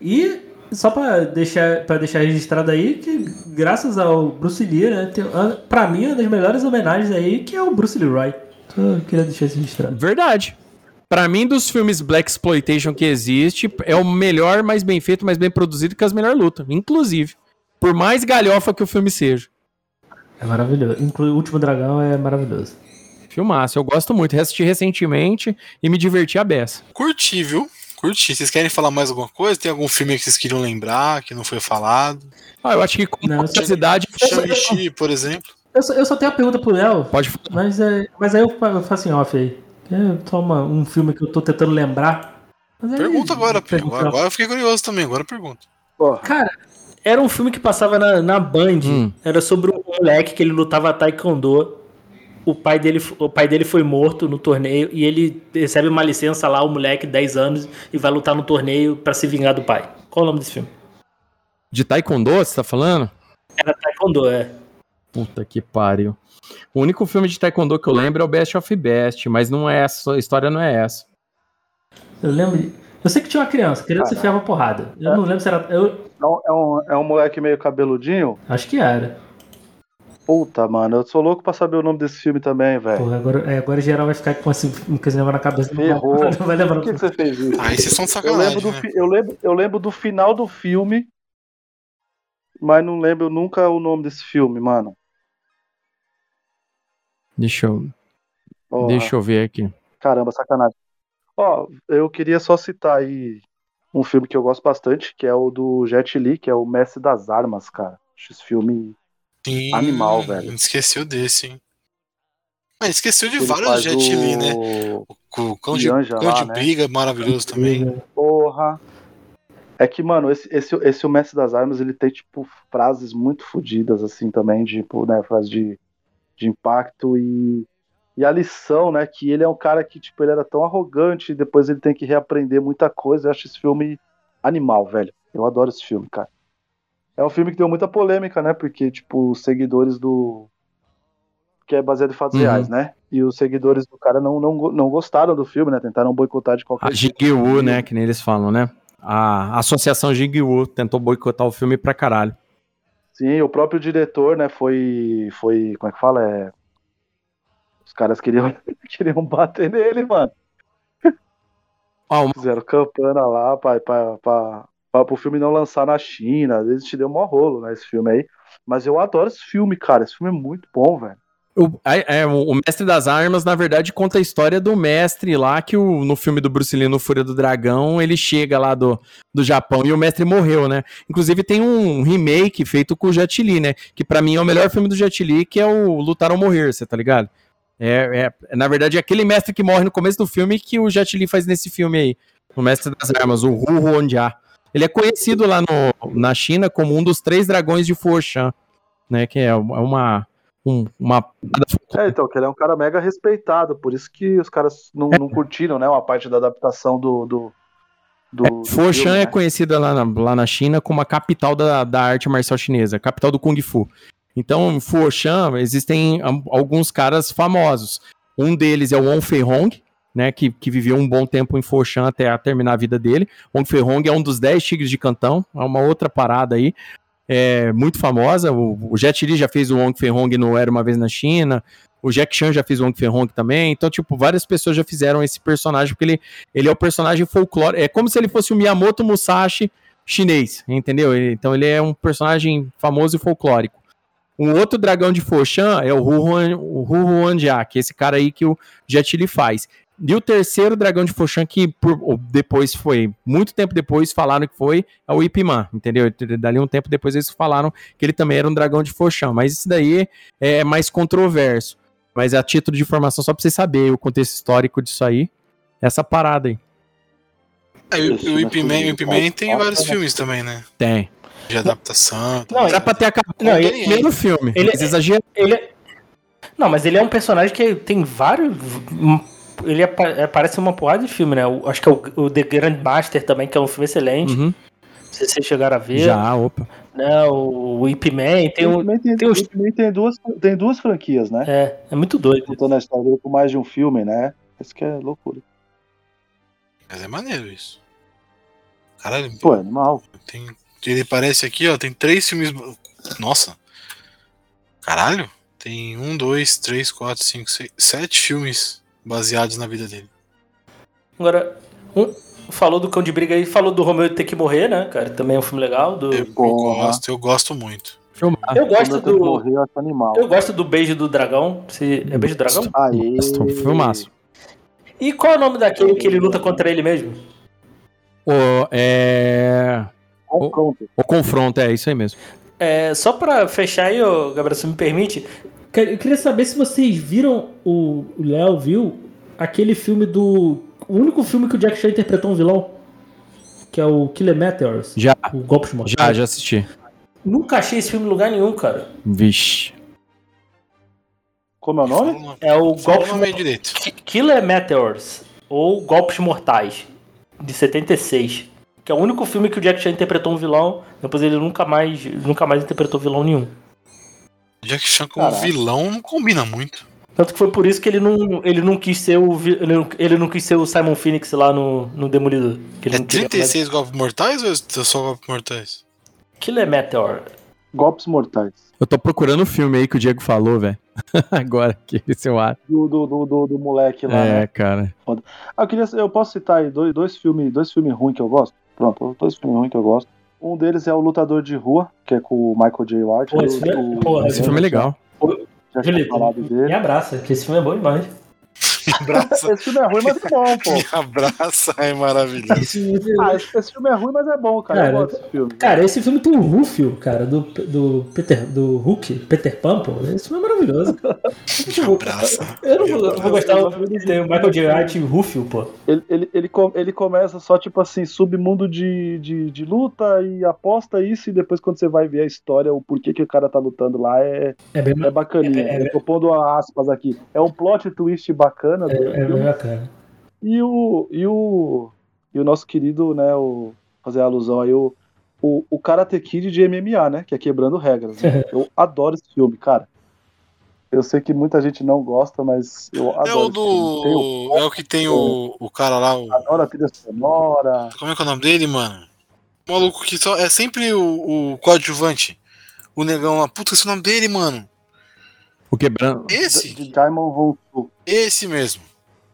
E só pra deixar, pra deixar registrado aí que graças ao Bruce Lee, né? Tem, a- pra mim, uma das melhores homenagens aí que é o Bruce Leroy. Só queria deixar isso registrado. Verdade. Pra mim, dos filmes Black Exploitation que existe, é o melhor, mais bem feito, mais bem produzido que as melhores lutas. Inclusive. Por mais galhofa que o filme seja. É maravilhoso. Inclui o Último Dragão é maravilhoso. Filmaço, eu gosto muito. Reassisti recentemente e me diverti a beça. Curti, viu? Curti. Vocês querem falar mais alguma coisa? Tem algum filme que vocês queriam lembrar, que não foi falado? Ah, eu acho que com Não, curiosidade. Shang-Chi, por exemplo. Eu só, eu só tenho a pergunta pro Léo, Pode falar. mas, é, mas aí eu, eu faço em off aí. É só uma- um filme que eu tô tentando lembrar. Mas aí- Pergunta agora, pergunta. Agora, agora eu fiquei curioso também, agora pergunta. Porra, Cara, era um filme que passava na, na Band. Hum. Era sobre um moleque que ele lutava taekwondo. O pai, dele, o pai dele foi morto no torneio e ele recebe uma licença lá, o moleque, 10 anos, e vai lutar no torneio pra se vingar do pai. Qual o nome desse filme? De Taekwondo, você tá falando? Era taekwondo, é. Puta que pariu. O único filme de Taekwondo que eu lembro é o Best of Best, mas não é essa, a história não é essa. Eu lembro. de- Eu sei que tinha uma criança, criança enfiava porrada. Eu não lembro se era. Eu é é um, é um moleque meio cabeludinho? acho que era. Puta, mano, eu sou louco pra saber o nome desse filme também, velho. Porra, agora, é, agora geral vai ficar com assim, uma coisa na cabeça. Não, Ferrou. não vai lembrar. Por que, que você fez isso? Aí vocês são de Eu sacanagem, lembro, do, né? eu, lembro, eu lembro do final do filme, mas não lembro nunca o nome desse filme, mano. Deixa eu, Porra. deixa eu ver aqui. Caramba, sacanagem. Ó, eu queria só citar aí um filme que eu gosto bastante, que é o do Jet Li, que é o Mestre das Armas, cara. Acho esse filme Sim, Animal, velho. Esqueceu desse, hein? Ah, esqueceu de ele vários Jet Li, né? o- Cão de, Cão de né? Briga maravilhoso também. Porra. É que, mano, esse, esse, esse o Mestre das Armas, ele tem, tipo, frases muito fodidas, assim, também, tipo, né, frases de, de impacto e, e a lição, né, que ele é um cara que, tipo, ele era tão arrogante e depois ele tem que reaprender muita coisa. Eu acho esse filme animal, velho. Eu adoro esse filme, cara. É um filme que deu muita polêmica, né, porque, tipo, os seguidores do... que é baseado em fatos Uhum. reais, né, e os seguidores do cara não, não, não gostaram do filme, né, tentaram boicotar de qualquer A Jigwu, né? Que nem eles falam, né? A Associação Jigwu tentou boicotar o filme pra caralho. Sim, o próprio diretor, né, foi. foi como é que fala? É, os caras queriam, queriam bater nele, mano. Uma- Fizeram campana lá pra, pra, pra, pro filme não lançar na China. Às vezes te deu mó rolo, né, esse filme aí. Mas eu adoro esse filme, cara. Esse filme é muito bom, velho. o, é, é, o Mestre das Armas, na verdade, conta a história do mestre lá, que o, no filme do Bruce Lee, no Fúria do Dragão, ele chega lá do, do Japão e o mestre morreu, né? Inclusive tem um remake feito com o Jet Li, né? Que pra mim é o melhor filme do Jet Li, que é o Lutar ou Morrer, você tá ligado? É, é, na verdade, é aquele mestre que morre no começo do filme que o Jet Li faz nesse filme aí. O Mestre das Armas, o Hu Huonjia. Ele é conhecido lá no, na China como um dos três dragões de Foshan, né? Que é uma... um- uma É, então, que ele é um cara mega respeitado. Por isso que os caras não, não curtiram, né, uma parte da adaptação do. do, do, do Foshan filme, é né? conhecida lá na, lá na China como a capital da, da arte marcial chinesa, a capital do Kung Fu. Então, em Foshan existem alguns caras famosos. Um deles é o Wong Fei Hong, né, que, que viveu um bom tempo em Foshan até terminar a vida dele. Wong Hong é um dos 10 tigres de Cantão, é uma outra parada aí, é muito famosa. O, o Jet Li já fez o Wong Hong no Era Uma Vez na China, o Jack Chan já fez o Wong Hong também. Então, tipo, várias pessoas já fizeram esse personagem, porque ele, ele é o personagem folclore. É como se ele fosse o Miyamoto Musashi chinês, entendeu? Então ele é um personagem famoso e folclórico. Um outro dragão de Foshan é o Hu Huanjia, que é esse cara aí que o Jet Li faz. E o terceiro dragão de Foshan, que por- ou depois foi, muito tempo depois, falaram que foi, é o Ip Man, entendeu? Dali um tempo depois eles falaram que ele também era um dragão de Foshan, mas isso daí é mais controverso. Mas a título de informação, só pra vocês saberem o contexto histórico disso aí, essa parada aí. É, o- Esse o Ip filme é Man, o Ip Man tem vários né? filmes também, né? Tem. De adaptação. Não, Era pra ter acabado Não, ele- primeiro filme. ele- Eles. Ele é... Não, mas ele é um personagem que tem vários. Ele apa- é, uma porrada de filme, né? O- acho que é o, o The Grandmaster também, que é um filme excelente. Uhum. Se vocês chegaram a ver. Já, opa. Né? O, o Ip Man tem. Também tem, tem os- tem duas, tem duas franquias, né? É, é muito doido. Contando a história dele com mais de um filme, né? Isso que é loucura. Mas é maneiro isso. Caralho, Pô, é animal. tem, ele parece aqui, ó, tem três filmes. Nossa. Caralho. Tem um, dois, três, quatro, cinco, seis, sete filmes baseados na vida dele. Agora, um falou do Cão de Briga aí, falou do Romeu ter que morrer, né, cara? Também é um filme legal. Do... Eu, gosto, eu gosto muito. Filmar. Eu gosto do. morrer, eu animal. Eu gosto do Beijo do Dragão. Se... É Beijo do Dragão? Aí. Gosto, filmaço. E qual é o nome daquele que ele luta contra ele mesmo? O, é... Confronto. o confronto, é isso aí mesmo. É, só pra fechar aí, Gabriel, se me permite, eu queria saber se vocês viram, o o Léo viu, aquele filme do. O único filme que o Jack Chan interpretou um vilão, que é o Killer Meteors, Já, o Golpes Mortais. já, já assisti. Nunca achei esse filme em lugar nenhum, cara. Vixe. Como é o nome? Fala, É o Golpes nome aí Mo- direito. Ki- Killer Meteors, ou Golpes Mortais, de 76. Que é o único filme que o Jack Chan interpretou um vilão, depois ele nunca mais, nunca mais interpretou vilão nenhum. Jack Chan como Caraca. vilão não combina muito. Tanto que foi por isso que ele não, ele não quis ser o ele não, ele não quis ser o Simon Phoenix lá no, no Demolidor. Que ele É não queria 36 golpes mortais ou é só golpes mortais? Killer Meteor. Golpes Mortais. Eu tô procurando o filme aí que o Diego falou, velho. Agora, que esse eu acho. Do, do, do, do, do moleque lá, É, né? cara. Ah, eu, queria, eu posso citar aí dois, dois filmes dois filmes ruins que eu gosto? Pronto, dois filmes ruins que eu gosto. Um deles é o Lutador de Rua, que é com o Michael J. White. Pô, esse filme é- porra, Esse filme é legal. Já falado me abraça, que esse filme é bom demais. abraça, Esse filme é ruim, mas é bom, pô. me abraça é maravilhoso. Ah, esse, esse filme é ruim, mas é bom, cara. Cara, eu gosto desse filme. Cara, esse filme tem o Rufio, cara, do, do Peter, do Hulk, Peter Pan, pô. Esse filme é maravilhoso. Me abraça. Eu não vou, vou gostar do filme tem o Michael J. White e o Rufio, pô. Ele, ele, ele, ele começa só, tipo assim, submundo de, de, de luta e aposta isso, e depois quando você vai ver a história, o porquê que o cara tá lutando lá é, É bem, é bacaninha. É, é, eu tô pondo aspas aqui. É um plot twist bacana do é, é filme. bem bacana. E o, e o, e o nosso querido, né, o, fazer alusão aí, o, o, o Karate Kid de MMA, né, que é quebrando regras. né? Eu adoro esse filme, cara. Eu sei que muita gente não gosta, mas eu adoro É o. Tem o- do. É o que tem o, o cara lá, o. adoro a trilha sonora. Como é que é o nome dele, mano? O maluco que só. É sempre o, o coadjuvante. O negão lá. Puta, esse é o nome dele, mano. O quebrando. Esse? De Diamond Honsu. Esse mesmo.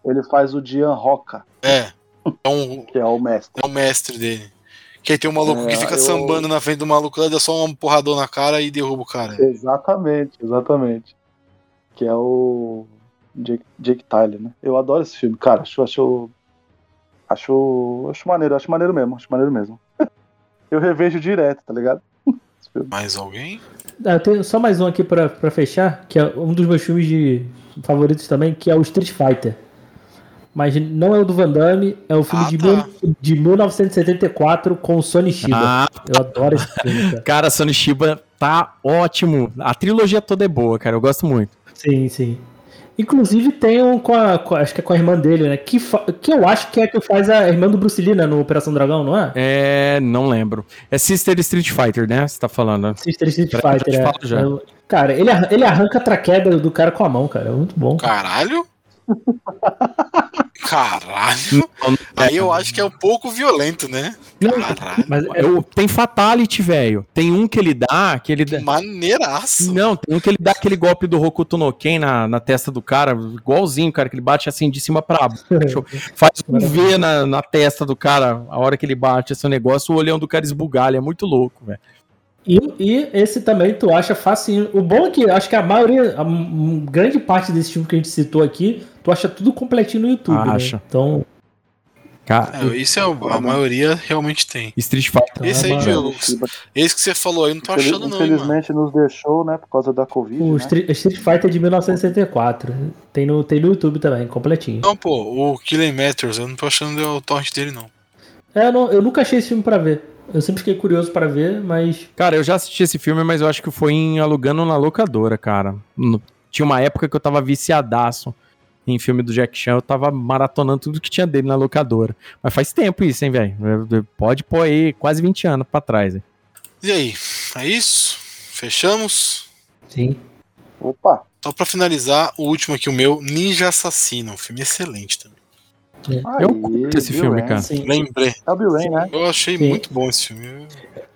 Ele faz o Dian Roca, É. É, um, que é o mestre. é o mestre dele. Que aí tem um maluco É, que fica eu- sambando na frente do maluco lá, dá só um porrador na cara e derruba o cara. Exatamente, exatamente. Que é o Jake, Jake Tyler, né? Eu adoro esse filme, cara. Acho, acho, acho, acho maneiro, acho maneiro mesmo, acho maneiro mesmo. Eu revejo direto, tá ligado? Mais alguém? Ah, eu tenho só mais um aqui pra, pra fechar, que é um dos meus filmes de favoritos também, que é o Street Fighter. Mas não é o do Van Damme, é o filme Ah, de, tá. mil- de 1974 com o Sonny Shiba. Ah, Eu adoro esse filme, cara. cara, Sonny Shiba tá ótimo. A trilogia toda é boa, cara. Eu gosto muito. Sim, sim. Inclusive tem um com a. com a- acho que é com a irmã dele, né? Que, que eu acho que é que faz a irmã do Bruce Lee, né? No Operação Dragão, não é? É, não lembro. É Sister Street Fighter, né? Você tá falando. Sister Street Fighter, te é. falo já. Eu- Cara, ele, ele arranca a traqueda do cara com a mão, cara. É muito bom. Caralho? Caralho? Aí eu acho que é um pouco violento, né? Caralho. mas é, Eu, tem Fatality, velho. Tem um que ele dá, que ele dá. Maneiraço. Não, tem um que ele dá aquele golpe do Hokuto no Ken na, na testa do cara, igualzinho, cara, que ele bate assim de cima pra baixo. Faz um V na, na testa do cara, a hora que ele bate esse negócio, o olhão do cara esbugalha. É muito louco, velho. E, e esse também tu acha facinho. O bom é que acho que a maioria, a grande parte desse filme que a gente citou aqui, tu acha tudo completinho no YouTube. Acha. Né? Então, Cara, É, isso é o- a maioria realmente tem. Street Fighter. Esse aí, Diogo, esse que você falou aí, não tô achando não, mano. Infelizmente nos deixou, né, por causa da Covid, o né? Street, Street Fighter de 1964. Tem no, tem no YouTube também, completinho. Não, pô, o Killing Matters, eu não tô achando o torrent dele, não. É, eu, não- eu nunca achei esse filme pra ver. Eu sempre fiquei curioso pra ver, mas. Cara, eu já assisti esse filme, mas eu acho que foi em alugando na locadora, cara. No- Tinha uma época que eu tava viciadaço em filme do Jack Chan, eu tava maratonando tudo que tinha dele na locadora. Mas faz tempo isso, hein, velho? Pode pôr aí quase 20 anos pra trás. hein? E aí, é isso? Fechamos? Sim. Opa, Só pra finalizar, o último aqui, o meu, Ninja Assassino, um filme excelente também. Eu aí, curto esse Bill filme, Rain. cara. Sim. Lembrei. É o Bill Rain, né? Eu achei Sim. muito bom esse filme.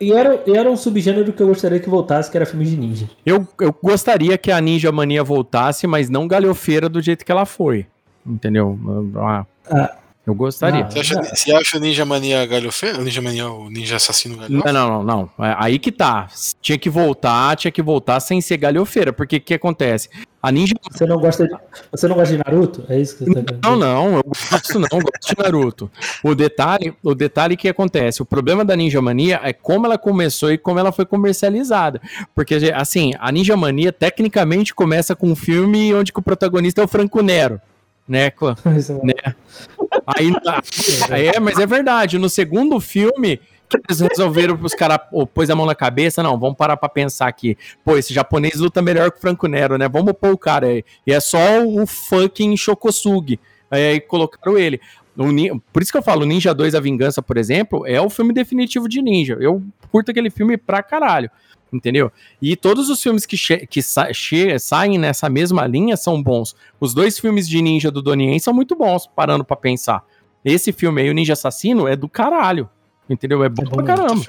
E era, era um subgênero que eu gostaria que voltasse, que era filme de ninja. Eu, eu gostaria que a Ninja Mania voltasse, mas não galhofeira do jeito que ela foi. Entendeu? Ah, Ah. Eu gostaria. Ah. Você acha, você acha o Ninja Mania galhofeiro? O Ninja Mania, o Ninja Assassino galhofeiro? não, não, não. É Aí que tá. Tinha que voltar, tinha que voltar sem ser galhofeira. Porque o que acontece? A Ninja. Você não gosta de, você não gosta de Naruto? É isso que você tá Não, não, eu gosto não, eu gosto de Naruto. O detalhe, o detalhe que acontece, o problema da Ninja Mania é como ela começou e como ela foi comercializada. Porque, assim, a Ninja Mania tecnicamente começa com um filme onde que o protagonista é o Franco Nero. Né? Co- Isso é- é, mas é verdade. No segundo filme, que eles resolveram os caras pôs a mão na cabeça, não, vamos parar pra pensar aqui. Pô, esse japonês luta melhor que o Franco Nero, né? Vamos pôr o cara aí. E é só o fucking Shokosugi. Aí colocaram ele. O Por isso que eu falo, Ninja 2 A Vingança, por exemplo, é o filme definitivo de ninja. Eu curto aquele filme pra caralho. Entendeu? E todos os filmes que, che- que sa- che- saem nessa mesma linha são bons. Os dois filmes de ninja do Donnie Yen são muito bons, parando pra pensar. Esse filme aí, o Ninja Assassino, é do caralho. Entendeu? É bom, bom pra caramba.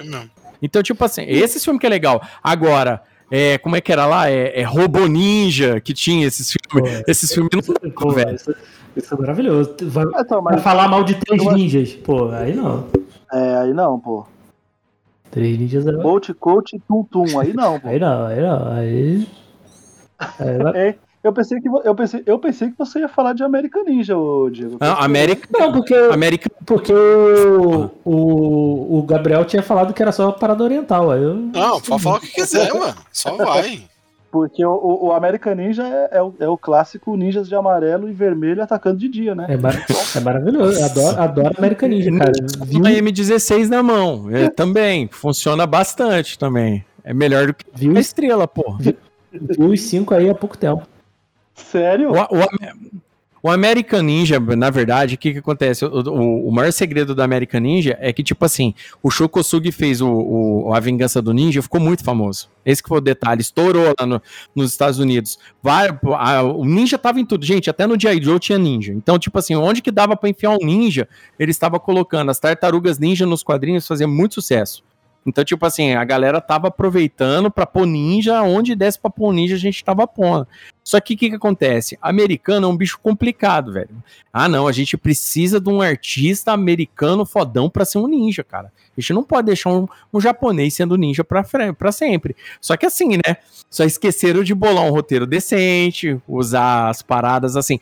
Então, tipo assim, esse filme que é legal. Agora, é, como é que era lá? É, é Robo Ninja que tinha esses filmes. Pô, Esses filmes não Pô, velho. isso, isso é maravilhoso. Vai, Então, vai mas falar mal de três ninjas. Pô, aí não. é, aí não, pô. Três ninjas é. Bolt, coach, tum, tum, aí não, pô. Aí não, aí não. Aí. aí vai- Hein? Eu pensei, que, eu, pensei, eu pensei que você ia falar de American Ninja, Diego. Não, América. Não, porque, América. porque o, o, o Gabriel tinha falado que era só parada oriental. Aí eu, Não, pode falar o que quiser, mano. Só vai. Porque o, o, o American Ninja é, é, o, é o clássico ninjas de amarelo e vermelho atacando de dia, né? É, mar- é maravilhoso. Eu adoro, adoro American Ninja, cara. Viu, Uma M16 na mão. É, também. Funciona bastante também. É melhor do que viu, a estrela, porra. viu os cinco aí há pouco tempo. Sério? O, o, o American Ninja, na verdade, o que, que acontece? O, o, o maior segredo do American Ninja é que, tipo assim, o Shokosugi fez o, A Vingança do Ninja, ficou muito famoso. Esse que foi o detalhe, estourou lá no- nos Estados Unidos. Vai, a- o ninja tava em tudo. Gente, até no G.I. Joe tinha ninja. Então, tipo assim, onde que dava pra enfiar um ninja, ele estava colocando. As tartarugas ninja nos quadrinhos fazia muito sucesso. Então, tipo assim, a galera tava aproveitando pra pôr ninja, onde desse pra pôr ninja, a gente tava pondo. Só que o que, que acontece? Americano é um bicho complicado, velho. Ah, não, a gente precisa de um artista americano fodão pra ser um ninja, cara. A gente não pode deixar um, um japonês sendo ninja pra, pra sempre. Só que assim, né? Só esqueceram de bolar um roteiro decente, usar as paradas assim.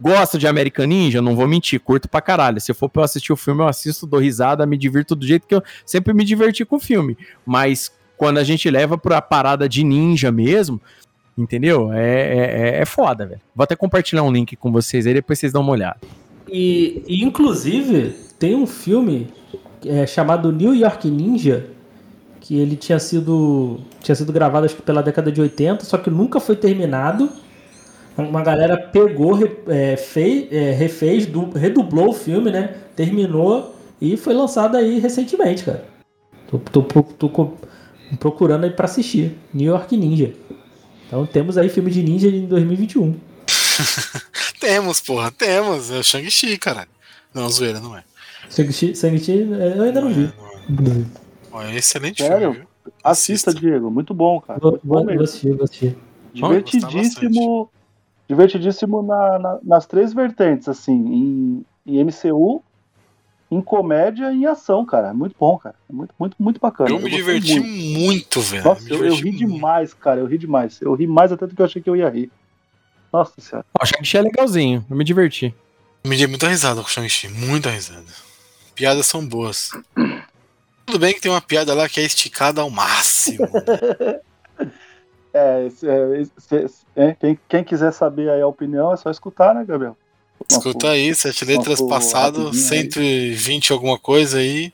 Gosto de American Ninja? Não vou mentir, curto pra caralho. Se for pra eu assistir o filme, eu assisto, dou risada, me divirto do jeito que eu sempre me diverti com o filme. Mas quando a gente leva pra parada de ninja mesmo, entendeu? É, é, é foda, velho. Vou até compartilhar um link com vocês aí, depois vocês dão uma olhada. E, e, inclusive, tem um filme é, chamado New York Ninja, que ele tinha sido, tinha sido gravado acho que pela década de 80, só que nunca foi terminado. Uma galera pegou, é, fez, é, refez, du- redublou o filme, né? Terminou e foi lançado aí recentemente, cara. Tô, tô, tô- tô procurando aí pra assistir. New York Ninja. Então temos aí filme de ninja em 2021. Temos, porra, temos. É o Shang-Chi, caralho. Não, zoeira, não é. Shang-Chi, Shang-Chi, é, eu ainda não vi. Não é, não é. É excelente Sério? filme, viu? Assista, Diego. Muito bom, cara. Vou, Muito bom vou, mesmo. vou assistir, vou assistir. Divertidíssimo. Divertidíssimo na- na- nas três vertentes, assim, em, em MCU, em comédia e em ação, cara. É muito bom, cara. É muito, muito, muito bacana. Eu me gostei diverti muito. muito, velho. Nossa, me eu, eu ri muito. demais, cara. Eu ri demais. Eu ri mais até do que eu achei que eu ia rir. Nossa senhora. O Shang-Chi é legalzinho, eu me diverti. Me dei muita risada com o Shang-Chi, muita risada. Piadas são boas. Tudo bem que tem uma piada lá que é esticada ao máximo. É, é, é, quem, quem quiser saber aí a opinião é só escutar, né, Gabriel? Escuta aí, sete letras passado, rapidinho aí. 120 alguma coisa aí.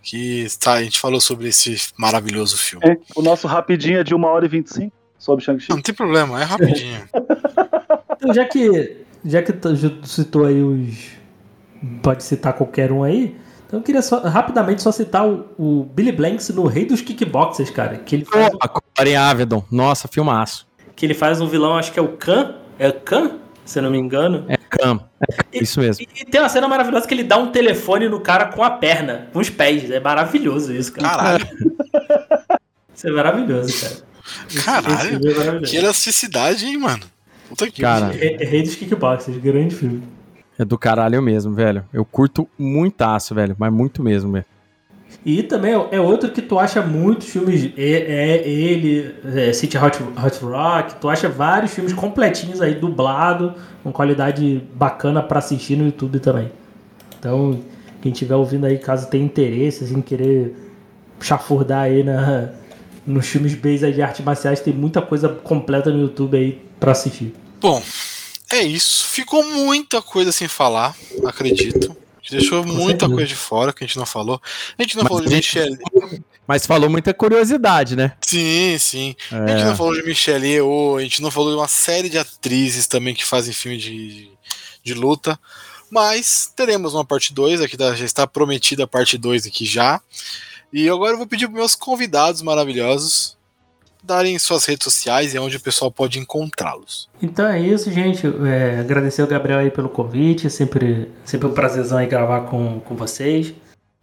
Que tá, a gente falou sobre esse maravilhoso filme. É, o nosso rapidinho é de 1 hora e 25 sobre Shang-Chi. Não, não tem problema, é rapidinho. Então, já que, já que citou aí os. Pode citar qualquer um aí. Então eu queria só, rapidamente só citar o, o Billy Blanks no Rei dos Kickboxers, cara. Que ele, faz, A Corey Avedon, nossa, filmaço. que ele faz um vilão, acho que é o Khan. É o Khan, se eu não me engano. É Cam, é isso mesmo. E, e tem uma cena maravilhosa que ele dá um telefone no cara com a perna, com os pés. É maravilhoso isso, cara. Caralho, Isso é maravilhoso, cara. Esse- esse caralho. é maravilhoso. Que elasticidade, hein, mano? Puta que Cara. Rei, Rei dos Kickboxers, grande filme. É do caralho mesmo, velho. Eu curto muitaço, velho, mas muito mesmo, velho. E também é outro que tu acha muitos filmes. É, é ele, é, City Hot, Hot Rock, tu acha vários filmes completinhos aí, dublado, com qualidade bacana pra assistir no YouTube também. Então, quem estiver ouvindo aí, caso tenha interesse, assim, querer chafurdar aí na, nos filmes base de artes marciais, tem muita coisa completa no YouTube aí pra assistir. Bom, é isso. Ficou muita coisa sem falar, acredito. A gente deixou muita coisa de fora que a gente não falou. A gente não Mas falou de Michelle. Mas falou muita curiosidade, né? Sim, sim. A gente É. não falou de Michelle Yeoh, a gente não falou de uma série de atrizes também que fazem filme de, de luta. Mas teremos uma parte 2, aqui da- já está prometida a parte 2 aqui já. E agora eu vou pedir para meus convidados maravilhosos darem suas redes sociais e onde o pessoal pode encontrá-los. Então é isso, gente. É, agradecer o Gabriel aí pelo convite. Sempre, sempre um prazerzão aí gravar com, com vocês.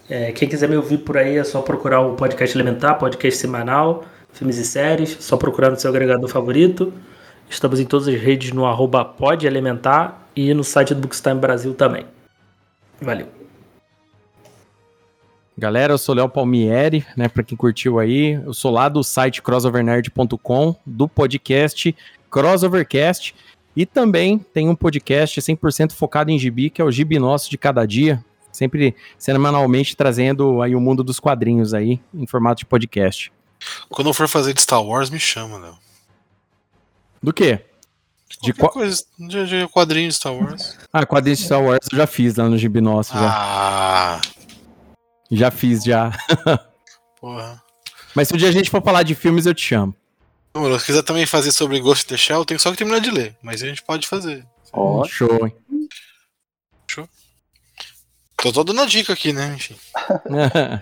É, quem quiser me ouvir por aí é só procurar o podcast Elementar, podcast semanal, filmes e séries. Só procurar no seu agregador favorito. Estamos em todas as redes no arroba podelementar e no site do Bookstime Brasil também. Valeu. Galera, eu sou Léo Palmieri, né? Pra quem curtiu aí, eu sou lá do site crossovernerd.com, do podcast Crossovercast. E também tem um podcast 100% focado em gibi, que é o Gibi Nosso de Cada Dia. Sempre semanalmente trazendo aí o mundo dos quadrinhos aí, em formato de podcast. Quando eu for fazer de Star Wars, me chama, Léo. Do quê? De, qua... coisa, de, de quadrinhos de Star Wars. Ah, quadrinhos de Star Wars eu já fiz lá no Gibi Nosso. Ah. Já fiz, já. Porra. Mas se um dia a gente for falar de filmes, eu te chamo. Se quiser também fazer sobre Ghost in the Shell, eu tenho só que terminar de ler. Mas a gente pode fazer. Oh, show, hein? Show. Tô todo dando a dica aqui, né? Enfim.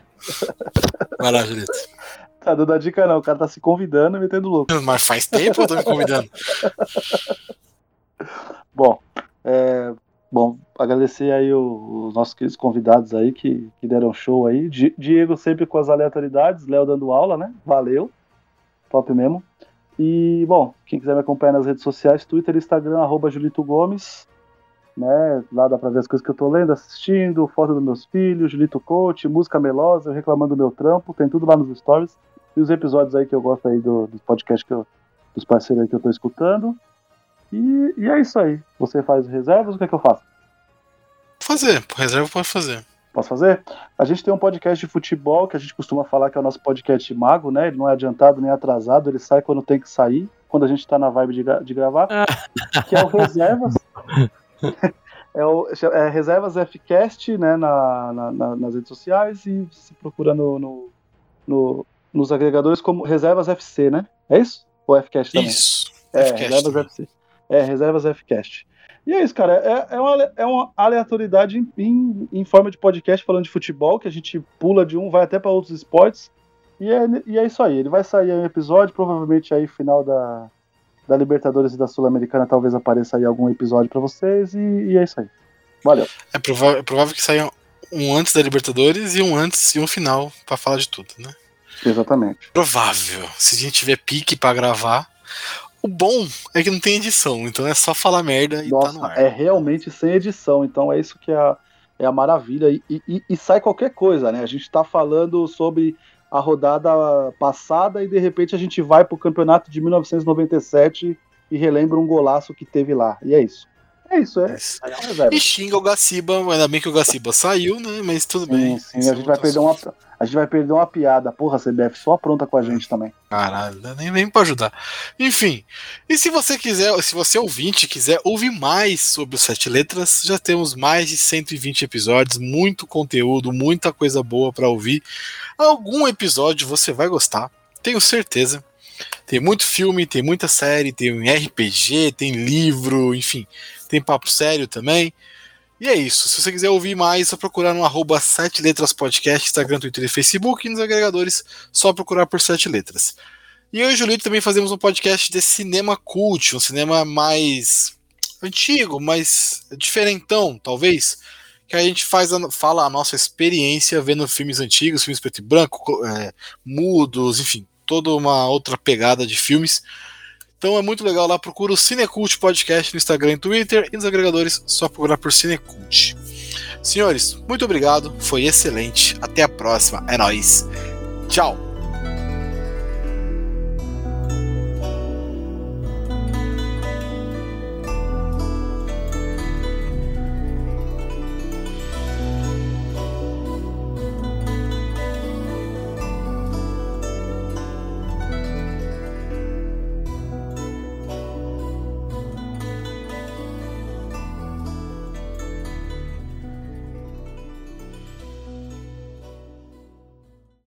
Vai lá, Julito. Tá dando a dica não, o cara tá se convidando e metendo louco. Mas faz tempo eu tô me convidando. bom, é, bom, agradecer aí os nossos queridos convidados aí que, que deram show aí. Diego sempre com as aleatoriedades, Léo dando aula, né? Valeu. Top mesmo. E, bom, quem quiser me acompanhar nas redes sociais, Twitter, Instagram, arroba Julito Gomes. Né? Lá dá pra ver as coisas que eu tô lendo, assistindo, foto dos meus filhos, Julito Coach, música melosa, eu reclamando do meu trampo, tem tudo lá nos stories. E os episódios aí que eu gosto aí do, do podcast que eu, dos parceiros aí que eu tô escutando. E, e é isso aí. Você faz reservas, o que é que eu faço? Fazer, reserva pode fazer. Posso fazer? A gente tem um podcast de futebol que a gente costuma falar que é o nosso podcast mago, né? Ele não é adiantado nem atrasado, ele sai quando tem que sair, quando a gente tá na vibe de, de gravar, que é o Reservas. é o é Reservas Fcast, né? Na, na, na, nas redes sociais e se procura no, no, no, nos agregadores como Reservas FC, né? É isso? Ou Fcast também? Isso. É, Reservas também. FC. É, Reservas Fcast. E é isso, cara. É, é, uma, é uma aleatoriedade em, em, forma de podcast falando de futebol, que a gente pula de um, vai até para outros esportes. E é, e é isso aí. Ele vai sair um episódio, provavelmente aí final da, da Libertadores e da Sul-Americana, talvez apareça aí algum episódio para vocês. E, e, é isso aí. Valeu. É provável, é provável que saia um antes da Libertadores e um antes e um final para falar de tudo, né? Exatamente. Provável. Se a gente tiver pique para gravar. O bom é que não tem edição, então é só falar merda e Nossa, tá no ar. É realmente sem edição, então é isso que é a, é a maravilha. E, e, e sai qualquer coisa, né? A gente tá falando sobre a rodada passada e de repente a gente vai pro campeonato de 1997 e relembra um golaço que teve lá. E é isso. É isso, é. é e xinga o Gaciba, ainda bem que o Gaciba saiu, né? Mas tudo sim, bem. Sim, a gente vai perder uma a gente vai perder uma piada. Porra, CBF só pronta com a gente também. Caralho, nem vem pra ajudar. Enfim, e se você quiser, se você ouvinte quiser ouvir mais sobre os Sete Letras, já temos mais de 120 episódios, muito conteúdo, muita coisa boa para ouvir. Algum episódio você vai gostar, tenho certeza. Tem muito filme, tem muita série, tem RPG, tem livro, enfim, tem papo sério também. E é isso. Se você quiser ouvir mais, é só procurar no arroba 7 letras podcast, Instagram, Twitter e Facebook, e nos agregadores, só procurar por 7 letras. E eu e o Julito também fazemos um podcast de cinema cult, um cinema mais antigo, mais diferentão, talvez. Que a gente faz a, fala a nossa experiência vendo filmes antigos, filmes preto e branco, é, mudos, enfim, toda uma outra pegada de filmes. Então é muito legal lá, procura o Cinecult Podcast no Instagram e Twitter e nos agregadores, só procurar por Cinecult. Senhores, muito obrigado, foi excelente. Até a próxima, é nóis. Tchau!